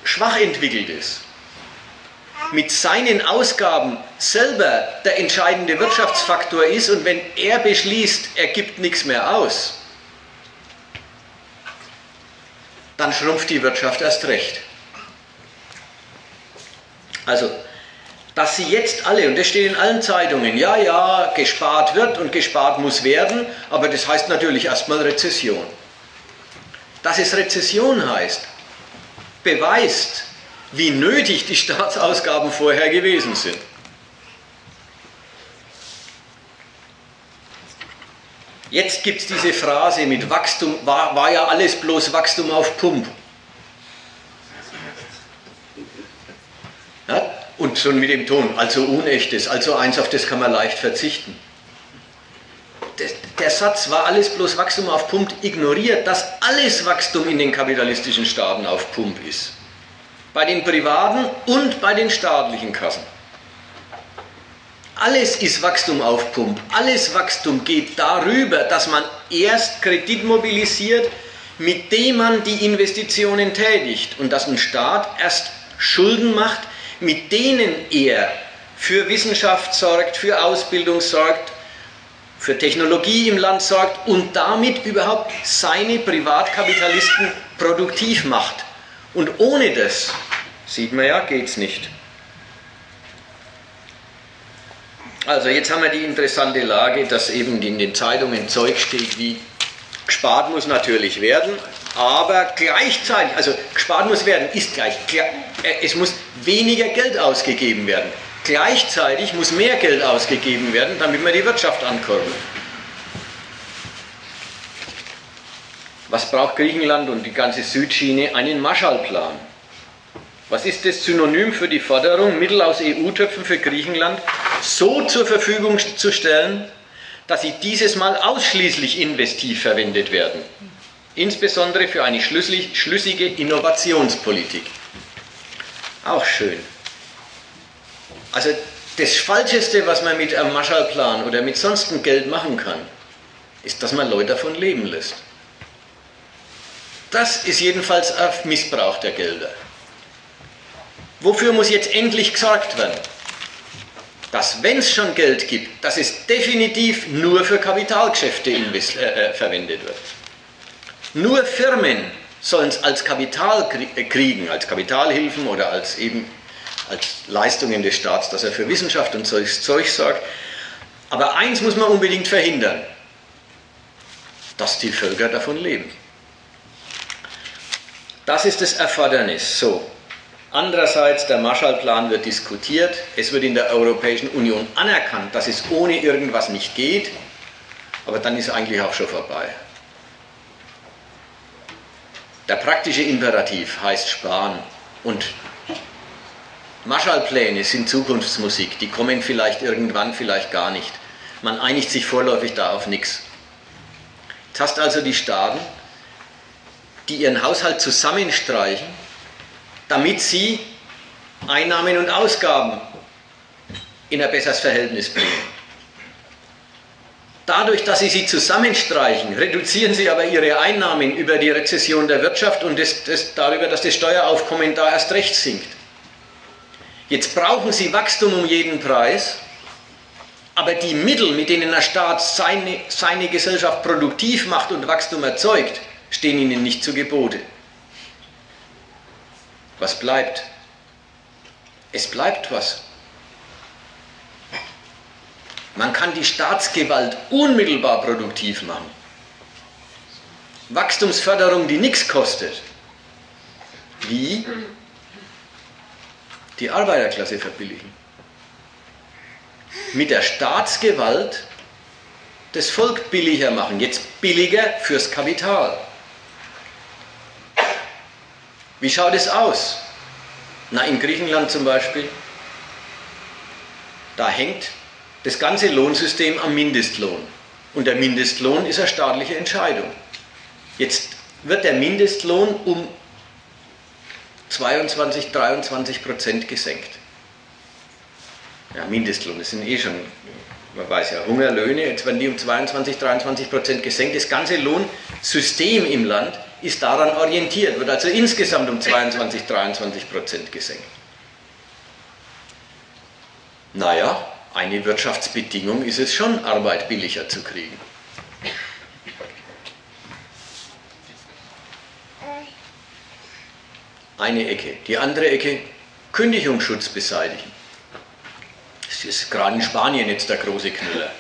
schwach entwickelt ist, mit seinen Ausgaben selber der entscheidende Wirtschaftsfaktor ist und wenn er beschließt, er gibt nichts mehr aus, dann schrumpft die Wirtschaft erst recht. Also, dass sie jetzt alle, und das steht in allen Zeitungen, ja, ja, gespart wird und gespart muss werden, aber das heißt natürlich erstmal Rezession. Dass es Rezession heißt, beweist, wie nötig die Staatsausgaben vorher gewesen sind. Jetzt gibt es diese Phrase mit Wachstum, war, war ja alles bloß Wachstum auf Pump. Ja? Und schon mit dem Ton, also unechtes, also eins, auf das kann man leicht verzichten. Das, der Satz war alles bloß Wachstum auf Pump ignoriert, dass alles Wachstum in den kapitalistischen Staaten auf Pump ist. Bei den privaten und bei den staatlichen Kassen. Alles ist Wachstum auf Pump. Alles Wachstum geht darüber, dass man erst Kredit mobilisiert, mit dem man die Investitionen tätigt und dass ein Staat erst Schulden macht, mit denen er für Wissenschaft sorgt, für Ausbildung sorgt, für Technologie im Land sorgt und damit überhaupt seine Privatkapitalisten produktiv macht. Und ohne das, sieht man ja, geht es nicht. Also jetzt haben wir die interessante Lage, dass eben in den Zeitungen Zeug steht wie gespart muss natürlich werden, aber gleichzeitig, also gespart muss werden, ist gleich, äh, es muss weniger Geld ausgegeben werden. Gleichzeitig muss mehr Geld ausgegeben werden, damit wir die Wirtschaft ankurbeln. Was braucht Griechenland und die ganze Südschiene? Einen Marshallplan. Was ist das Synonym für die Forderung, Mittel aus EU-Töpfen für Griechenland so zur Verfügung zu stellen, dass sie dieses Mal ausschließlich investiv verwendet werden? Insbesondere für eine schlüssige Innovationspolitik. Auch schön. Also das Falscheste, was man mit einem Marshallplan oder mit sonstigem Geld machen kann, ist, dass man Leute davon leben lässt. Das ist jedenfalls ein Missbrauch der Gelder. Wofür muss jetzt endlich gesorgt werden? Dass, wenn es schon Geld gibt, dass es definitiv nur für Kapitalgeschäfte äh, äh, verwendet wird. Nur Firmen sollen es als Kapital äh, kriegen, als Kapitalhilfen oder als eben als Leistungen des Staats, dass er für Wissenschaft und solches Zeug sorgt. Aber eins muss man unbedingt verhindern, dass die Völker davon leben. Das ist das Erfordernis. So. Andererseits, der Marshallplan wird diskutiert. Es wird in der Europäischen Union anerkannt, dass es ohne irgendwas nicht geht. Aber dann ist eigentlich auch schon vorbei. Der praktische Imperativ heißt sparen. Und Marshallpläne sind Zukunftsmusik. Die kommen vielleicht irgendwann, vielleicht gar nicht. Man einigt sich vorläufig da auf nichts. Jetzt hast also die Staaten, die ihren Haushalt zusammenstreichen, damit sie Einnahmen und Ausgaben in ein besseres Verhältnis bringen. Dadurch, dass sie sie zusammenstreichen, reduzieren sie aber ihre Einnahmen über die Rezession der Wirtschaft und das, das, darüber, dass das Steueraufkommen da erst recht sinkt. Jetzt brauchen sie Wachstum um jeden Preis, aber die Mittel, mit denen der Staat seine, seine Gesellschaft produktiv macht und Wachstum erzeugt, stehen ihnen nicht zu Gebote. Was bleibt? Es bleibt was. Man kann die Staatsgewalt unmittelbar produktiv machen. Wachstumsförderung, die nichts kostet. Wie? Die Arbeiterklasse verbilligen. Mit der Staatsgewalt das Volk billiger machen. Jetzt billiger fürs Kapital. Wie schaut es aus? Na, in Griechenland zum Beispiel, da hängt das ganze Lohnsystem am Mindestlohn. Und der Mindestlohn ist eine staatliche Entscheidung. Jetzt wird der Mindestlohn um 22, 23 Prozent gesenkt. Ja, Mindestlohn, das sind eh schon, man weiß ja, Hungerlöhne, jetzt werden die um 22, 23 Prozent gesenkt. Das ganze Lohnsystem im Land ist daran orientiert, wird also insgesamt um 22, 23 Prozent gesenkt. Naja, eine Wirtschaftsbedingung ist es schon, Arbeit billiger zu kriegen. Eine Ecke. Die andere Ecke, Kündigungsschutz beseitigen. Das ist gerade in Spanien jetzt der große Knüller.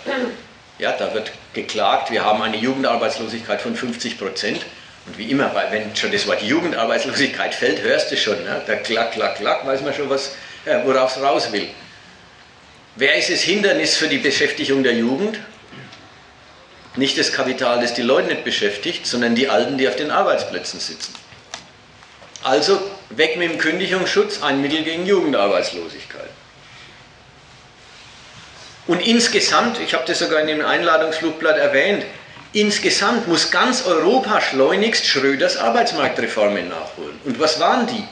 Ja, da wird geklagt, wir haben eine Jugendarbeitslosigkeit von 50 Prozent. Und wie immer, wenn schon das Wort Jugendarbeitslosigkeit fällt, hörst du schon, ne? da klack, klack, klack, weiß man schon, was, worauf es raus will. Wer ist das Hindernis für die Beschäftigung der Jugend? Nicht das Kapital, das die Leute nicht beschäftigt, sondern die Alten, die auf den Arbeitsplätzen sitzen. Also weg mit dem Kündigungsschutz, ein Mittel gegen Jugendarbeitslosigkeit. Und insgesamt, ich habe das sogar in dem Einladungsflugblatt erwähnt, Insgesamt muss ganz Europa schleunigst Schröders Arbeitsmarktreformen nachholen. Und was waren die?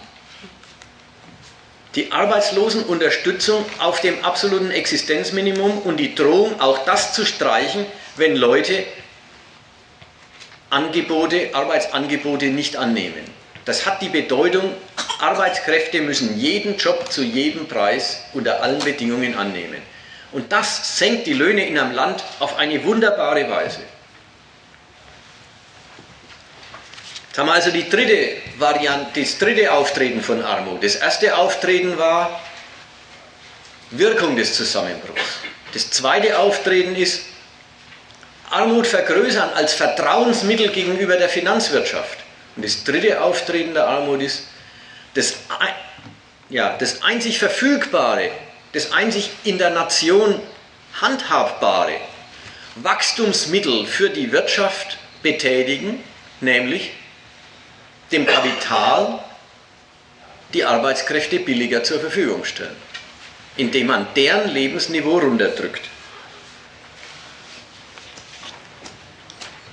Die Arbeitslosenunterstützung auf dem absoluten Existenzminimum und die Drohung, auch das zu streichen, wenn Leute Angebote, Arbeitsangebote nicht annehmen. Das hat die Bedeutung, Arbeitskräfte müssen jeden Job zu jedem Preis unter allen Bedingungen annehmen. Und das senkt die Löhne in einem Land auf eine wunderbare Weise. Jetzt haben wir also die dritte Variante, das dritte Auftreten von Armut. Das erste Auftreten war Wirkung des Zusammenbruchs. Das zweite Auftreten ist, Armut vergrößern als Vertrauensmittel gegenüber der Finanzwirtschaft. Und das dritte Auftreten der Armut ist, das, ja, das einzig Verfügbare, das einzig in der Nation handhabbare Wachstumsmittel für die Wirtschaft betätigen, nämlich dem Kapital die Arbeitskräfte billiger zur Verfügung stellen, indem man deren Lebensniveau runterdrückt.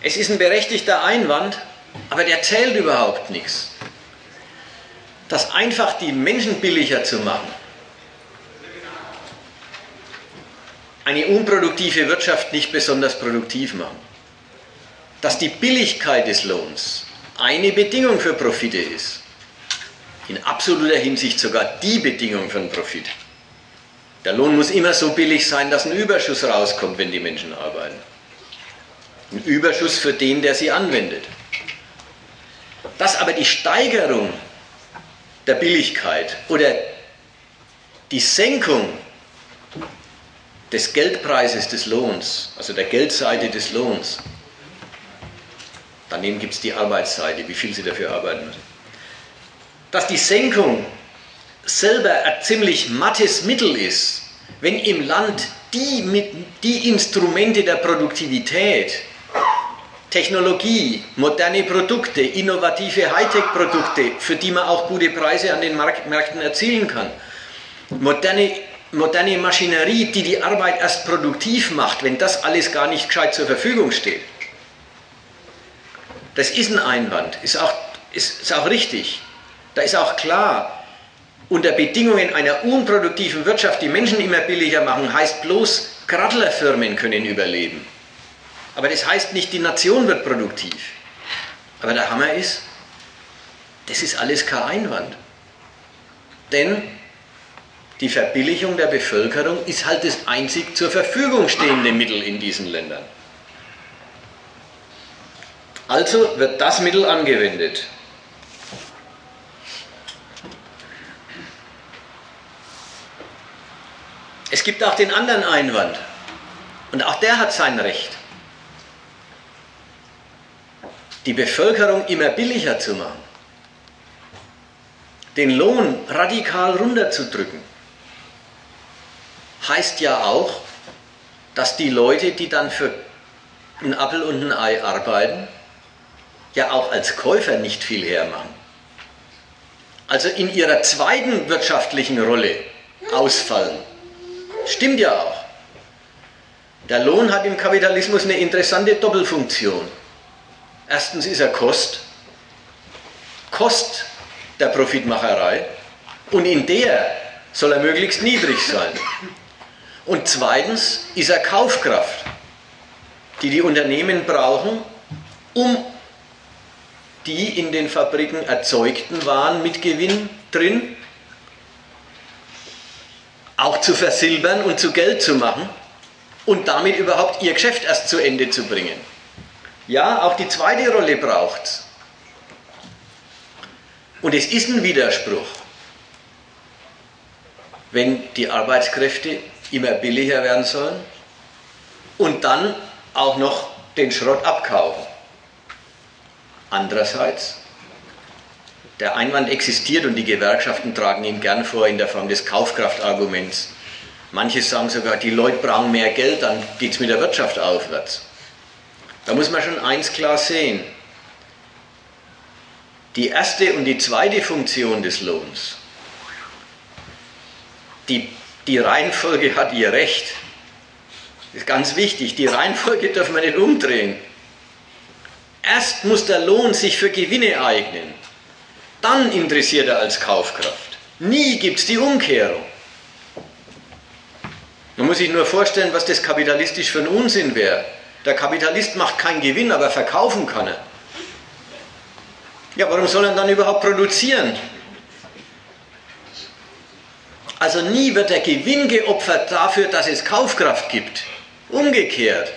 Es ist ein berechtigter Einwand, aber der zählt überhaupt nichts. Das einfach die Menschen billiger zu machen, eine unproduktive Wirtschaft nicht besonders produktiv machen. Dass die Billigkeit des Lohns eine Bedingung für Profite ist, in absoluter Hinsicht sogar die Bedingung für einen Profit. Der Lohn muss immer so billig sein, dass ein Überschuss rauskommt, wenn die Menschen arbeiten. Ein Überschuss für den, der sie anwendet. Dass aber die Steigerung der Billigkeit oder die Senkung des Geldpreises des Lohns, also der Geldseite des Lohns, daneben gibt es die Arbeitsseite, wie viel sie dafür arbeiten müssen, dass die Senkung selber ein ziemlich mattes Mittel ist, wenn im Land die, die Instrumente der Produktivität, Technologie, moderne Produkte, innovative Hightech-Produkte, für die man auch gute Preise an den Märkten erzielen kann, moderne, moderne Maschinerie, die die Arbeit erst produktiv macht, wenn das alles gar nicht gescheit zur Verfügung steht. Das ist ein Einwand, ist auch, ist, ist auch richtig. Da ist auch klar, unter Bedingungen einer unproduktiven Wirtschaft die Menschen immer billiger machen, heißt bloß, Gradlerfirmen können überleben. Aber das heißt nicht, die Nation wird produktiv. Aber der Hammer ist, das ist alles kein Einwand. Denn die Verbilligung der Bevölkerung ist halt das einzig zur Verfügung stehende Mittel in diesen Ländern. Also wird das Mittel angewendet. Es gibt auch den anderen Einwand. Und auch der hat sein Recht. Die Bevölkerung immer billiger zu machen. Den Lohn radikal runterzudrücken. Heißt ja auch, dass die Leute, die dann für einen Appel und ein Ei arbeiten, ja auch als Käufer nicht viel hermachen. Also in ihrer zweiten wirtschaftlichen Rolle ausfallen. Stimmt ja auch. Der Lohn hat im Kapitalismus eine interessante Doppelfunktion. Erstens ist er Kost, Kost der Profitmacherei und in der soll er möglichst niedrig sein. Und zweitens ist er Kaufkraft, die die Unternehmen brauchen, um die in den Fabriken erzeugten Waren mit Gewinn drin auch zu versilbern und zu Geld zu machen und damit überhaupt ihr Geschäft erst zu Ende zu bringen. Ja, auch die zweite Rolle braucht es. Und es ist ein Widerspruch, wenn die Arbeitskräfte immer billiger werden sollen und dann auch noch den Schrott abkaufen. Andererseits der Einwand existiert und die Gewerkschaften tragen ihn gern vor in der Form des Kaufkraftarguments. Manche sagen sogar, die Leute brauchen mehr Geld, dann geht es mit der Wirtschaft aufwärts. Da muss man schon eins klar sehen. Die erste und die zweite Funktion des Lohns, die, die Reihenfolge hat ihr Recht. Das ist ganz wichtig, die Reihenfolge dürfen wir nicht umdrehen. Erst muss der Lohn sich für Gewinne eignen dann interessiert er als Kaufkraft. Nie gibt es die Umkehrung. Man muss sich nur vorstellen, was das kapitalistisch für ein Unsinn wäre. Der Kapitalist macht keinen Gewinn, aber verkaufen kann er. Ja, warum soll er dann überhaupt produzieren? Also nie wird der Gewinn geopfert dafür, dass es Kaufkraft gibt. Umgekehrt.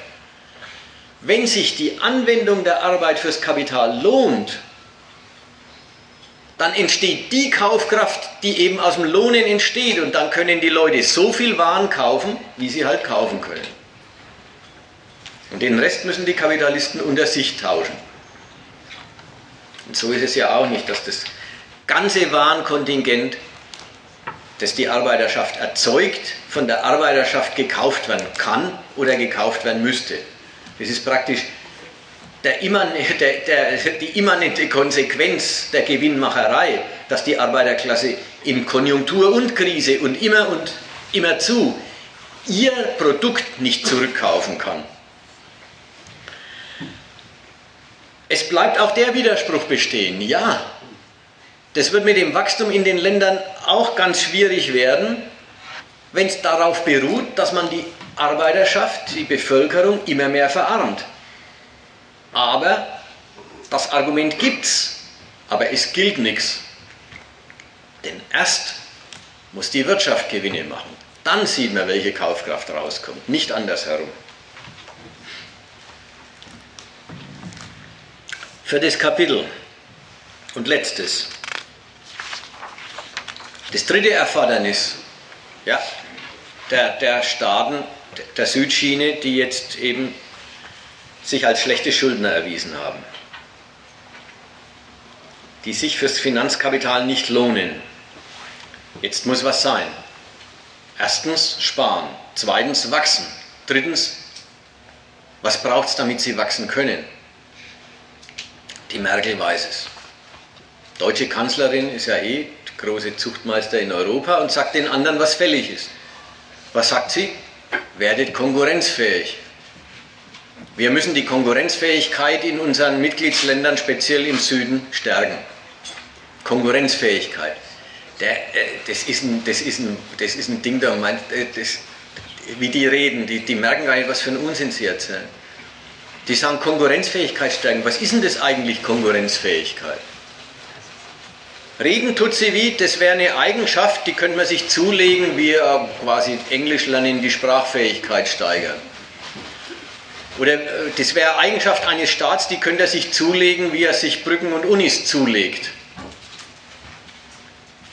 Wenn sich die Anwendung der Arbeit fürs Kapital lohnt, dann entsteht die Kaufkraft, die eben aus dem Lohnen entsteht und dann können die Leute so viel Waren kaufen, wie sie halt kaufen können. Und den Rest müssen die Kapitalisten unter sich tauschen. Und so ist es ja auch nicht, dass das ganze Warenkontingent, das die Arbeiterschaft erzeugt, von der Arbeiterschaft gekauft werden kann oder gekauft werden müsste. Das ist praktisch der, der, der, die immanente Konsequenz der Gewinnmacherei, dass die Arbeiterklasse in Konjunktur und Krise und immer und immer zu ihr Produkt nicht zurückkaufen kann. Es bleibt auch der Widerspruch bestehen. Ja, das wird mit dem Wachstum in den Ländern auch ganz schwierig werden, wenn es darauf beruht, dass man die Arbeiterschaft, die Bevölkerung immer mehr verarmt. Aber das Argument gibt's, aber es gilt nichts. Denn erst muss die Wirtschaft Gewinne machen. Dann sieht man, welche Kaufkraft rauskommt, nicht andersherum. Für das Kapitel und letztes. Das dritte Erfordernis ja, der, der Staaten der Südschiene, die jetzt eben sich als schlechte Schuldner erwiesen haben, die sich fürs Finanzkapital nicht lohnen. Jetzt muss was sein. Erstens sparen, zweitens wachsen, drittens, was braucht es, damit sie wachsen können? Die Merkel weiß es. Deutsche Kanzlerin ist ja eh große Zuchtmeister in Europa und sagt den anderen, was fällig ist. Was sagt sie? Werdet konkurrenzfähig. Wir müssen die Konkurrenzfähigkeit in unseren Mitgliedsländern, speziell im Süden, stärken. Konkurrenzfähigkeit. Der, äh, das, ist ein, das, ist ein, das ist ein Ding, da meint, äh, das, wie die reden, die, die merken gar nicht, was für ein Unsinn sie erzählen. Die sagen Konkurrenzfähigkeit stärken. Was ist denn das eigentlich Konkurrenzfähigkeit? Reden tut sie wie, das wäre eine Eigenschaft, die könnte man sich zulegen, wie quasi Englisch lernen, die Sprachfähigkeit steigern. Oder äh, das wäre Eigenschaft eines Staats, die könnte er sich zulegen, wie er sich Brücken und Unis zulegt.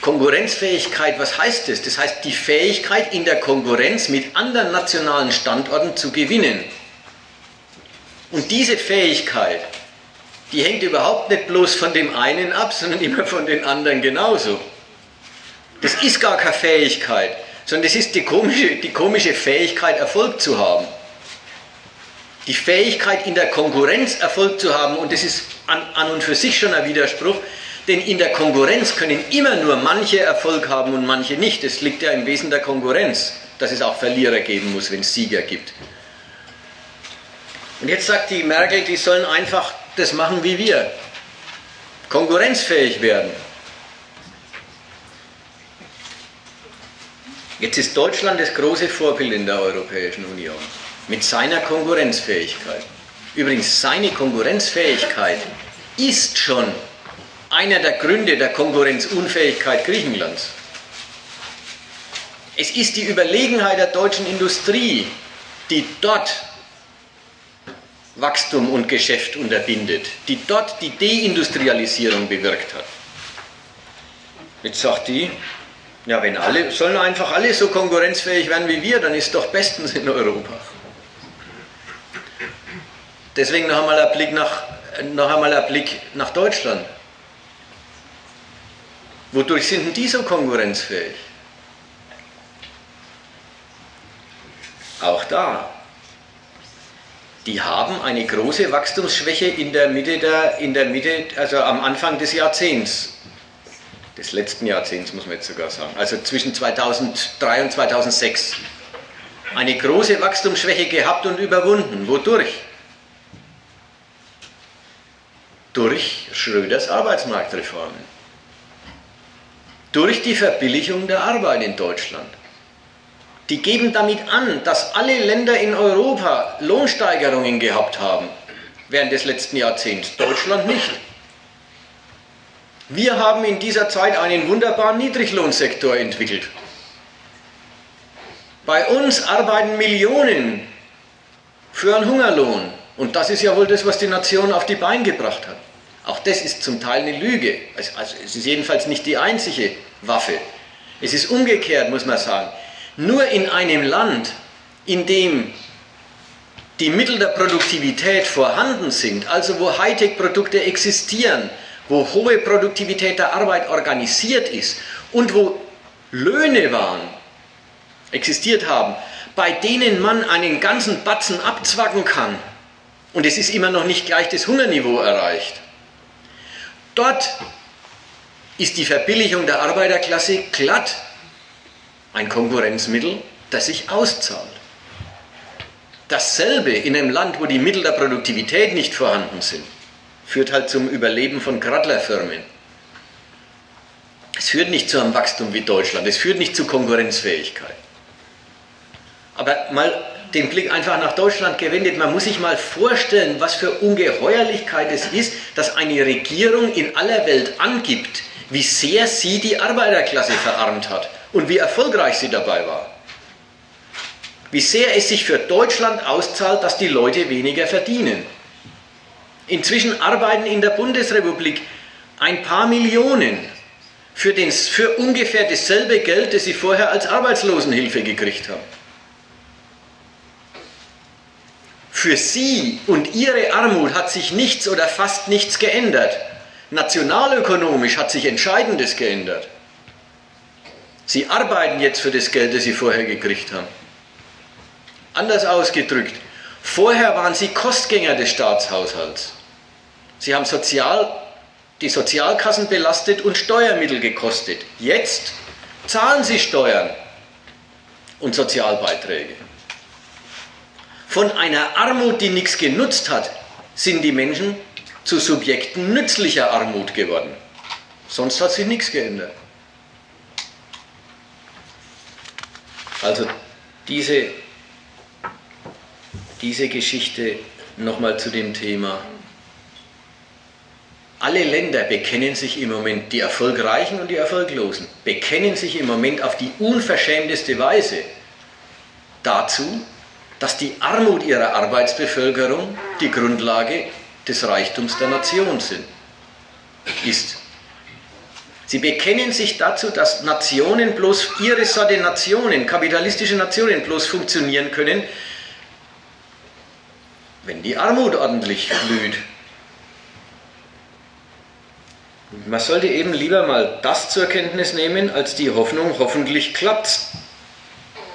Konkurrenzfähigkeit, was heißt das? Das heißt die Fähigkeit, in der Konkurrenz mit anderen nationalen Standorten zu gewinnen. Und diese Fähigkeit, die hängt überhaupt nicht bloß von dem einen ab, sondern immer von den anderen genauso. Das ist gar keine Fähigkeit, sondern das ist die komische, die komische Fähigkeit, Erfolg zu haben die Fähigkeit, in der Konkurrenz Erfolg zu haben, und das ist an, an, und für sich schon ein Widerspruch, denn in der Konkurrenz können immer nur manche Erfolg haben und manche nicht. Es liegt ja im Wesen der Konkurrenz, dass es auch Verlierer geben muss, wenn es Sieger gibt. Und jetzt sagt die Merkel, die sollen einfach das machen wie wir. Konkurrenzfähig werden. Jetzt ist Deutschland das große Vorbild in der Europäischen Union mit seiner Konkurrenzfähigkeit. Übrigens, seine Konkurrenzfähigkeit ist schon einer der Gründe der Konkurrenzunfähigkeit Griechenlands. Es ist die Überlegenheit der deutschen Industrie, die dort Wachstum und Geschäft unterbindet, die dort die Deindustrialisierung bewirkt hat. Jetzt sagt die, ja, wenn alle, sollen einfach alle so konkurrenzfähig werden wie wir, dann ist doch bestens in Europa. Deswegen noch einmal ein Blick nach, noch einmal ein Blick nach Deutschland. Wodurch sind denn die so konkurrenzfähig? Auch da. Die haben eine große Wachstumsschwäche in der Mitte, der, in der Mitte also am Anfang des Jahrzehnts. Des letzten Jahrzehnts, muss man jetzt sogar sagen. Also zwischen 2003 und 2006. Eine große Wachstumsschwäche gehabt und überwunden. Wodurch? durch Schröders Arbeitsmarktreformen, durch die Verbilligung der Arbeit in Deutschland. Die geben damit an, dass alle Länder in Europa Lohnsteigerungen gehabt haben während des letzten Jahrzehnts, Deutschland nicht. Wir haben in dieser Zeit einen wunderbaren Niedriglohnsektor entwickelt. Bei uns arbeiten Millionen für einen Hungerlohn. Und das ist ja wohl das, was die Nation auf die Beine gebracht hat. Auch das ist zum Teil eine Lüge. Also, also es ist jedenfalls nicht die einzige Waffe. Es ist umgekehrt, muss man sagen. Nur in einem Land, in dem die Mittel der Produktivität vorhanden sind, also wo Hightech-Produkte existieren, wo hohe Produktivität der Arbeit organisiert ist und wo Löhne waren, existiert haben, bei denen man einen ganzen Batzen abzwacken kann und es ist immer noch nicht gleich das Hungerniveau erreicht. Dort ist die Verbilligung der Arbeiterklasse glatt ein Konkurrenzmittel, das sich auszahlt. Dasselbe in einem Land, wo die Mittel der Produktivität nicht vorhanden sind, führt halt zum Überleben von Gradlerfirmen. Es führt nicht zu einem Wachstum wie Deutschland, es führt nicht zu Konkurrenzfähigkeit. Aber mal den Blick einfach nach Deutschland gewendet, man muss sich mal vorstellen, was für Ungeheuerlichkeit es ist, dass eine Regierung in aller Welt angibt, wie sehr sie die Arbeiterklasse verarmt hat und wie erfolgreich sie dabei war. Wie sehr es sich für Deutschland auszahlt, dass die Leute weniger verdienen. Inzwischen arbeiten in der Bundesrepublik ein paar Millionen für, den, für ungefähr dasselbe Geld, das sie vorher als Arbeitslosenhilfe gekriegt haben. Für sie und ihre Armut hat sich nichts oder fast nichts geändert. Nationalökonomisch hat sich Entscheidendes geändert. Sie arbeiten jetzt für das Geld, das sie vorher gekriegt haben. Anders ausgedrückt, vorher waren sie Kostgänger des Staatshaushalts. Sie haben Sozial, die Sozialkassen belastet und Steuermittel gekostet. Jetzt zahlen sie Steuern und Sozialbeiträge. Von einer Armut, die nichts genutzt hat, sind die Menschen zu Subjekten nützlicher Armut geworden. Sonst hat sich nichts geändert. Also diese, diese Geschichte nochmal zu dem Thema. Alle Länder bekennen sich im Moment, die Erfolgreichen und die Erfolglosen, bekennen sich im Moment auf die unverschämteste Weise dazu, dass die Armut ihrer Arbeitsbevölkerung die Grundlage des Reichtums der Nation sind, ist. Sie bekennen sich dazu, dass Nationen bloß, ihre Sorte Nationen, kapitalistische Nationen bloß funktionieren können, wenn die Armut ordentlich blüht. Man sollte eben lieber mal das zur Kenntnis nehmen, als die Hoffnung, hoffentlich klappt's.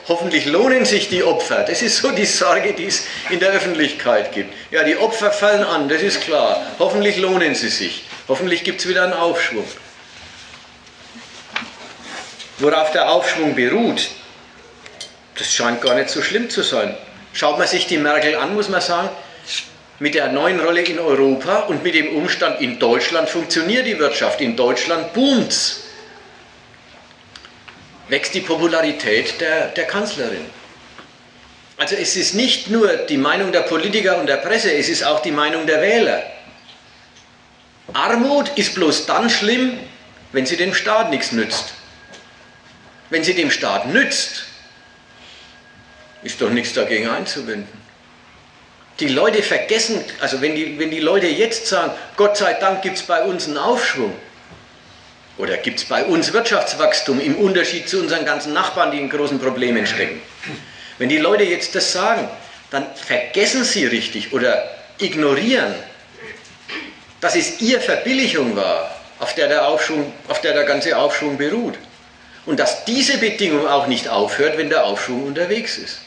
Hoffentlich lohnen sich die Opfer. Das ist so die Sorge, die es in der Öffentlichkeit gibt. Ja, die Opfer fallen an, das ist klar. Hoffentlich lohnen sie sich. Hoffentlich gibt es wieder einen Aufschwung. Worauf der Aufschwung beruht, das scheint gar nicht so schlimm zu sein. Schaut man sich die Merkel an, muss man sagen, mit der neuen Rolle in Europa und mit dem Umstand in Deutschland funktioniert die Wirtschaft. In Deutschland boomt's wächst die Popularität der, der Kanzlerin. Also es ist nicht nur die Meinung der Politiker und der Presse, es ist auch die Meinung der Wähler. Armut ist bloß dann schlimm, wenn sie dem Staat nichts nützt. Wenn sie dem Staat nützt, ist doch nichts dagegen einzuwenden. Die Leute vergessen, also wenn die, wenn die Leute jetzt sagen, Gott sei Dank gibt es bei uns einen Aufschwung, oder gibt es bei uns Wirtschaftswachstum im Unterschied zu unseren ganzen Nachbarn, die in großen Problemen stecken? Wenn die Leute jetzt das sagen, dann vergessen sie richtig oder ignorieren, dass es ihr Verbilligung war, auf der der, Aufschwung, auf der der ganze Aufschwung beruht. Und dass diese Bedingung auch nicht aufhört, wenn der Aufschwung unterwegs ist.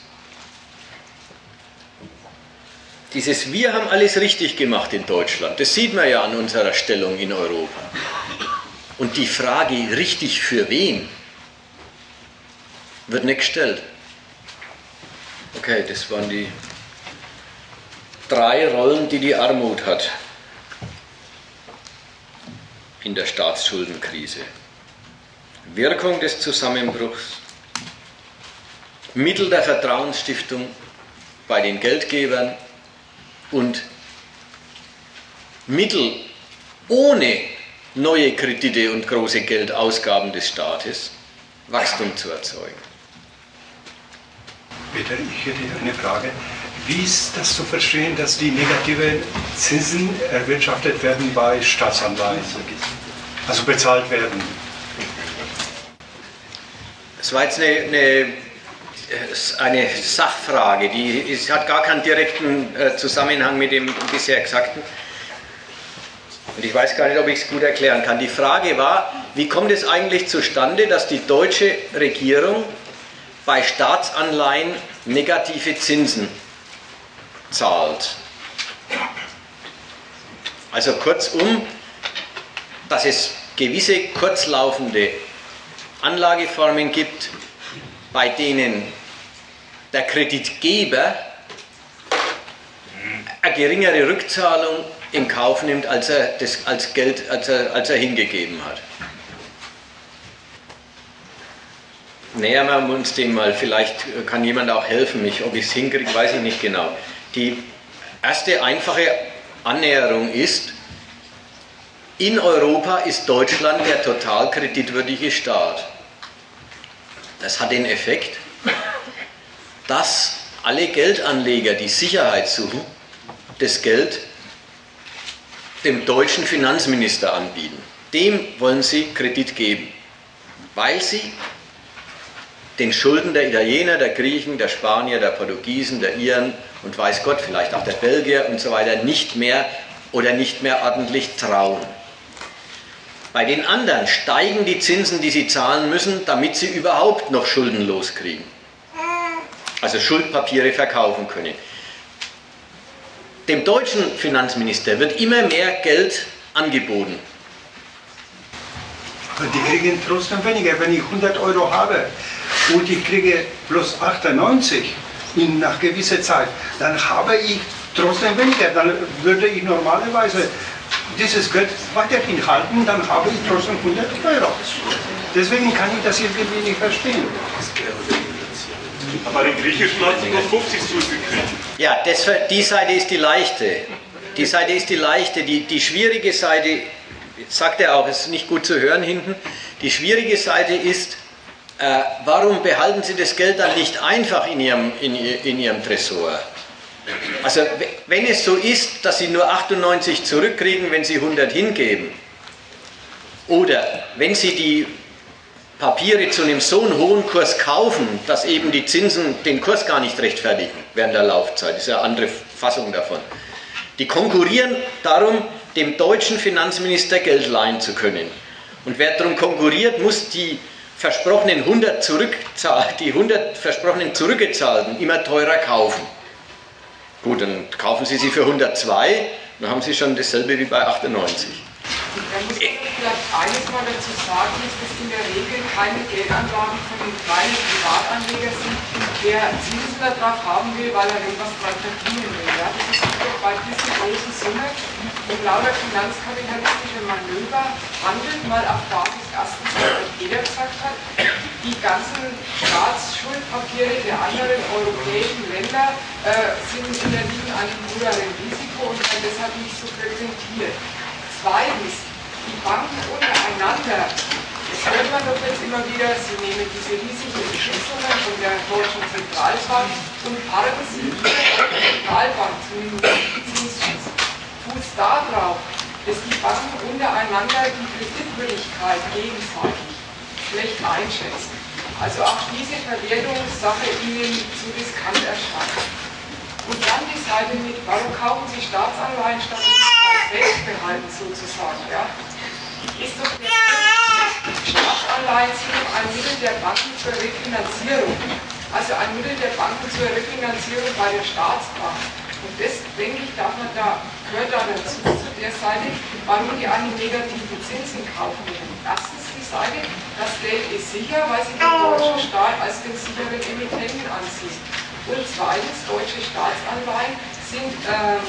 Dieses Wir haben alles richtig gemacht in Deutschland, das sieht man ja an unserer Stellung in Europa. Und die Frage, richtig für wen, wird nicht gestellt. Okay, das waren die drei Rollen, die die Armut hat in der Staatsschuldenkrise. Wirkung des Zusammenbruchs, Mittel der Vertrauensstiftung bei den Geldgebern und Mittel ohne neue Kredite und große Geldausgaben des Staates Wachstum zu erzeugen. Peter, ich hätte eine Frage. Wie ist das zu verstehen, dass die negativen Zinsen erwirtschaftet werden bei Staatsanleihen? Also bezahlt werden? Das war jetzt eine, eine, eine Sachfrage, die ist, hat gar keinen direkten äh, Zusammenhang mit dem bisher Gesagten. Und ich weiß gar nicht, ob ich es gut erklären kann. Die Frage war, wie kommt es eigentlich zustande, dass die deutsche Regierung bei Staatsanleihen negative Zinsen zahlt? Also kurzum, dass es gewisse kurzlaufende Anlageformen gibt, bei denen der Kreditgeber eine geringere Rückzahlung in Kauf nimmt, als er das als Geld, als er, als er hingegeben hat. Nähern wir uns dem mal, vielleicht kann jemand auch helfen mich, ob ich es hinkriege, weiß ich nicht genau. Die erste einfache Annäherung ist, in Europa ist Deutschland der total kreditwürdige Staat. Das hat den Effekt, dass alle Geldanleger, die Sicherheit suchen, das Geld dem deutschen Finanzminister anbieten. Dem wollen sie Kredit geben, weil sie den Schulden der Italiener, der Griechen, der Spanier, der Portugiesen, der Iren und weiß Gott, vielleicht auch der Belgier und so weiter nicht mehr oder nicht mehr ordentlich trauen. Bei den anderen steigen die Zinsen, die sie zahlen müssen, damit sie überhaupt noch Schulden loskriegen. Also Schuldpapiere verkaufen können. Dem deutschen Finanzminister wird immer mehr Geld angeboten. Aber die kriegen trotzdem weniger. Wenn ich 100 Euro habe und ich kriege plus 98 in, nach gewisser Zeit, dann habe ich trotzdem weniger. Dann würde ich normalerweise dieses Geld weiterhin halten, dann habe ich trotzdem 100 Euro. Deswegen kann ich das irgendwie nicht verstehen. Aber den griechischen hat sie nur 50 zurückgekriegt. Ja, das, die Seite ist die leichte. Die Seite ist die leichte. Die, die schwierige Seite, sagt er auch, ist nicht gut zu hören hinten. Die schwierige Seite ist, äh, warum behalten Sie das Geld dann nicht einfach in Ihrem, in, in Ihrem Tresor? Also wenn es so ist, dass Sie nur 98 zurückkriegen, wenn Sie 100 hingeben, oder wenn Sie die Papiere zu einem so hohen Kurs kaufen, dass eben die Zinsen den Kurs gar nicht rechtfertigen während der Laufzeit, das ist eine andere Fassung davon. Die konkurrieren darum, dem deutschen Finanzminister Geld leihen zu können. Und wer darum konkurriert, muss die versprochenen 100, die 100 versprochenen zurückgezahlten immer teurer kaufen. Gut, dann kaufen Sie sie für 102, dann haben Sie schon dasselbe wie bei 98. Da muss man vielleicht eines mal dazu sagen, dass das in der Regel keine Geldanlagen von den kleinen Privatanlegern sind, der Zinsen darauf haben will, weil er irgendwas dran verdienen will. Ja? Das ist bei diesen großen Summen und lauter finanzkapitalistische Manöver handelt, mal auf Basis erstens, was jeder gesagt hat, die ganzen Staatsschuldpapiere der anderen europäischen Länder äh, sind in der Ligen einem höheren Risiko und werden deshalb nicht so präsentiert. Zweitens, die Banken untereinander, das hört man doch jetzt immer wieder, sie nehmen diese riesigen Beschlüsse von der Deutschen Zentralbank und parken sie auf die Zentralbank zu Zinsschutz. Fuß darauf, dass die Banken untereinander die Kreditwürdigkeit gegenseitig schlecht einschätzen. Also auch diese Verwertungssache Ihnen zu riskant erscheint. Und dann die Seite mit, warum kaufen Sie Staatsanleihen statt selbst behalten sozusagen. Ja? Ist doch der Staatsanleihen sind ein Mittel der Banken zur Refinanzierung. Also ein Mittel der Banken zur Refinanzierung bei der Staatsbank. Und das, denke ich, darf man da, gehört da dazu, zu der Seite, warum die eigentlich negative Zinsen kaufen. Erstens sage, das Geld ist sicher, weil sie den deutschen Staat als den sicheren Emittenten ansieht. Und zweitens, deutsche Staatsanleihen sind ähm,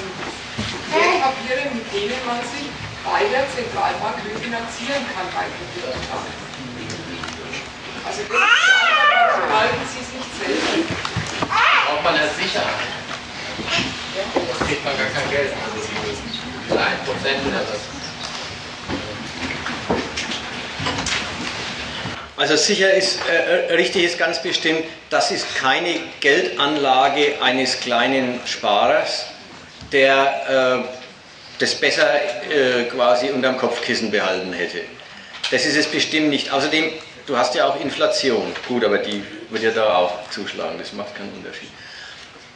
Wertpapiere, mit denen man sich bei der Zentralbank refinanzieren kann bei Kreditanlagen. Also das ist behalten Sie es nicht selbst. Braucht man als Sicherheit. Das kriegt man gar kein Geld. Also diese 1% oder was. Also sicher ist, äh, äh, richtig ist ganz bestimmt, das ist keine Geldanlage eines kleinen Sparers, der äh, das besser äh, quasi unterm Kopfkissen behalten hätte. Das ist es bestimmt nicht. Außerdem, du hast ja auch Inflation. Gut, aber die wird ja da auch zuschlagen, das macht keinen Unterschied.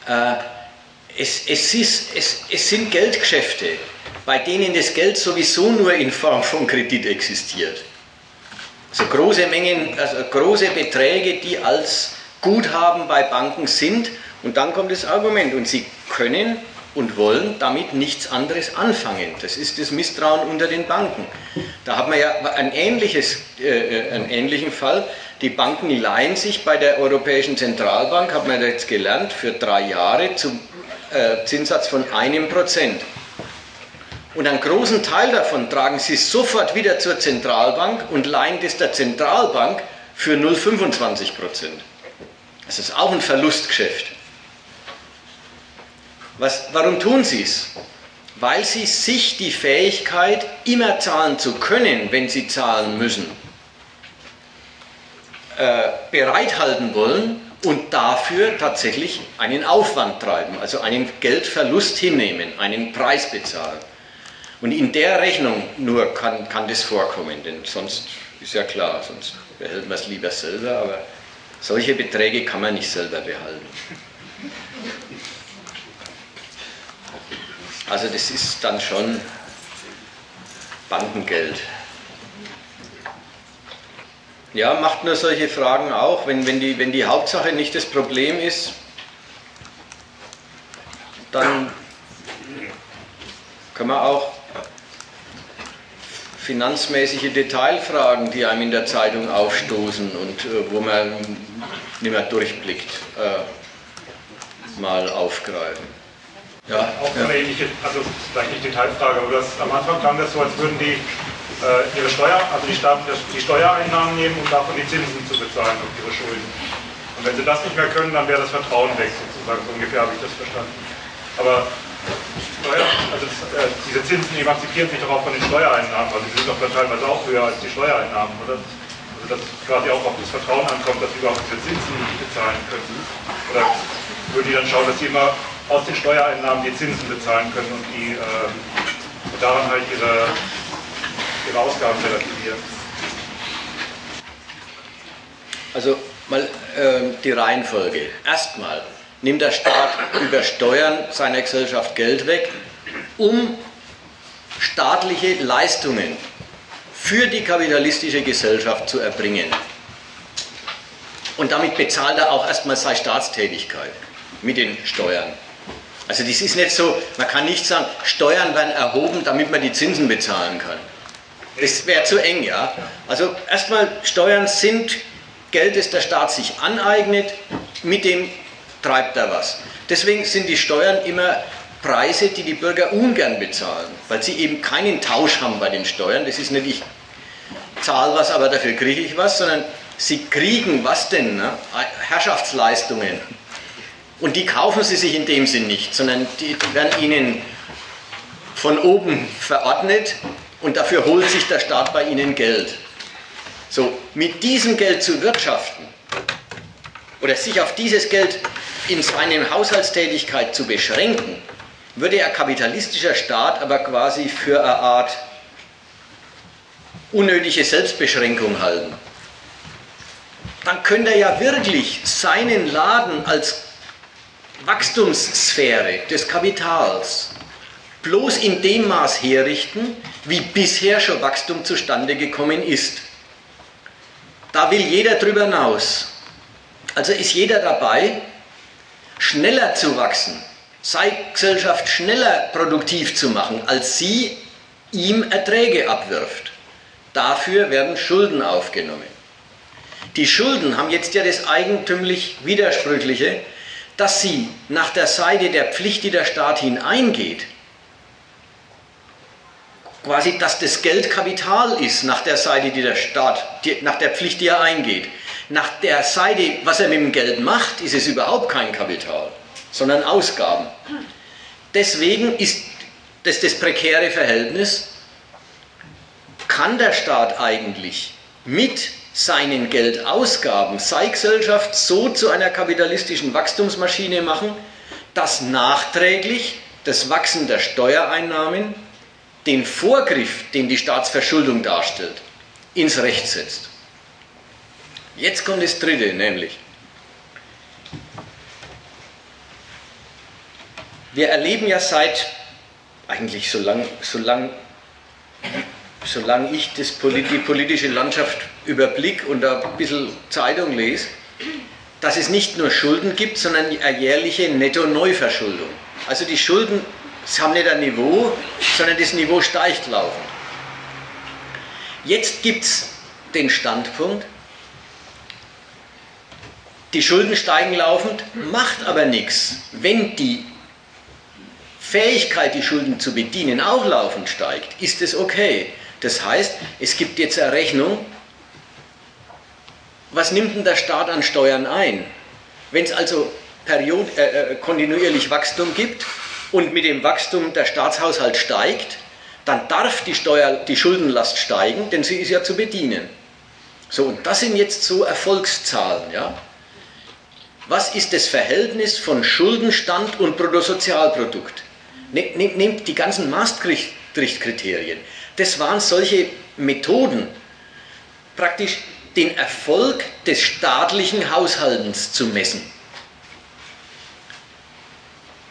Äh, es, es, ist, es, es sind Geldgeschäfte, bei denen das Geld sowieso nur in Form von Kredit existiert. Also große Mengen, also große Beträge, die als Guthaben bei Banken sind. Und dann kommt das Argument, und sie können und wollen damit nichts anderes anfangen. Das ist das Misstrauen unter den Banken. Da hat man ja ein ähnliches, äh, einen ähnlichen Fall. Die Banken leihen sich bei der Europäischen Zentralbank, hat man jetzt gelernt, für drei Jahre zum äh, Zinssatz von einem Prozent. Und einen großen Teil davon tragen sie sofort wieder zur Zentralbank und leihen das der Zentralbank für 0,25 Prozent. Das ist auch ein Verlustgeschäft. Was, warum tun sie es? Weil sie sich die Fähigkeit, immer zahlen zu können, wenn sie zahlen müssen, äh, bereithalten wollen und dafür tatsächlich einen Aufwand treiben, also einen Geldverlust hinnehmen, einen Preis bezahlen. Und in der Rechnung nur kann, kann das vorkommen, denn sonst ist ja klar, sonst behält man es lieber selber, aber solche Beträge kann man nicht selber behalten. Also das ist dann schon Bankengeld. Ja, macht nur solche Fragen auch, wenn, wenn, die, wenn die Hauptsache nicht das Problem ist, dann können wir auch finanzmäßige Detailfragen, die einem in der Zeitung aufstoßen und äh, wo man nicht mehr durchblickt, äh, mal aufgreifen. Ja, auch ja. eine ähnliche, also vielleicht nicht Detailfrage, aber das, am Anfang klang das so, als würden die ihre Steuer, also die Staaten die Steuereinnahmen nehmen, um davon die Zinsen zu bezahlen auf ihre Schulden. Und wenn sie das nicht mehr können, dann wäre das Vertrauen weg, sozusagen, so ungefähr habe ich das verstanden. Aber Steuer, also äh, diese Zinsen emanzipieren sich doch auch von den Steuereinnahmen, also sie sind doch teilweise auch höher als die Steuereinnahmen, oder? Also dass quasi auch auf das Vertrauen ankommt, dass sie überhaupt diese Zinsen nicht bezahlen können. Oder würden die dann schauen, dass sie immer aus den Steuereinnahmen die Zinsen bezahlen können und die äh, daran halt ihre, ihre Ausgaben relativieren. Also mal äh, die Reihenfolge. Erstmal nimmt der Staat über Steuern seiner Gesellschaft Geld weg, um staatliche Leistungen für die kapitalistische Gesellschaft zu erbringen. Und damit bezahlt er auch erstmal seine Staatstätigkeit mit den Steuern. Also das ist nicht so, man kann nicht sagen, Steuern werden erhoben, damit man die Zinsen bezahlen kann. Das wäre zu eng, ja. Also erstmal, Steuern sind Geld, das der Staat sich aneignet, mit dem treibt er was. Deswegen sind die Steuern immer Preise, die die Bürger ungern bezahlen, weil sie eben keinen Tausch haben bei den Steuern. Das ist nicht, ich zahle was, aber dafür kriege ich was, sondern sie kriegen was denn? Ne? Herrschaftsleistungen und die kaufen sie sich in dem Sinn nicht, sondern die, die werden ihnen von oben verordnet und dafür holt sich der Staat bei ihnen Geld. So, mit diesem Geld zu wirtschaften oder sich auf dieses Geld in seiner Haushaltstätigkeit zu beschränken, würde ein kapitalistischer Staat aber quasi für eine Art unnötige Selbstbeschränkung halten. Dann könnte er ja wirklich seinen Laden als Wachstumssphäre des Kapitals bloß in dem Maß herrichten, wie bisher schon Wachstum zustande gekommen ist. Da will jeder drüber hinaus. Also ist jeder dabei, schneller zu wachsen, sei Gesellschaft schneller produktiv zu machen, als sie ihm Erträge abwirft. Dafür werden Schulden aufgenommen. Die Schulden haben jetzt ja das eigentümlich Widersprüchliche, dass sie nach der Seite der Pflicht, die der Staat hineingeht, quasi, dass das Geld Kapital ist nach der Seite, die der Staat, die, nach der Pflicht, die er eingeht. Nach der Seite, was er mit dem Geld macht, ist es überhaupt kein Kapital, sondern Ausgaben. Deswegen ist das das prekäre Verhältnis, kann der Staat eigentlich mit seinen Geldausgaben, sei Gesellschaft so zu einer kapitalistischen Wachstumsmaschine machen, dass nachträglich das Wachsen der Steuereinnahmen den Vorgriff, den die Staatsverschuldung darstellt, ins Recht setzt. Jetzt kommt das Dritte, nämlich wir erleben ja seit eigentlich so lang, so lang, solange ich das, die politische Landschaft überblick und da ein bisschen Zeitung lese, dass es nicht nur Schulden gibt, sondern eine jährliche Netto-Neuverschuldung. Also die Schulden haben nicht ein Niveau, sondern das Niveau steigt laufend. Jetzt gibt es den Standpunkt, die Schulden steigen laufend, macht aber nichts. Wenn die Fähigkeit, die Schulden zu bedienen, auch laufend steigt, ist es okay. Das heißt, es gibt jetzt eine Rechnung, was nimmt denn der Staat an Steuern ein? Wenn es also Period, äh, äh, kontinuierlich Wachstum gibt und mit dem Wachstum der Staatshaushalt steigt, dann darf die, Steuer, die Schuldenlast steigen, denn sie ist ja zu bedienen. So, und das sind jetzt so Erfolgszahlen. Ja? Was ist das Verhältnis von Schuldenstand und Bruttosozialprodukt? Ne, ne, nehmt die ganzen Maastricht-Kriterien. Das waren solche Methoden, praktisch den Erfolg des staatlichen Haushaltens zu messen.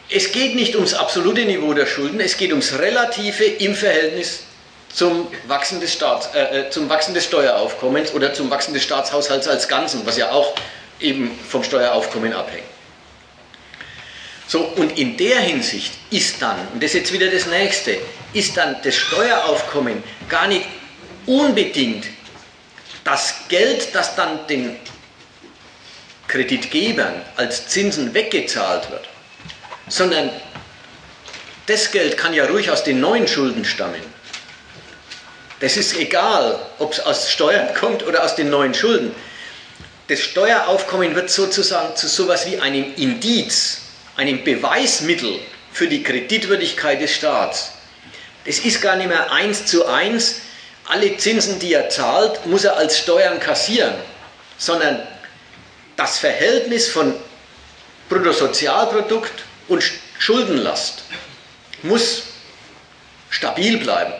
Es geht nicht ums absolute Niveau der Schulden, es geht ums Relative im Verhältnis zum Wachsen des, Staats, äh, äh, zum Wachsen des Steueraufkommens oder zum Wachsen des Staatshaushalts als Ganzen, was ja auch eben vom Steueraufkommen abhängt. So, und in der Hinsicht ist dann, und das ist jetzt wieder das nächste, ist dann das Steueraufkommen gar nicht unbedingt das Geld, das dann den Kreditgebern als Zinsen weggezahlt wird, sondern das Geld kann ja ruhig aus den neuen Schulden stammen. Das ist egal, ob es aus Steuern kommt oder aus den neuen Schulden. Das Steueraufkommen wird sozusagen zu sowas wie einem Indiz, einem Beweismittel für die Kreditwürdigkeit des Staats. Das ist gar nicht mehr eins zu eins, alle Zinsen, die er zahlt, muss er als Steuern kassieren, sondern das Verhältnis von Bruttosozialprodukt und Schuldenlast muss stabil bleiben.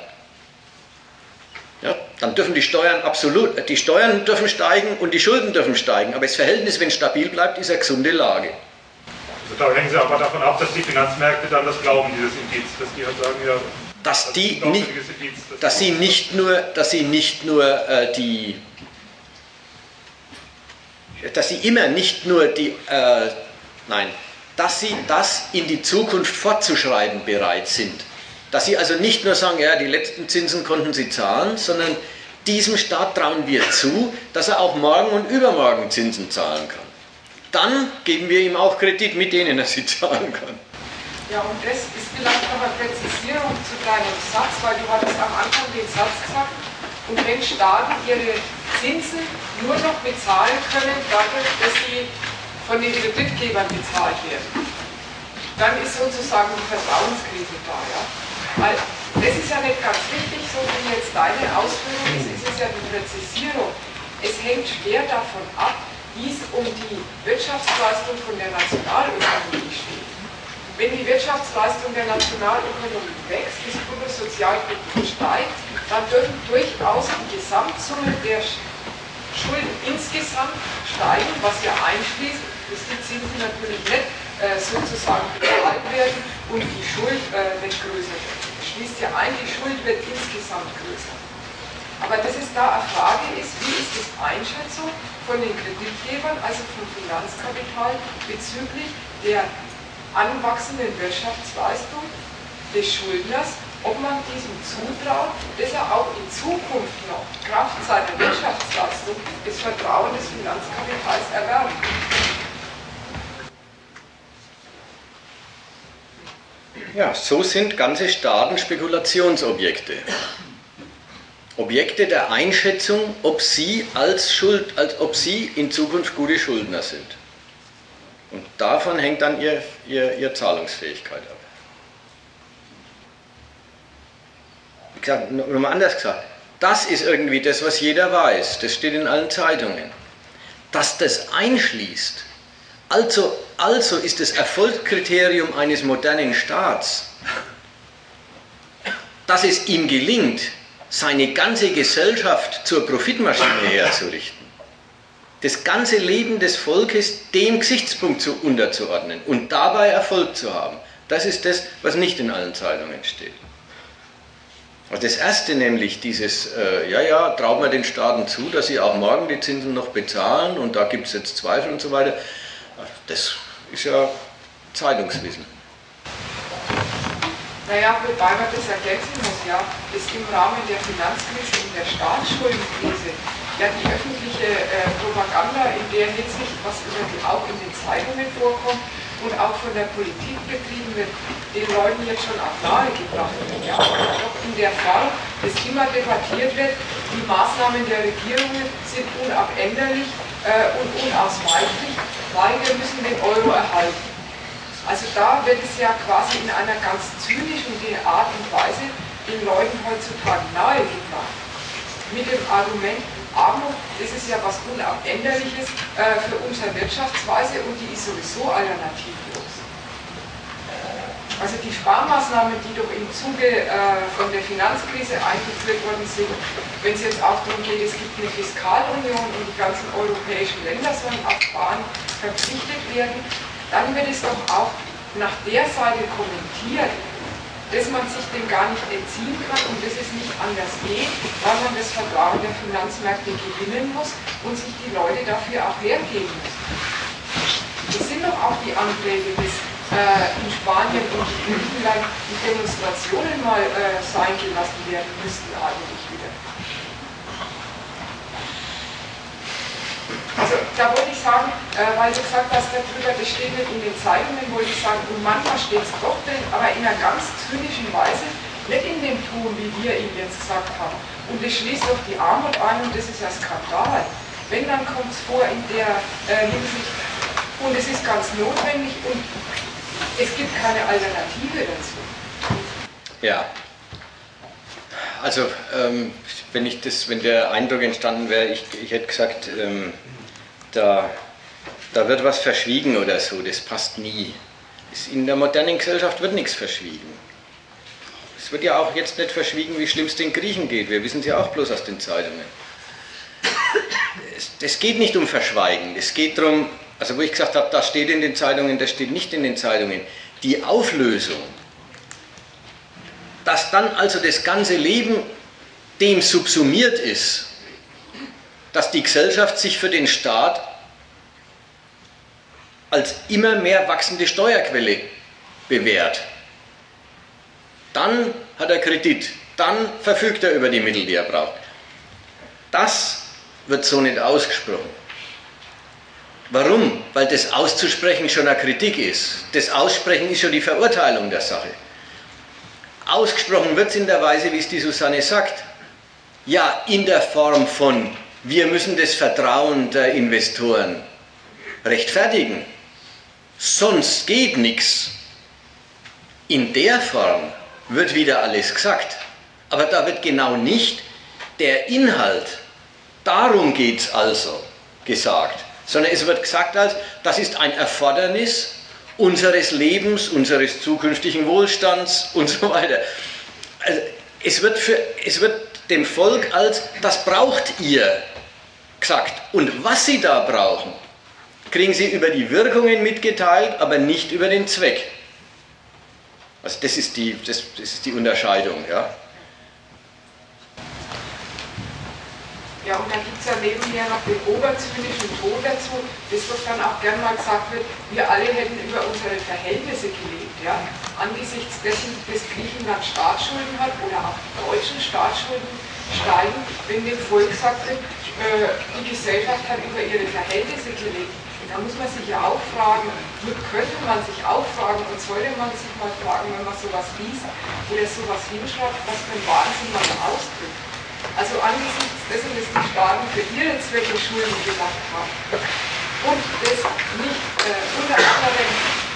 Ja, dann dürfen die Steuern absolut, die Steuern dürfen steigen und die Schulden dürfen steigen, aber das Verhältnis, wenn es stabil bleibt, ist eine gesunde Lage. Also da hängen Sie aber davon ab, dass die Finanzmärkte dann das glauben, dieses Indiz, dass die halt sagen, ja, dass, die nicht, dass sie nicht nur, dass sie nicht nur äh, die, dass sie immer nicht nur die, äh, nein, dass sie das in die Zukunft fortzuschreiben bereit sind. Dass sie also nicht nur sagen, ja, die letzten Zinsen konnten sie zahlen, sondern diesem Staat trauen wir zu, dass er auch morgen und übermorgen Zinsen zahlen kann. Dann geben wir ihm auch Kredit, mit denen er sie zahlen kann. Ja, und das ist vielleicht noch eine Präzisierung zu deinem Satz, weil du hattest am Anfang den Satz gesagt, und wenn Staaten ihre Zinsen nur noch bezahlen können, dadurch, dass sie von den Kreditgebern bezahlt werden, dann ist sozusagen die Vertrauenskrise da. Ja? Weil das ist ja nicht ganz richtig, so wie jetzt deine Ausführung ist, ist es ja die Präzisierung. Es hängt schwer davon ab, wie es um die Wirtschaftsleistung von der Nationalökonomie steht. Wenn die Wirtschaftsleistung der Nationalökonomie wächst, das Bruttosozialprodukt steigt, dann dürfen durchaus die Gesamtsumme der Schulden insgesamt steigen, was ja einschließt, Zinsen natürlich nicht äh, sozusagen bezahlt werden und die Schuld äh, nicht größer wird. Das schließt ja ein, die Schuld wird insgesamt größer. Aber dass es da eine Frage ist, wie ist die Einschätzung von den Kreditgebern, also vom Finanzkapital, bezüglich der anwachsenden Wirtschaftsleistung des Schuldners, ob man diesem zutraut, dass er auch in Zukunft noch Kraft seiner Wirtschaftsleistung das Vertrauen des Finanzkapitals erwerben Ja, so sind ganze Staaten Spekulationsobjekte. Objekte der Einschätzung, ob sie als Schuld, als ob sie in Zukunft gute Schuldner sind. Und davon hängt dann ihr, ihr, ihr Zahlungsfähigkeit ab. Wie gesagt, nochmal anders gesagt, Das ist irgendwie das, was jeder weiß. Das steht in allen Zeitungen. Dass das einschließt, also, also ist das Erfolgskriterium eines modernen Staats, dass es ihm gelingt, seine ganze Gesellschaft zur Profitmaschine herzurichten. Das ganze Leben des Volkes dem Gesichtspunkt zu unterzuordnen und dabei Erfolg zu haben. Das ist das, was nicht in allen Zeitungen steht. Also das erste nämlich, dieses, äh, ja, ja, traut man den Staaten zu, dass sie auch morgen die Zinsen noch bezahlen und da gibt es jetzt Zweifel und so weiter, das ist ja Zeitungswissen. Naja, wobei man das ergänzen muss, ja, ist im Rahmen der Finanzkrise und der Staatsschuldenkrise ja die öffentliche äh, Propaganda in der Hinsicht, was auch in den Zeitungen vorkommt und auch von der Politik betrieben wird, den Leuten jetzt schon auch nahegebracht wird. Ja. Doch in der Form, dass immer debattiert wird, die Maßnahmen der Regierungen sind unabänderlich äh, und unausweichlich, weil wir müssen den Euro erhalten. Also da wird es ja quasi in einer ganz zynischen Art und Weise den Leuten heutzutage nahegebracht. Mit dem Argument, Armut, das ist ja was Unabänderliches äh, für unsere Wirtschaftsweise und die ist sowieso alternativlos. Also die Sparmaßnahmen, die doch im Zuge äh, von der Finanzkrise eingeführt worden sind, wenn es jetzt auch darum geht, es gibt eine Fiskalunion und die ganzen europäischen Länder sollen auf Sparen verpflichtet werden, dann wird es doch auch nach der Seite kommentiert, dass man sich dem gar nicht entziehen kann und dass es nicht anders geht, weil man das Vertrauen der Finanzmärkte gewinnen muss und sich die Leute dafür auch hergeben müssen. Das sind doch auch die Anträge, äh, in Spanien und in Griechenland die Demonstrationen mal äh, sein gelassen werden müssten eigentlich wieder. Also da wollte ich sagen, äh, weil du gesagt hast, darüber, das steht nicht in den Zeitungen, wollte ich sagen, und manchmal steht es doch drin, aber in einer ganz zynischen Weise, nicht in dem Ton, wie wir ihn jetzt gesagt haben. Und das schließt doch die Armut ein und das ist ja Skandal. Wenn, dann kommt es vor in der äh, Hinsicht, und es ist ganz notwendig und es gibt keine Alternative dazu. Ja, also ähm, wenn, ich das, wenn der Eindruck entstanden wäre, ich, ich hätte gesagt, ähm, da, da wird was verschwiegen oder so, das passt nie. In der modernen Gesellschaft wird nichts verschwiegen. Es wird ja auch jetzt nicht verschwiegen, wie schlimm es den Griechen geht. Wir wissen es ja auch bloß aus den Zeitungen. Es geht nicht um Verschweigen. Es geht darum, also wo ich gesagt habe, das steht in den Zeitungen, das steht nicht in den Zeitungen. Die Auflösung, dass dann also das ganze Leben dem subsumiert ist, dass die Gesellschaft sich für den Staat als immer mehr wachsende Steuerquelle bewährt. Dann hat er Kredit, dann verfügt er über die Mittel, die er braucht. Das wird so nicht ausgesprochen. Warum? Weil das auszusprechen schon eine Kritik ist. Das Aussprechen ist schon die Verurteilung der Sache. Ausgesprochen wird es in der Weise, wie es die Susanne sagt. Ja, in der Form von wir müssen das Vertrauen der Investoren rechtfertigen. Sonst geht nichts. In der Form wird wieder alles gesagt. Aber da wird genau nicht der Inhalt, darum geht es also, gesagt, sondern es wird gesagt als, das ist ein Erfordernis unseres Lebens, unseres zukünftigen Wohlstands und so weiter. Also es, wird für, es wird dem Volk als, das braucht ihr, gesagt. Und was sie da brauchen, kriegen sie über die Wirkungen mitgeteilt, aber nicht über den Zweck. Also das ist die, das, das ist die Unterscheidung. Ja. Ja, und dann gibt es ja nebenher noch den oberzynischen Ton dazu, das was dann auch gern mal gesagt wird, wir alle hätten über unsere Verhältnisse gelebt. Ja? Angesichts dessen, dass Griechenland Staatsschulden hat oder auch die deutschen Staatsschulden steigen, wenn dem Volk sagt, äh, die Gesellschaft hat über ihre Verhältnisse gelebt. Da muss man sich ja auch fragen, könnte man sich auch fragen und sollte man sich mal fragen, wenn man sowas liest oder sowas hinschreibt, was für ein Wahnsinn man ausdrückt. Also angesichts dessen, dass die Staaten für ihre Zwecke Schulden gemacht haben und das nicht äh, unter anderem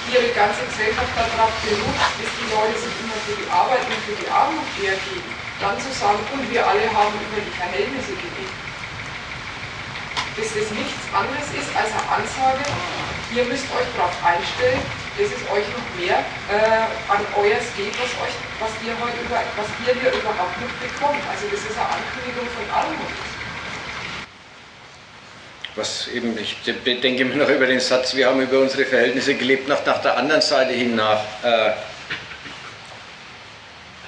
ihre ganze Gesellschaft darauf beruht, dass die Leute sich immer für die Arbeit und für die Armut hergeben, dann zu sagen, und wir alle haben über die Verhältnisse gelebt. Dass das nichts anderes ist als eine Ansage, ihr müsst euch darauf einstellen, dass es euch noch mehr äh, an euers geht, was, euch, was, ihr heute über, was ihr hier überhaupt nicht bekommt. Also das ist eine Ankündigung von Armut. Was eben, ich denke mir noch über den Satz, wir haben über unsere Verhältnisse gelebt, noch nach der anderen Seite hin nach. Äh,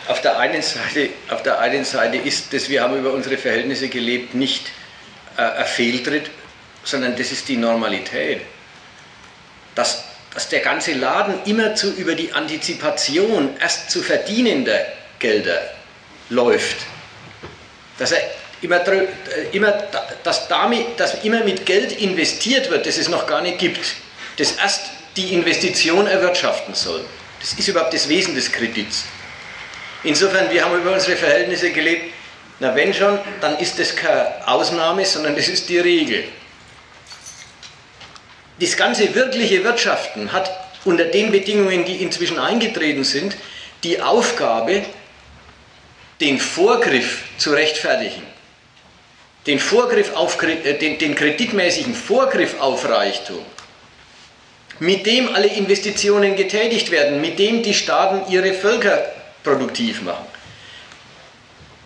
auf der, einen Seite, auf der einen Seite ist das, wir haben über unsere Verhältnisse gelebt, nicht äh, ein Fehltritt, sondern das ist die Normalität. Dass, dass der ganze Laden immerzu über die Antizipation erst zu verdienender Gelder läuft. Dass er immer, äh, immer, dass, damit, dass immer mit Geld investiert wird, das es noch gar nicht gibt, das erst die Investition erwirtschaften soll. Das ist überhaupt das Wesen des Kredits. Insofern, wir haben über unsere Verhältnisse gelebt. Na, wenn schon, dann ist das keine Ausnahme, sondern das ist die Regel. Das ganze wirkliche Wirtschaften hat unter den Bedingungen, die inzwischen eingetreten sind, die Aufgabe, den Vorgriff zu rechtfertigen. Den, Vorgriff auf, äh, den, den kreditmäßigen Vorgriff auf Reichtum, mit dem alle Investitionen getätigt werden, mit dem die Staaten ihre Völker produktiv machen.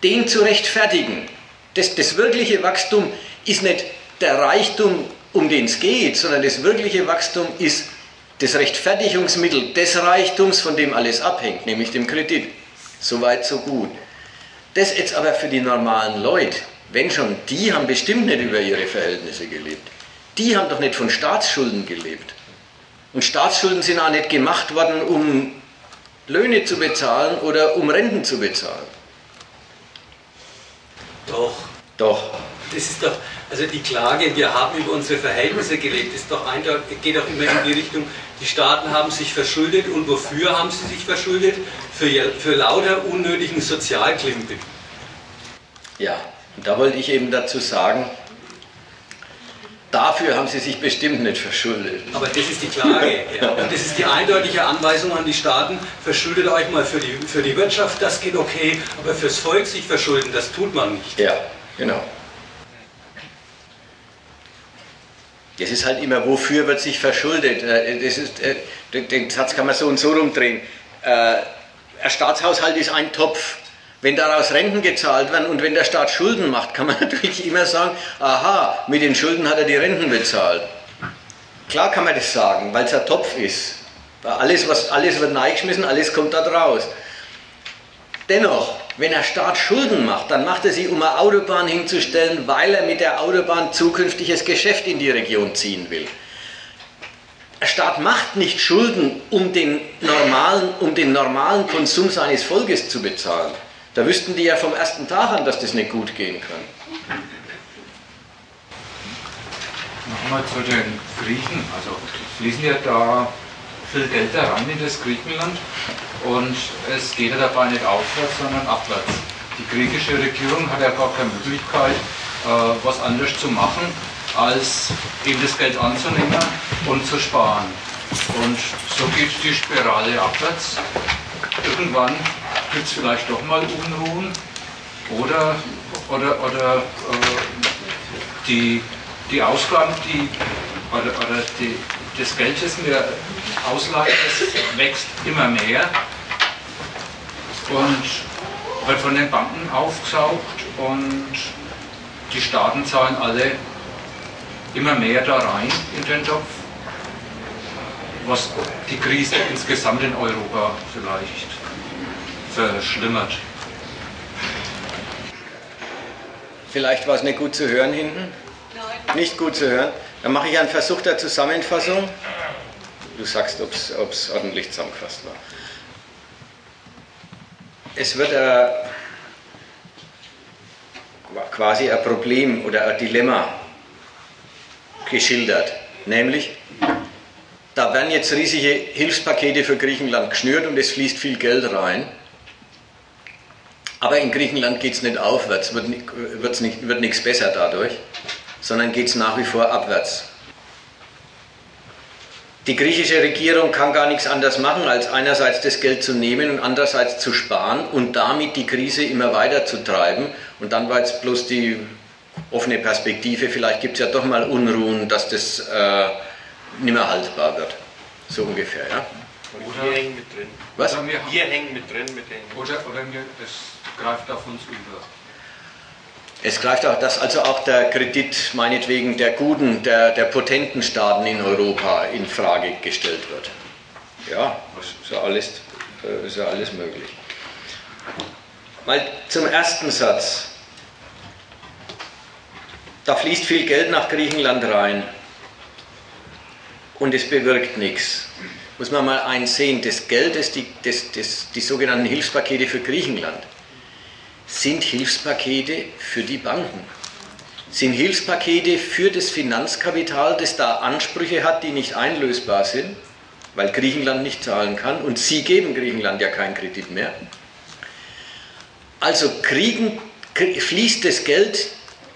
Den zu rechtfertigen, das, das wirkliche Wachstum ist nicht der Reichtum, um den es geht, sondern das wirkliche Wachstum ist das Rechtfertigungsmittel des Reichtums, von dem alles abhängt, nämlich dem Kredit. Soweit, so gut. Das jetzt aber für die normalen Leute, wenn schon, die haben bestimmt nicht über ihre Verhältnisse gelebt. Die haben doch nicht von Staatsschulden gelebt. Und Staatsschulden sind auch nicht gemacht worden, um Löhne zu bezahlen oder um Renten zu bezahlen. Doch. Doch. Das ist doch, also die Klage, wir haben über unsere Verhältnisse gelebt, ist doch eindeutig, geht doch immer in die Richtung, die Staaten haben sich verschuldet und wofür haben sie sich verschuldet? Für, für lauter unnötigen Sozialklimpen. Ja, und da wollte ich eben dazu sagen, Dafür haben sie sich bestimmt nicht verschuldet. Aber das ist die Klage. Ja. Und das ist die eindeutige Anweisung an die Staaten, verschuldet euch mal für die, für die Wirtschaft, das geht okay, aber fürs Volk sich verschulden, das tut man nicht. Ja, genau. Das ist halt immer, wofür wird sich verschuldet? Äh, das ist, äh, den Satz kann man so und so rumdrehen. Äh, ein Staatshaushalt ist ein Topf. Wenn daraus Renten gezahlt werden und wenn der Staat Schulden macht, kann man natürlich immer sagen, aha, mit den Schulden hat er die Renten bezahlt. Klar kann man das sagen, weil es ein Topf ist. Alles, was, alles wird neigeschmissen, alles kommt da draus. Dennoch, wenn der Staat Schulden macht, dann macht er sie, um eine Autobahn hinzustellen, weil er mit der Autobahn zukünftiges Geschäft in die Region ziehen will. Der Staat macht nicht Schulden, um den normalen, um den normalen Konsum seines Volkes zu bezahlen. Da wüssten die ja vom ersten Tag an, dass das nicht gut gehen kann. Nochmal zu den Griechen. Also fließen ja da viel Geld heran in das Griechenland und es geht ja dabei nicht aufwärts, sondern abwärts. Die griechische Regierung hat ja gar keine Möglichkeit, äh, was anderes zu machen, als eben das Geld anzunehmen und zu sparen. Und so geht die Spirale abwärts. Irgendwann gibt es vielleicht doch mal Unruhen oder, oder, oder äh, die, die Ausgaben, die, oder, oder die, das Geld, das wir ausleihen, das wächst immer mehr und wird von den Banken aufgesaugt und die Staaten zahlen alle immer mehr da rein in den Topf, was die Krise insgesamt in Europa vielleicht verschlimmert. Vielleicht war es nicht gut zu hören hinten? Nein. Nicht gut zu hören? Dann mache ich einen Versuch der Zusammenfassung. Du sagst, ob es ordentlich zusammengefasst war. Es wird äh, quasi ein Problem oder ein Dilemma geschildert. Nämlich, da werden jetzt riesige Hilfspakete für Griechenland geschnürt und es fließt viel Geld rein. Aber in Griechenland geht es nicht aufwärts, wird, nicht, wird nichts besser dadurch, sondern geht es nach wie vor abwärts. Die griechische Regierung kann gar nichts anderes machen, als einerseits das Geld zu nehmen und andererseits zu sparen und damit die Krise immer weiter zu treiben. Und dann war jetzt bloß die offene Perspektive, vielleicht gibt es ja doch mal Unruhen, dass das äh, nicht mehr haltbar wird. So ungefähr, ja. Oder wir hängen mit drin. Was? Oder wir, wir hängen mit drin mit den. Oder, oder wir, es greift auf uns über. Es greift auch, dass also auch der Kredit meinetwegen der guten, der, der potenten Staaten in Europa in Frage gestellt wird. Ja, ist ja alles, äh, ist ja alles möglich. Mal zum ersten Satz. Da fließt viel Geld nach Griechenland rein und es bewirkt nichts. Muss man mal einsehen, das Geld, das die, das, das, die sogenannten Hilfspakete für Griechenland, sind Hilfspakete für die Banken. Sind Hilfspakete für das Finanzkapital, das da Ansprüche hat, die nicht einlösbar sind, weil Griechenland nicht zahlen kann und sie geben Griechenland ja keinen Kredit mehr. Also kriegen, fließt das Geld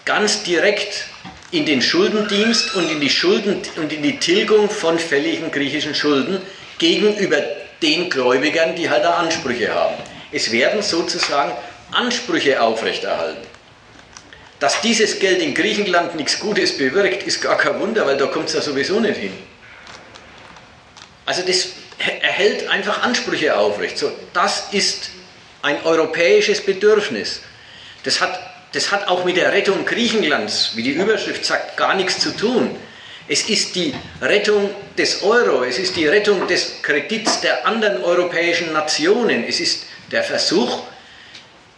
ganz direkt in den Schuldendienst und in die, Schulden, und in die Tilgung von fälligen griechischen Schulden gegenüber den Gläubigern, die halt da Ansprüche haben. Es werden sozusagen Ansprüche aufrechterhalten. Dass dieses Geld in Griechenland nichts Gutes bewirkt, ist gar kein Wunder, weil da kommt es ja sowieso nicht hin. Also das erhält einfach Ansprüche aufrecht. So, das ist ein europäisches Bedürfnis. Das hat, das hat auch mit der Rettung Griechenlands, wie die Überschrift sagt, gar nichts zu tun. Es ist die Rettung des Euro, es ist die Rettung des Kredits der anderen europäischen Nationen, es ist der Versuch,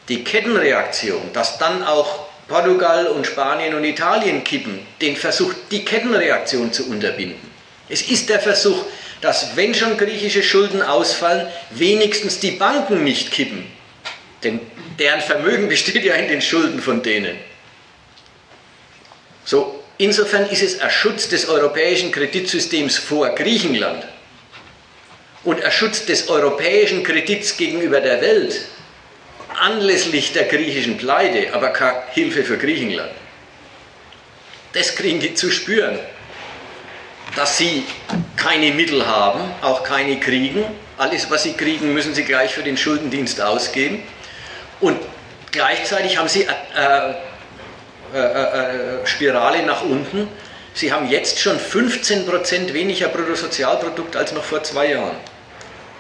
die Kettenreaktion, dass dann auch Portugal und Spanien und Italien kippen, den Versuch, die Kettenreaktion zu unterbinden. Es ist der Versuch, dass wenn schon griechische Schulden ausfallen, wenigstens die Banken nicht kippen. Denn deren Vermögen besteht ja in den Schulden von denen. So, insofern ist es ein Schutz des europäischen Kreditsystems vor Griechenland und ein Schutz des europäischen Kredits gegenüber der Welt anlässlich der griechischen Pleite, aber keine Hilfe für Griechenland. Das kriegen die zu spüren, dass sie keine Mittel haben, auch keine kriegen. Alles, was sie kriegen, müssen sie gleich für den Schuldendienst ausgeben. Und gleichzeitig haben sie eine äh, äh, äh, Spirale nach unten. Sie haben jetzt schon 15% weniger Bruttosozialprodukt als noch vor zwei Jahren.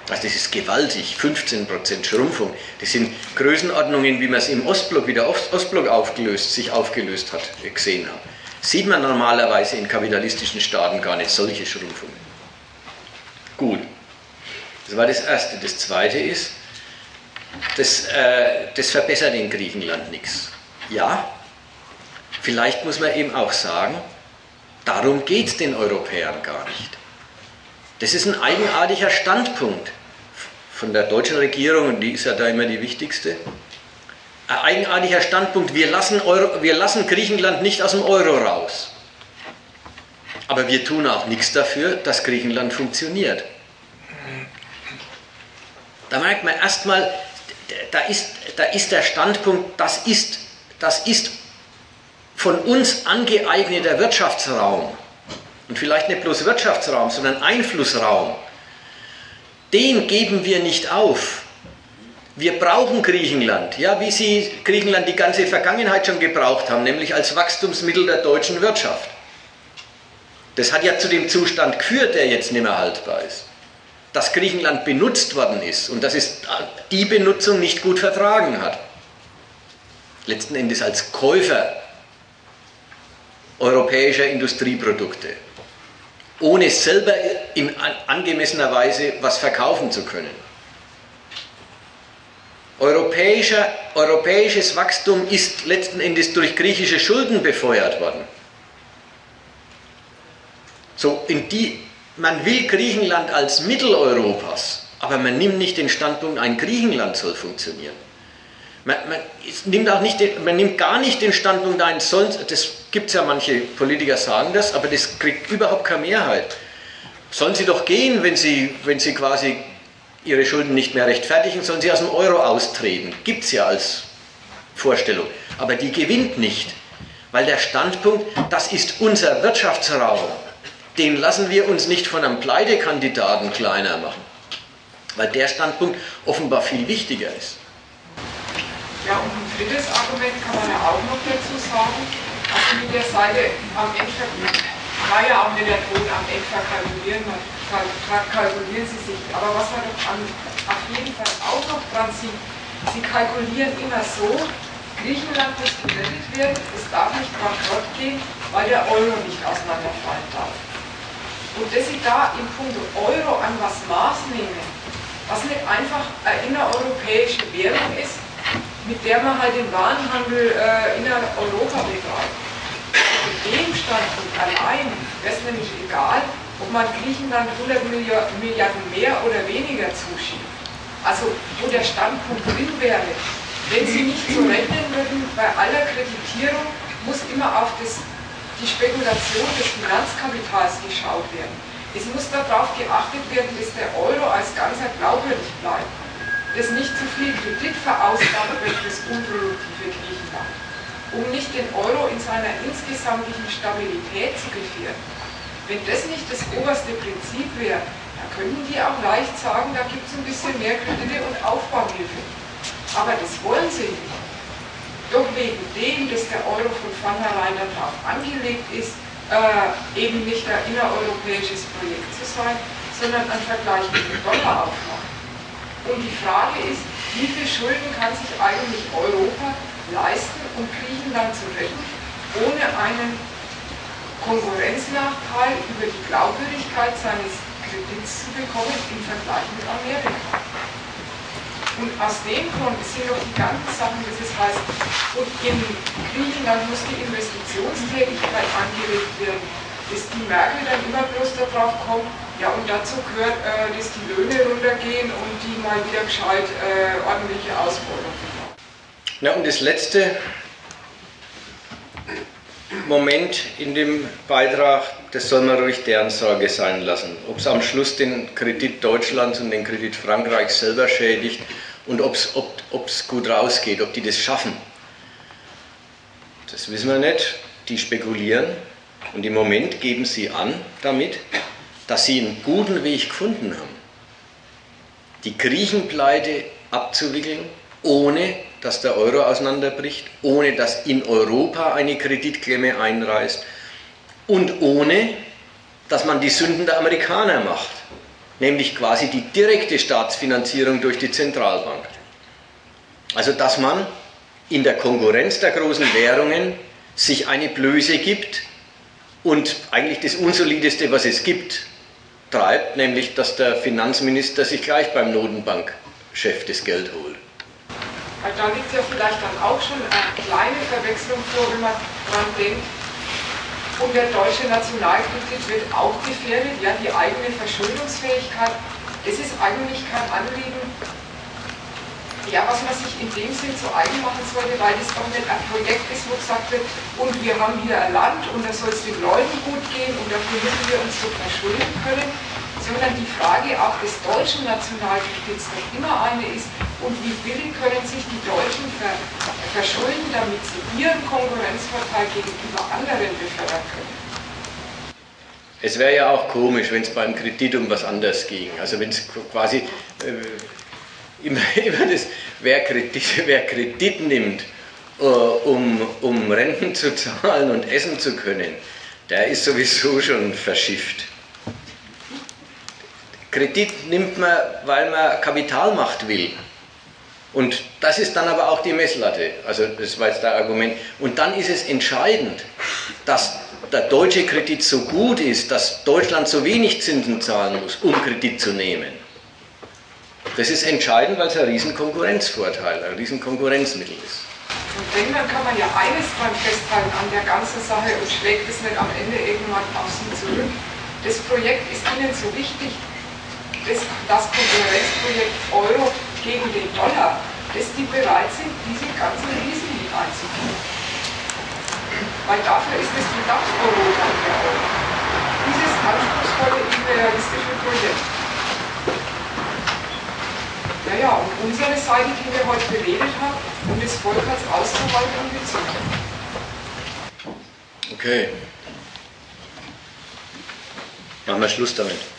Also das ist gewaltig, 15% Schrumpfung. Das sind Größenordnungen, wie man es im Ostblock, wie der Ostblock aufgelöst, sich aufgelöst hat, gesehen hat. Sieht man normalerweise in kapitalistischen Staaten gar nicht solche Schrumpfungen. Gut, das war das Erste. Das Zweite ist, das, äh, das verbessert in Griechenland nichts. Ja, vielleicht muss man eben auch sagen, darum geht es den Europäern gar nicht. Das ist ein eigenartiger Standpunkt von der deutschen Regierung, und die ist ja da immer die wichtigste. Ein eigenartiger Standpunkt, wir lassen, Euro, wir lassen Griechenland nicht aus dem Euro raus. Aber wir tun auch nichts dafür, dass Griechenland funktioniert. Da merkt man erstmal, da ist, da ist der Standpunkt, das ist, das ist von uns angeeigneter Wirtschaftsraum und vielleicht nicht bloß Wirtschaftsraum, sondern Einflussraum, den geben wir nicht auf. Wir brauchen Griechenland, ja, wie Sie Griechenland die ganze Vergangenheit schon gebraucht haben, nämlich als Wachstumsmittel der deutschen Wirtschaft. Das hat ja zu dem Zustand geführt, der jetzt nicht mehr haltbar ist. Dass Griechenland benutzt worden ist und dass es die Benutzung nicht gut vertragen hat. Letzten Endes als Käufer europäischer Industrieprodukte ohne selber in angemessener Weise was verkaufen zu können. Europäischer, europäisches Wachstum ist letzten Endes durch griechische Schulden befeuert worden. So, in die, man will Griechenland als Mitteleuropas, aber man nimmt nicht den Standpunkt, ein Griechenland soll funktionieren. Man, man, nimmt auch nicht den, man nimmt gar nicht den Standpunkt ein, soll, das gibt es ja manche Politiker sagen das, aber das kriegt überhaupt keine Mehrheit. Sollen sie doch gehen, wenn sie, wenn sie quasi ihre Schulden nicht mehr rechtfertigen, sollen sie aus dem Euro austreten. Gibt es ja als Vorstellung. Aber die gewinnt nicht, weil der Standpunkt, das ist unser Wirtschaftsraum, den lassen wir uns nicht von einem Pleitekandidaten kleiner machen, weil der Standpunkt offenbar viel wichtiger ist. Ja, und ein drittes Argument kann man ja auch noch dazu sagen. Also mit der Seite am Ende war ja auch nicht der Ton am Ende verkalkulieren, kalkulieren sie sich. Aber was man doch an, auf jeden Fall auch noch dran sieht, sie kalkulieren immer so, Griechenland muss gerettet werden, es darf nicht bankrott gehen, weil der Euro nicht auseinanderfallen darf. Und dass sie da im Punkt Euro an was Maß nehmen, was nicht einfach eine innereuropäische Währung ist, mit der man halt den Warenhandel äh, in Europa betreibt. Mit dem Standpunkt allein wäre es nämlich egal, ob man Griechenland 100 Milliarden mehr oder weniger zuschiebt. Also wo der Standpunkt drin wäre, wenn Sie nicht so rechnen würden, bei aller Kreditierung muss immer auf das, die Spekulation des Finanzkapitals geschaut werden. Es muss darauf geachtet werden, dass der Euro als Ganzer glaubwürdig bleibt dass nicht zu viel Kredit verausgabt wird fürs unproduktive Griechenland, um nicht den Euro in seiner insgesamtlichen Stabilität zu gefährden. Wenn das nicht das oberste Prinzip wäre, dann könnten die auch leicht sagen, da gibt es ein bisschen mehr Kredite und Aufbauhilfe. Aber das wollen sie nicht. Doch wegen dem, dass der Euro von vornherein darauf angelegt ist, äh, eben nicht ein innereuropäisches Projekt zu sein, sondern ein Vergleich mit dem Dollar aufmacht. Und die Frage ist, wie viel Schulden kann sich eigentlich Europa leisten, um Griechenland zu retten, ohne einen Konkurrenznachteil über die Glaubwürdigkeit seines Kredits zu bekommen im Vergleich mit Amerika. Und aus dem Grund sind noch die ganzen Sachen, dass es heißt, und in Griechenland muss die Investitionstätigkeit angeregt werden, dass die Merkel dann immer bloß darauf kommt, ja, und dazu gehört, äh, dass die Löhne runtergehen und die mal wieder gescheit äh, ordentliche Ausbeutung haben. Ja, und das letzte Moment in dem Beitrag, das soll man ruhig deren Sorge sein lassen. Ob es am Schluss den Kredit Deutschlands und den Kredit Frankreichs selber schädigt und ob's, ob es gut rausgeht, ob die das schaffen, das wissen wir nicht. Die spekulieren und im Moment geben sie an damit, dass sie einen guten Weg gefunden haben, die Griechenpleite abzuwickeln, ohne dass der Euro auseinanderbricht, ohne dass in Europa eine Kreditklemme einreißt und ohne dass man die Sünden der Amerikaner macht, nämlich quasi die direkte Staatsfinanzierung durch die Zentralbank. Also dass man in der Konkurrenz der großen Währungen sich eine Blöße gibt und eigentlich das Unsolideste, was es gibt, treibt, nämlich dass der Finanzminister sich gleich beim Notenbankchef das Geld holt. Da liegt ja vielleicht dann auch schon eine kleine Verwechslung vor, wenn man daran denkt, und der deutsche Nationalkredit wird auch gefährdet, ja, die eigene Verschuldungsfähigkeit. Es ist eigentlich kein Anliegen, ja, was man sich in dem Sinn zu eigen machen sollte, weil das doch nicht ein Projekt ist, wo gesagt wird, und wir haben hier ein Land und da soll es den Leuten gut gehen und dafür müssen wir uns so verschulden können, sondern die Frage auch des deutschen Nationalkredits noch immer eine ist, und wie billig können sich die Deutschen verschulden, damit sie ihren Konkurrenzvorteil gegenüber anderen befördern können. Es wäre ja auch komisch, wenn es beim Kredit um was anderes ging. Also wenn es quasi äh, immer, immer das, wer Kredit, wer Kredit nimmt, uh, um, um Renten zu zahlen und essen zu können, der ist sowieso schon verschifft. Kredit nimmt man, weil man Kapitalmacht will. Und das ist dann aber auch die Messlatte. Also das war jetzt das Argument. Und dann ist es entscheidend, dass der deutsche Kredit so gut ist, dass Deutschland so wenig Zinsen zahlen muss, um Kredit zu nehmen. Das ist entscheidend, weil es ein Riesenkonkurrenzvorteil, ein Riesenkonkurrenzmittel ist. Und wenn, dann kann man ja eines dran festhalten an der ganzen Sache und schlägt es nicht am Ende irgendwann Sie zurück. Das Projekt ist Ihnen so wichtig, das, das Konkurrenzprojekt Euro gegen den Dollar, dass die bereit sind, diese ganzen Risiken einzugehen. Weil dafür ist es gedacht, Europa der Euro. Dieses anspruchsvolle imperialistische Projekt. Naja, und unsere Seite, die wir heute beredet haben, und das Volk als Außenwalter und Bezirk. Okay. Machen wir Schluss damit.